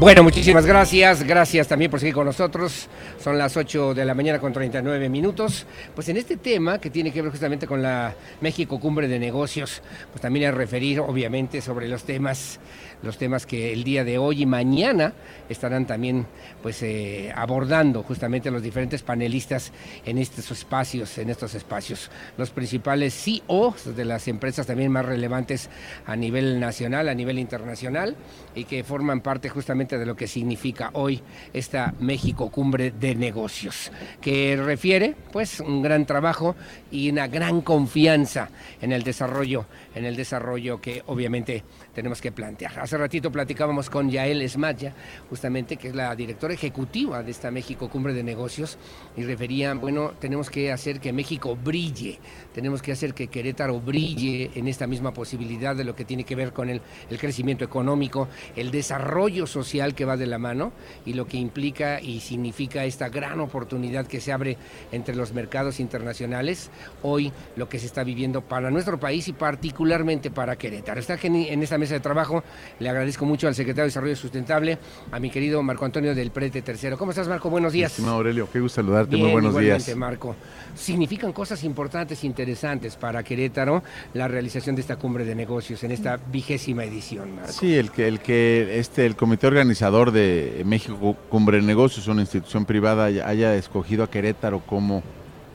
Bueno, muchísimas gracias. Gracias también por seguir con nosotros. Son las 8 de la mañana con 39 minutos. Pues en este tema que tiene que ver justamente con la México Cumbre de Negocios, pues también a referir obviamente sobre los temas los temas que el día de hoy y mañana estarán también pues eh, abordando justamente los diferentes panelistas en estos espacios, en estos espacios. Los principales CEOs de las empresas también más relevantes a nivel nacional, a nivel internacional y que forman parte justamente de lo que significa hoy esta México Cumbre de Negocios, que refiere pues un gran trabajo y una gran confianza en el desarrollo, en el desarrollo que obviamente tenemos que plantear. Hace ratito platicábamos con Yael Esmaya, justamente, que es la directora ejecutiva de esta México Cumbre de Negocios, y refería, bueno, tenemos que hacer que México brille, tenemos que hacer que Querétaro brille en esta misma posibilidad de lo que tiene que ver con el, el crecimiento económico, el desarrollo social que va de la mano y lo que implica y significa esta gran oportunidad que se abre entre los mercados internacionales, hoy lo que se está viviendo para nuestro país y particularmente para Querétaro. Está en esta mesa de trabajo, le agradezco mucho al secretario de Desarrollo Sustentable, a mi querido Marco Antonio del Prete Tercero. ¿Cómo estás, Marco? Buenos días. Estimado Aurelio, qué gusto saludarte, Bien, muy buenos igualmente, días. Marco. Significan cosas importantes, interesantes para Querétaro la realización de esta cumbre de negocios en esta vigésima edición, Marco. Sí, el que, el que este, el comité organizador de México Cumbre Negocios, una institución privada, haya escogido a Querétaro como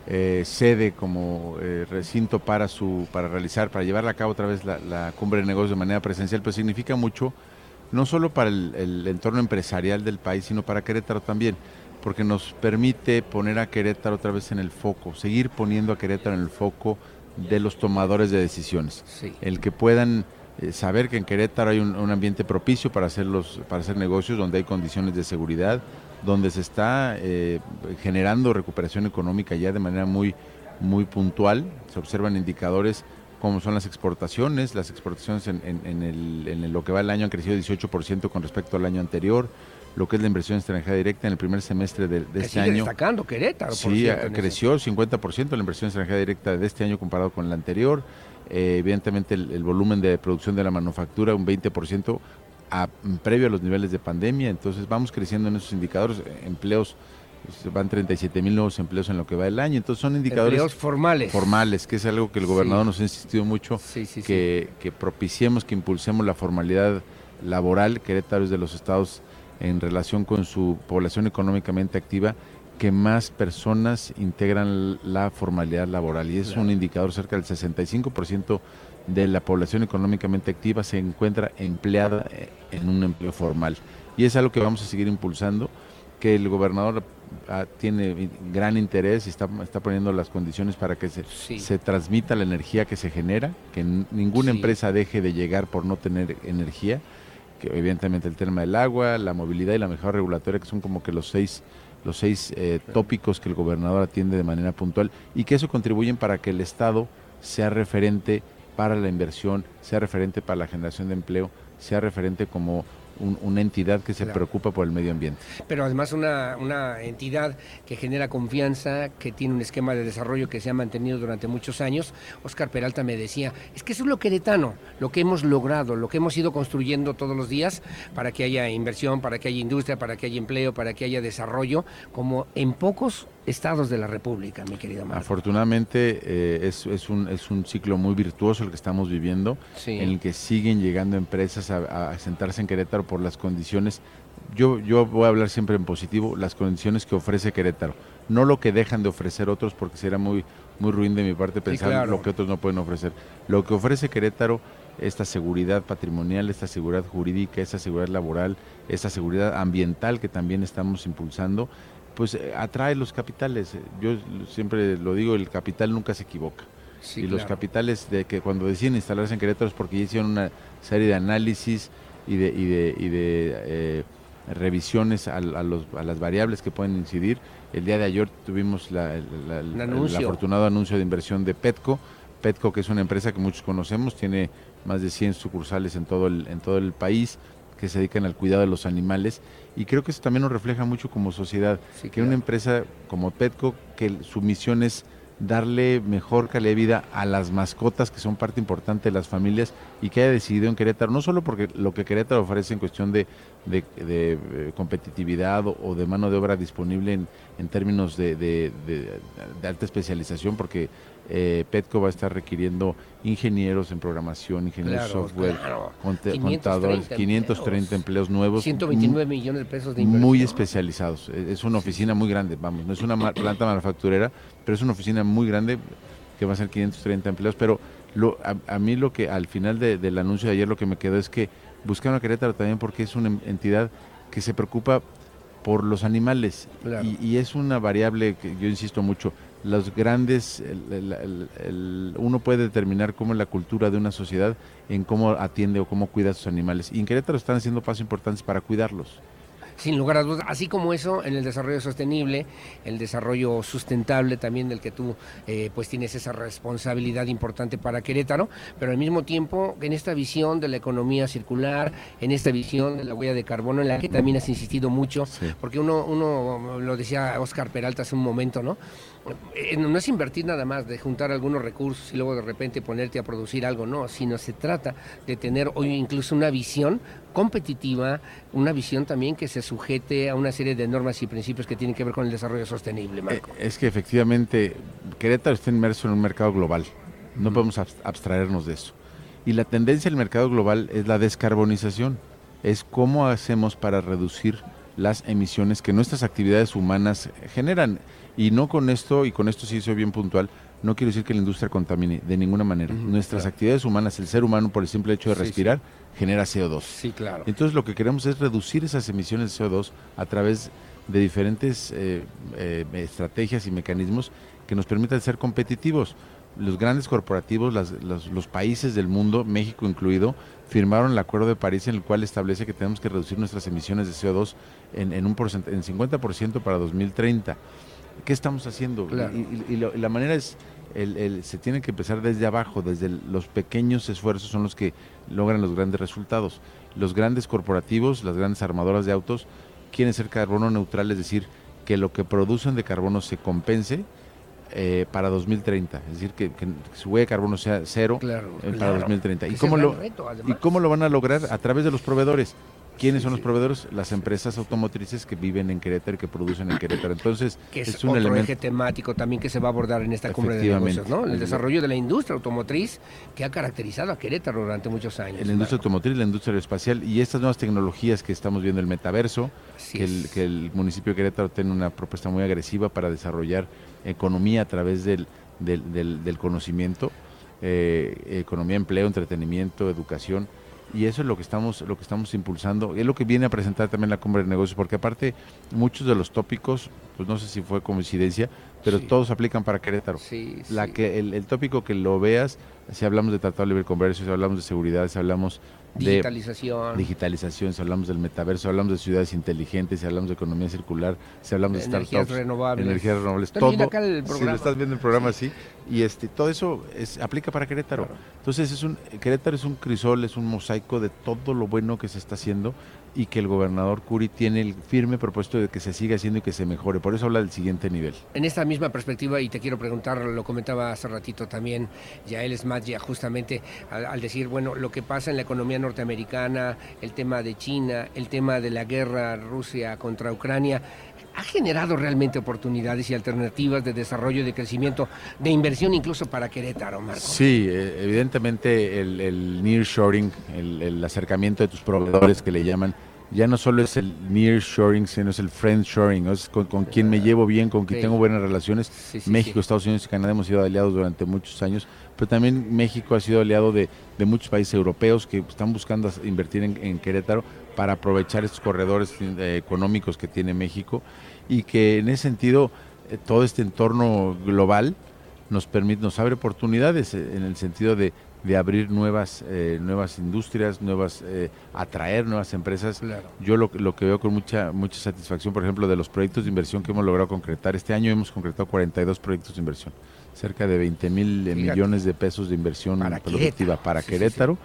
eh, sede, como eh, recinto para su para realizar, para llevar a cabo otra vez la, Cumbre de Negocios de manera presencial, pues significa mucho, no solo para el, entorno empresarial del país, sino para Querétaro también, porque nos permite poner a Querétaro otra vez en el foco, seguir poniendo a Querétaro en el foco de los tomadores de decisiones. El que puedan eh, saber que en Querétaro hay un, ambiente propicio para hacer, los, para hacer negocios, donde hay condiciones de seguridad, donde se está eh, generando recuperación económica ya de manera muy, muy puntual. Se observan indicadores como son las exportaciones. Las exportaciones en, en, el, en lo que va el año han crecido 18% con respecto al año anterior lo que es la inversión extranjera directa en el primer semestre de, de este año. destacando Querétaro, Sí, creció 50% la inversión extranjera directa de este año comparado con el anterior. Eh, evidentemente el, volumen de producción de la manufactura un 20% a, previo a los niveles de pandemia, entonces vamos creciendo en esos indicadores, empleos pues, van 37 mil nuevos empleos en lo que va el año. Entonces son indicadores empleos formales. Formales, que es algo que el gobernador nos ha insistido mucho, que, que, propiciemos, que impulsemos la formalidad laboral. Querétaro es de los estados en relación con su población económicamente activa que más personas integran la formalidad laboral y es un indicador cerca del 65% de la población económicamente activa se encuentra empleada eh, en un empleo formal. Y es algo que vamos a seguir impulsando que el gobernador ah, tiene gran interés y está, está poniendo las condiciones para que se, se transmita la energía que se genera, que ninguna empresa deje de llegar por no tener energía, que evidentemente el tema del agua, la movilidad y la mejora regulatoria, que son como que los seis los seis eh, tópicos que el gobernador atiende de manera puntual y que eso contribuyen para que el Estado sea referente para la inversión, sea referente para la generación de empleo, sea referente como una entidad que se preocupa por el medio ambiente. Pero además una, una entidad que genera confianza, que tiene un esquema de desarrollo que se ha mantenido durante muchos años. Oscar Peralta me decía, es que eso es lo queretano, lo que hemos logrado, lo que hemos ido construyendo todos los días para que haya inversión, para que haya industria, para que haya empleo, para que haya desarrollo, como en pocos estados de la República, mi querida Marta. Afortunadamente eh, es, es, un, es un ciclo muy virtuoso el que estamos viviendo, en el que siguen llegando empresas a, a sentarse en Querétaro por las condiciones. Yo, yo voy a hablar siempre en positivo, las condiciones que ofrece Querétaro, no lo que dejan de ofrecer otros, porque será muy, muy ruin de mi parte pensar lo que otros no pueden ofrecer. Lo que ofrece Querétaro, esta seguridad patrimonial, esta seguridad jurídica, esta seguridad laboral, esta seguridad ambiental que también estamos impulsando, pues eh, atrae los capitales. Yo siempre lo digo, el capital nunca se equivoca. y los capitales de que cuando deciden instalarse en Querétaro es porque ya hicieron una serie de análisis, y de, y de, y de eh, revisiones a, los, a, las variables que pueden incidir. El día de ayer tuvimos la, el afortunado anuncio de inversión de Petco. Petco, que es una empresa que muchos conocemos, tiene más de 100 sucursales en todo el, en todo el país que se dedican al cuidado de los animales y creo que eso también nos refleja mucho como sociedad, que una empresa como Petco, que su misión es darle mejor calidad de vida a las mascotas que son parte importante de las familias y que haya decidido en Querétaro, no solo porque lo que Querétaro ofrece en cuestión de, de, eh, competitividad o, de mano de obra disponible en, en términos de, de, alta especialización, porque eh, Petco va a estar requiriendo ingenieros en programación, ingenieros software, contadores, 530 empleos, nuevos. 129 millones de pesos de Muy especializados. Es una oficina muy grande, vamos, no es una planta manufacturera, pero es una oficina muy grande que va a ser 530 empleos, pero lo, a, mí lo que al final del anuncio de ayer lo que me quedó es que buscaron a Querétaro también porque es una entidad que se preocupa por los animales y, y, es una variable que yo insisto mucho los grandes, uno puede determinar cómo es la cultura de una sociedad en cómo atiende o cómo cuida a sus animales. Y en Querétaro están haciendo pasos importantes para cuidarlos sin lugar a dudas, así como eso en el desarrollo sostenible, el desarrollo sustentable también del que tú eh, pues tienes esa responsabilidad importante para Querétaro, pero al mismo tiempo en esta visión de la economía circular, en esta visión de la huella de carbono en la que también has insistido mucho, porque uno, uno lo decía Oscar Peralta hace un momento, ¿no? Eh, no es invertir nada más, de juntar algunos recursos y luego de repente ponerte a producir algo, no, sino se trata de tener hoy incluso una visión competitiva, una visión también que se sujete a una serie de normas y principios que tienen que ver con el desarrollo sostenible, Marco. Eh, es que efectivamente Querétaro está inmerso en un mercado global, no podemos abstraernos de eso. Y la tendencia del mercado global es la descarbonización. es cómo hacemos para reducir las emisiones que nuestras actividades humanas generan. Y no con esto, y con esto sí soy bien puntual, no quiero decir que la industria contamine de ninguna manera. Nuestras actividades humanas, el ser humano por el simple hecho de respirar, genera CO2. Sí, claro. Entonces lo que queremos es reducir esas emisiones de CO2 a través de diferentes eh, eh, estrategias y mecanismos que nos permitan ser competitivos. Los grandes corporativos, los, países del mundo, México incluido, firmaron el Acuerdo de París en el cual establece que tenemos que reducir nuestras emisiones de CO2 en, en un en 50% para 2030. ¿Qué estamos haciendo? Y, la manera es, el, se tiene que empezar desde abajo, desde los pequeños esfuerzos son los que logran los grandes resultados. Los grandes corporativos, las grandes armadoras de autos, quieren ser carbono neutral, es decir, que lo que producen de carbono se compense eh, para 2030, es decir, que, su huella de carbono sea cero eh, para 2030. ¿Y cómo, lo, ¿Y cómo lo van a lograr? A través de los proveedores. ¿Quiénes son los proveedores? Las empresas automotrices que viven en Querétaro y que producen en Querétaro. Entonces, que es, un otro eje temático también que se va a abordar en esta cumbre de negocios, ¿no? El desarrollo de la industria automotriz que ha caracterizado a Querétaro durante muchos años. La industria automotriz, la industria espacial y estas nuevas tecnologías que estamos viendo, el metaverso, que el, que el, municipio de Querétaro tiene una propuesta muy agresiva para desarrollar economía a través del, del, conocimiento, eh, economía, empleo, entretenimiento, educación y eso es lo que estamos lo que estamos impulsando. Es lo que viene a presentar también la cumbre de negocios porque aparte muchos de los tópicos pues no sé si fue coincidencia pero todos aplican para Querétaro. La que el, tópico que lo veas si hablamos de tratado de libre comercio si hablamos de seguridad si hablamos digitalización. digitalización, si hablamos del metaverso, hablamos de ciudades inteligentes, si hablamos de economía circular, si hablamos de energías renovables, energías renovables, todo. Si lo estás viendo el programa así, y este todo eso es, aplica para Querétaro. Entonces es un Querétaro es un crisol, es un mosaico de todo lo bueno que se está haciendo y que el gobernador Curi tiene el firme propósito de que se siga haciendo y que se mejore. Por eso habla del siguiente nivel. En esta misma perspectiva, y te quiero preguntar, lo comentaba hace ratito también Yael Smadja, justamente al, decir, bueno, lo que pasa en la economía norteamericana, el tema de China, el tema de la guerra Rusia contra Ucrania, ha generado realmente oportunidades y alternativas de desarrollo, de crecimiento, de inversión incluso para Querétaro, Marco. Sí, eh, evidentemente el, el nearshoring, el, el acercamiento de tus proveedores que le llaman, ya no solo es el nearshoring, sino es el friendshoring, es con, quien me llevo bien, con quien tengo buenas relaciones. México, Estados Unidos y Canadá hemos sido aliados durante muchos años, pero también México ha sido aliado de, muchos países europeos que están buscando invertir en, Querétaro para aprovechar estos corredores eh, económicos que tiene México y que en ese sentido eh, todo este entorno global nos permite, nos abre oportunidades eh, en el sentido de de abrir nuevas eh, nuevas industrias, nuevas eh, atraer nuevas empresas. Yo lo, lo, que veo con mucha mucha satisfacción, por ejemplo, de los proyectos de inversión que hemos logrado concretar. Este año hemos concretado 42 proyectos de inversión, cerca de 20 mil eh, millones de pesos de inversión productiva para Querétaro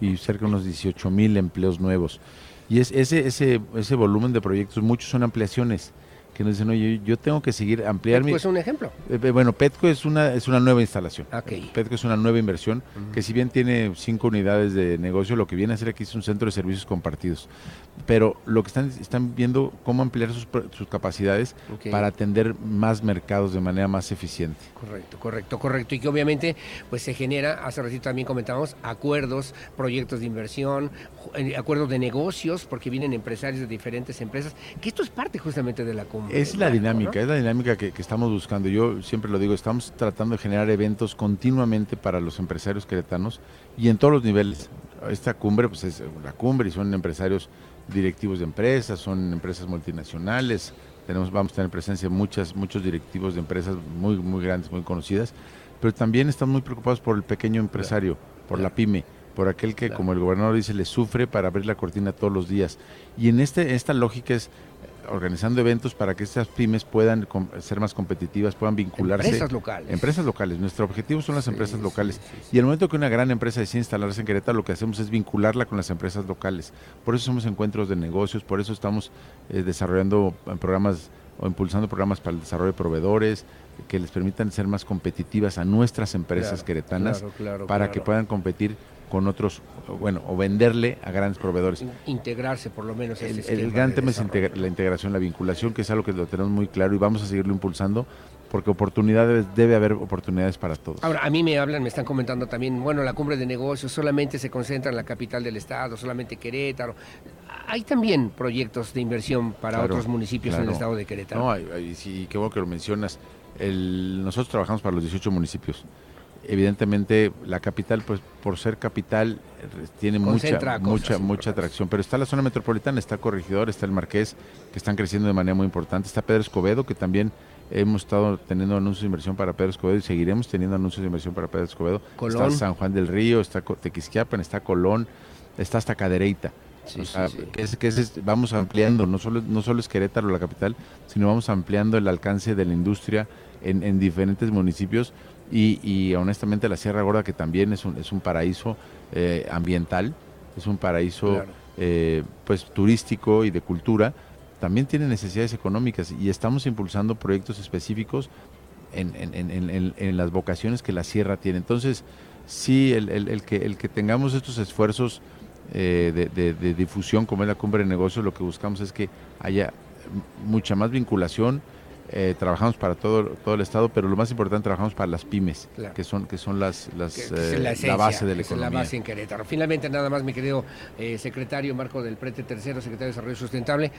y cerca de unos 18 mil empleos nuevos. Y es ese ese ese volumen de proyectos, muchos son ampliaciones que nos dicen, oye, yo tengo que seguir ampliar ¿Petco es un ejemplo? Eh, eh, bueno, Petco es una, es una nueva instalación. Petco es una nueva inversión que si bien tiene cinco unidades de negocio, lo que viene a hacer aquí es un centro de servicios compartidos. Pero lo que están, están viendo cómo ampliar sus, sus capacidades para atender más mercados de manera más eficiente. Correcto, correcto, correcto. Y que obviamente pues se genera, hace ratito también comentábamos, acuerdos, proyectos de inversión, eh, acuerdos de negocios, porque vienen empresarios de diferentes empresas, que esto es parte justamente de la comunidad es la dinámica, es la dinámica que, estamos buscando. Yo siempre lo digo, estamos tratando de generar eventos continuamente para los empresarios queretanos y en todos los niveles. Esta cumbre, pues es la cumbre y son empresarios directivos de empresas, son empresas multinacionales. Tenemos, vamos a tener presencia muchas, muchos directivos de empresas muy, muy grandes, muy conocidas, pero también estamos muy preocupados por el pequeño empresario, por la pyme por aquel que, como el gobernador dice, le sufre para abrir la cortina todos los días. Y en este, esta lógica es organizando eventos para que estas pymes puedan ser más competitivas, puedan vincularse. Empresas locales. Empresas locales. Nuestro objetivo son las empresas locales. Y el momento que una gran empresa decide instalarse en Querétaro, lo que hacemos es vincularla con las empresas locales. Por eso somos encuentros de negocios, por eso estamos eh, desarrollando eh, programas o impulsando programas para el desarrollo de proveedores que les permitan ser más competitivas a nuestras empresas queretanas para que puedan competir con otros, bueno, o venderle a grandes proveedores. Integrarse por lo menos. El, el gran tema es la integración, la vinculación, que es algo que lo tenemos muy claro y vamos a seguirlo impulsando porque oportunidades, debe haber oportunidades para todos. Ahora, a mí me hablan, me están comentando también, bueno, la cumbre de negocios solamente se concentra en la capital del estado, solamente Querétaro. Hay también proyectos de inversión para otros municipios en el estado de Querétaro. No, sí, qué bueno que lo mencionas. nosotros trabajamos para los 18 municipios evidentemente la capital, pues por ser capital, tiene mucha, mucha, mucha atracción. Pero está la zona metropolitana, está Corregidor, está el Marqués, que están creciendo de manera muy importante. Está Pedro Escobedo, que también hemos estado teniendo anuncios de inversión para Pedro Escobedo y seguiremos teniendo anuncios de inversión para Pedro Escobedo. Está San Juan del Río, está Tequisquiapan, está Colón, está hasta Cadereyta. Que vamos ampliando, no solo, no solo es Querétaro la capital, sino vamos ampliando el alcance de la industria en, en diferentes municipios y, honestamente la Sierra Gorda, que también es un, es un paraíso eh, ambiental, es un paraíso eh, pues turístico y de cultura, también tiene necesidades económicas y estamos impulsando proyectos específicos en, en, las vocaciones que la Sierra tiene. Entonces, sí, el, el, que, el que tengamos estos esfuerzos eh, de, de difusión como es la cumbre de negocios, lo que buscamos es que haya mucha más vinculación, eh, trabajamos para todo, todo el estado, pero lo más importante trabajamos para las pymes, que son que son las, las eh, la, base de la economía. la base en Querétaro. Finalmente nada más mi querido eh, secretario Marco del Prete tercero, secretario de Desarrollo Sustentable,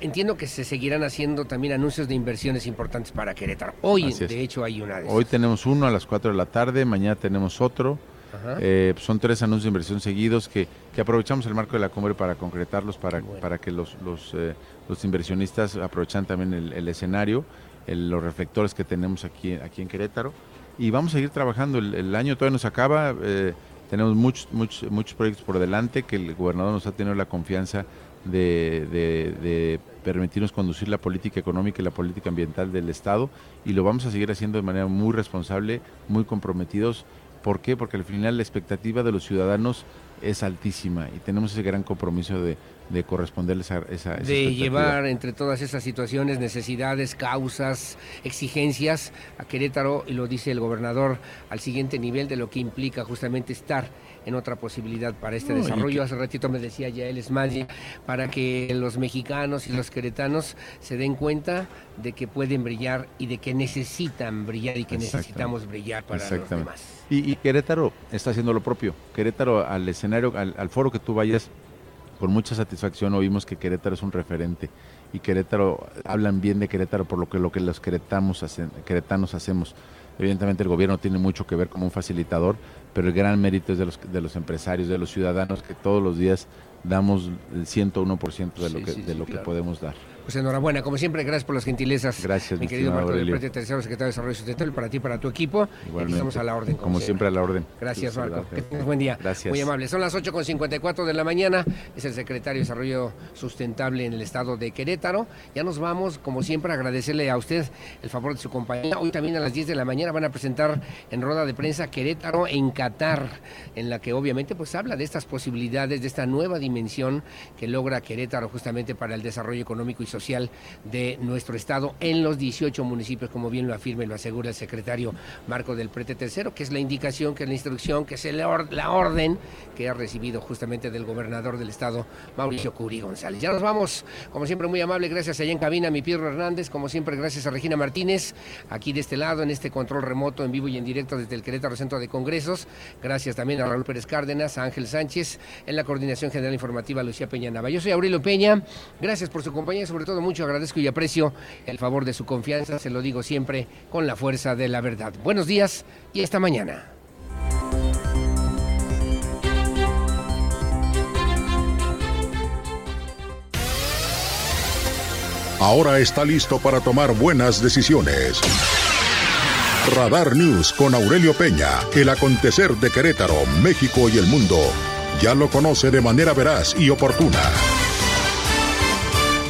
entiendo que se seguirán haciendo también anuncios de inversiones importantes para Querétaro. Hoy de hecho hay una de Hoy tenemos uno a las 4 de la tarde, mañana tenemos otro. Son tres anuncios de inversión seguidos que, que, aprovechamos el marco de la cumbre para concretarlos, para, para que los, los los inversionistas aprovechan también el, escenario, los reflectores que tenemos aquí, aquí en Querétaro. Y vamos a seguir trabajando. El, año todavía nos acaba. Eh, tenemos muchos, muchos, muchos proyectos por delante que el gobernador nos ha tenido la confianza de, de, permitirnos conducir la política económica y la política ambiental del Estado y lo vamos a seguir haciendo de manera muy responsable, muy comprometidos. ¿Por qué? Porque al final la expectativa de los ciudadanos es altísima y tenemos ese gran compromiso de, de corresponderles a esa, de llevar entre todas esas situaciones, necesidades, causas, exigencias a Querétaro y lo dice el gobernador al siguiente nivel de lo que implica justamente estar en otra posibilidad para este desarrollo. Hace ratito me decía ya él Esmadi, para que los mexicanos y los queretanos se den cuenta de que pueden brillar y de que necesitan brillar y que necesitamos brillar para los demás. Y, Querétaro está haciendo lo propio. Querétaro al escenario, al foro que tú vayas, con mucha satisfacción oímos que Querétaro es un referente y Querétaro, hablan bien de Querétaro por lo que, lo que los queretanos, hacen, queretanos hacemos. Evidentemente el gobierno tiene mucho que ver como un facilitador, pero el gran mérito es de los, de los empresarios, de los ciudadanos que todos los días damos el 101% de lo, que, de lo que podemos dar. Pues enhorabuena, como siempre, gracias por las gentilezas. Gracias, mi, querido Marco del Prete, tercero secretario de Desarrollo Sustentable, para ti y para tu equipo. estamos a la orden. Como, siempre, a la orden. Gracias, Marco. Que tengas buen día. Gracias. Muy amable. Son las 8.54 de la mañana. Es el secretario de Desarrollo Sustentable en el estado de Querétaro. Ya nos vamos, como siempre, a agradecerle a usted el favor de su compañía. Hoy también a las 10 de la mañana van a presentar en rueda de prensa Querétaro en Qatar, en la que obviamente pues habla de estas posibilidades, de esta nueva dimensión que logra Querétaro justamente para el desarrollo económico y social de de nuestro estado en los 18 municipios, como bien lo afirma y lo asegura el secretario Marco del Prete Tercero, que es la indicación, que es la instrucción, que es la orden que ha recibido justamente del gobernador del estado, Mauricio Curi González. Ya nos vamos, como siempre, muy amable, gracias allá en cabina, mi Pedro Hernández, como siempre, gracias a Regina Martínez, aquí de este lado, en este control remoto, en vivo y en directo desde el Querétaro Centro de Congresos, gracias también a Raúl Pérez Cárdenas, a Ángel Sánchez, en la coordinación general informativa, Lucía Peña Nava. Yo soy Aurelio Peña, gracias por su compañía y todo mucho agradezco y aprecio el favor de su confianza, se lo digo siempre con la fuerza de la verdad. Buenos días y esta mañana. Ahora está listo para tomar buenas decisiones. Radar News con Aurelio Peña, el acontecer de Querétaro, México y el mundo. Ya lo conoce de manera veraz y oportuna.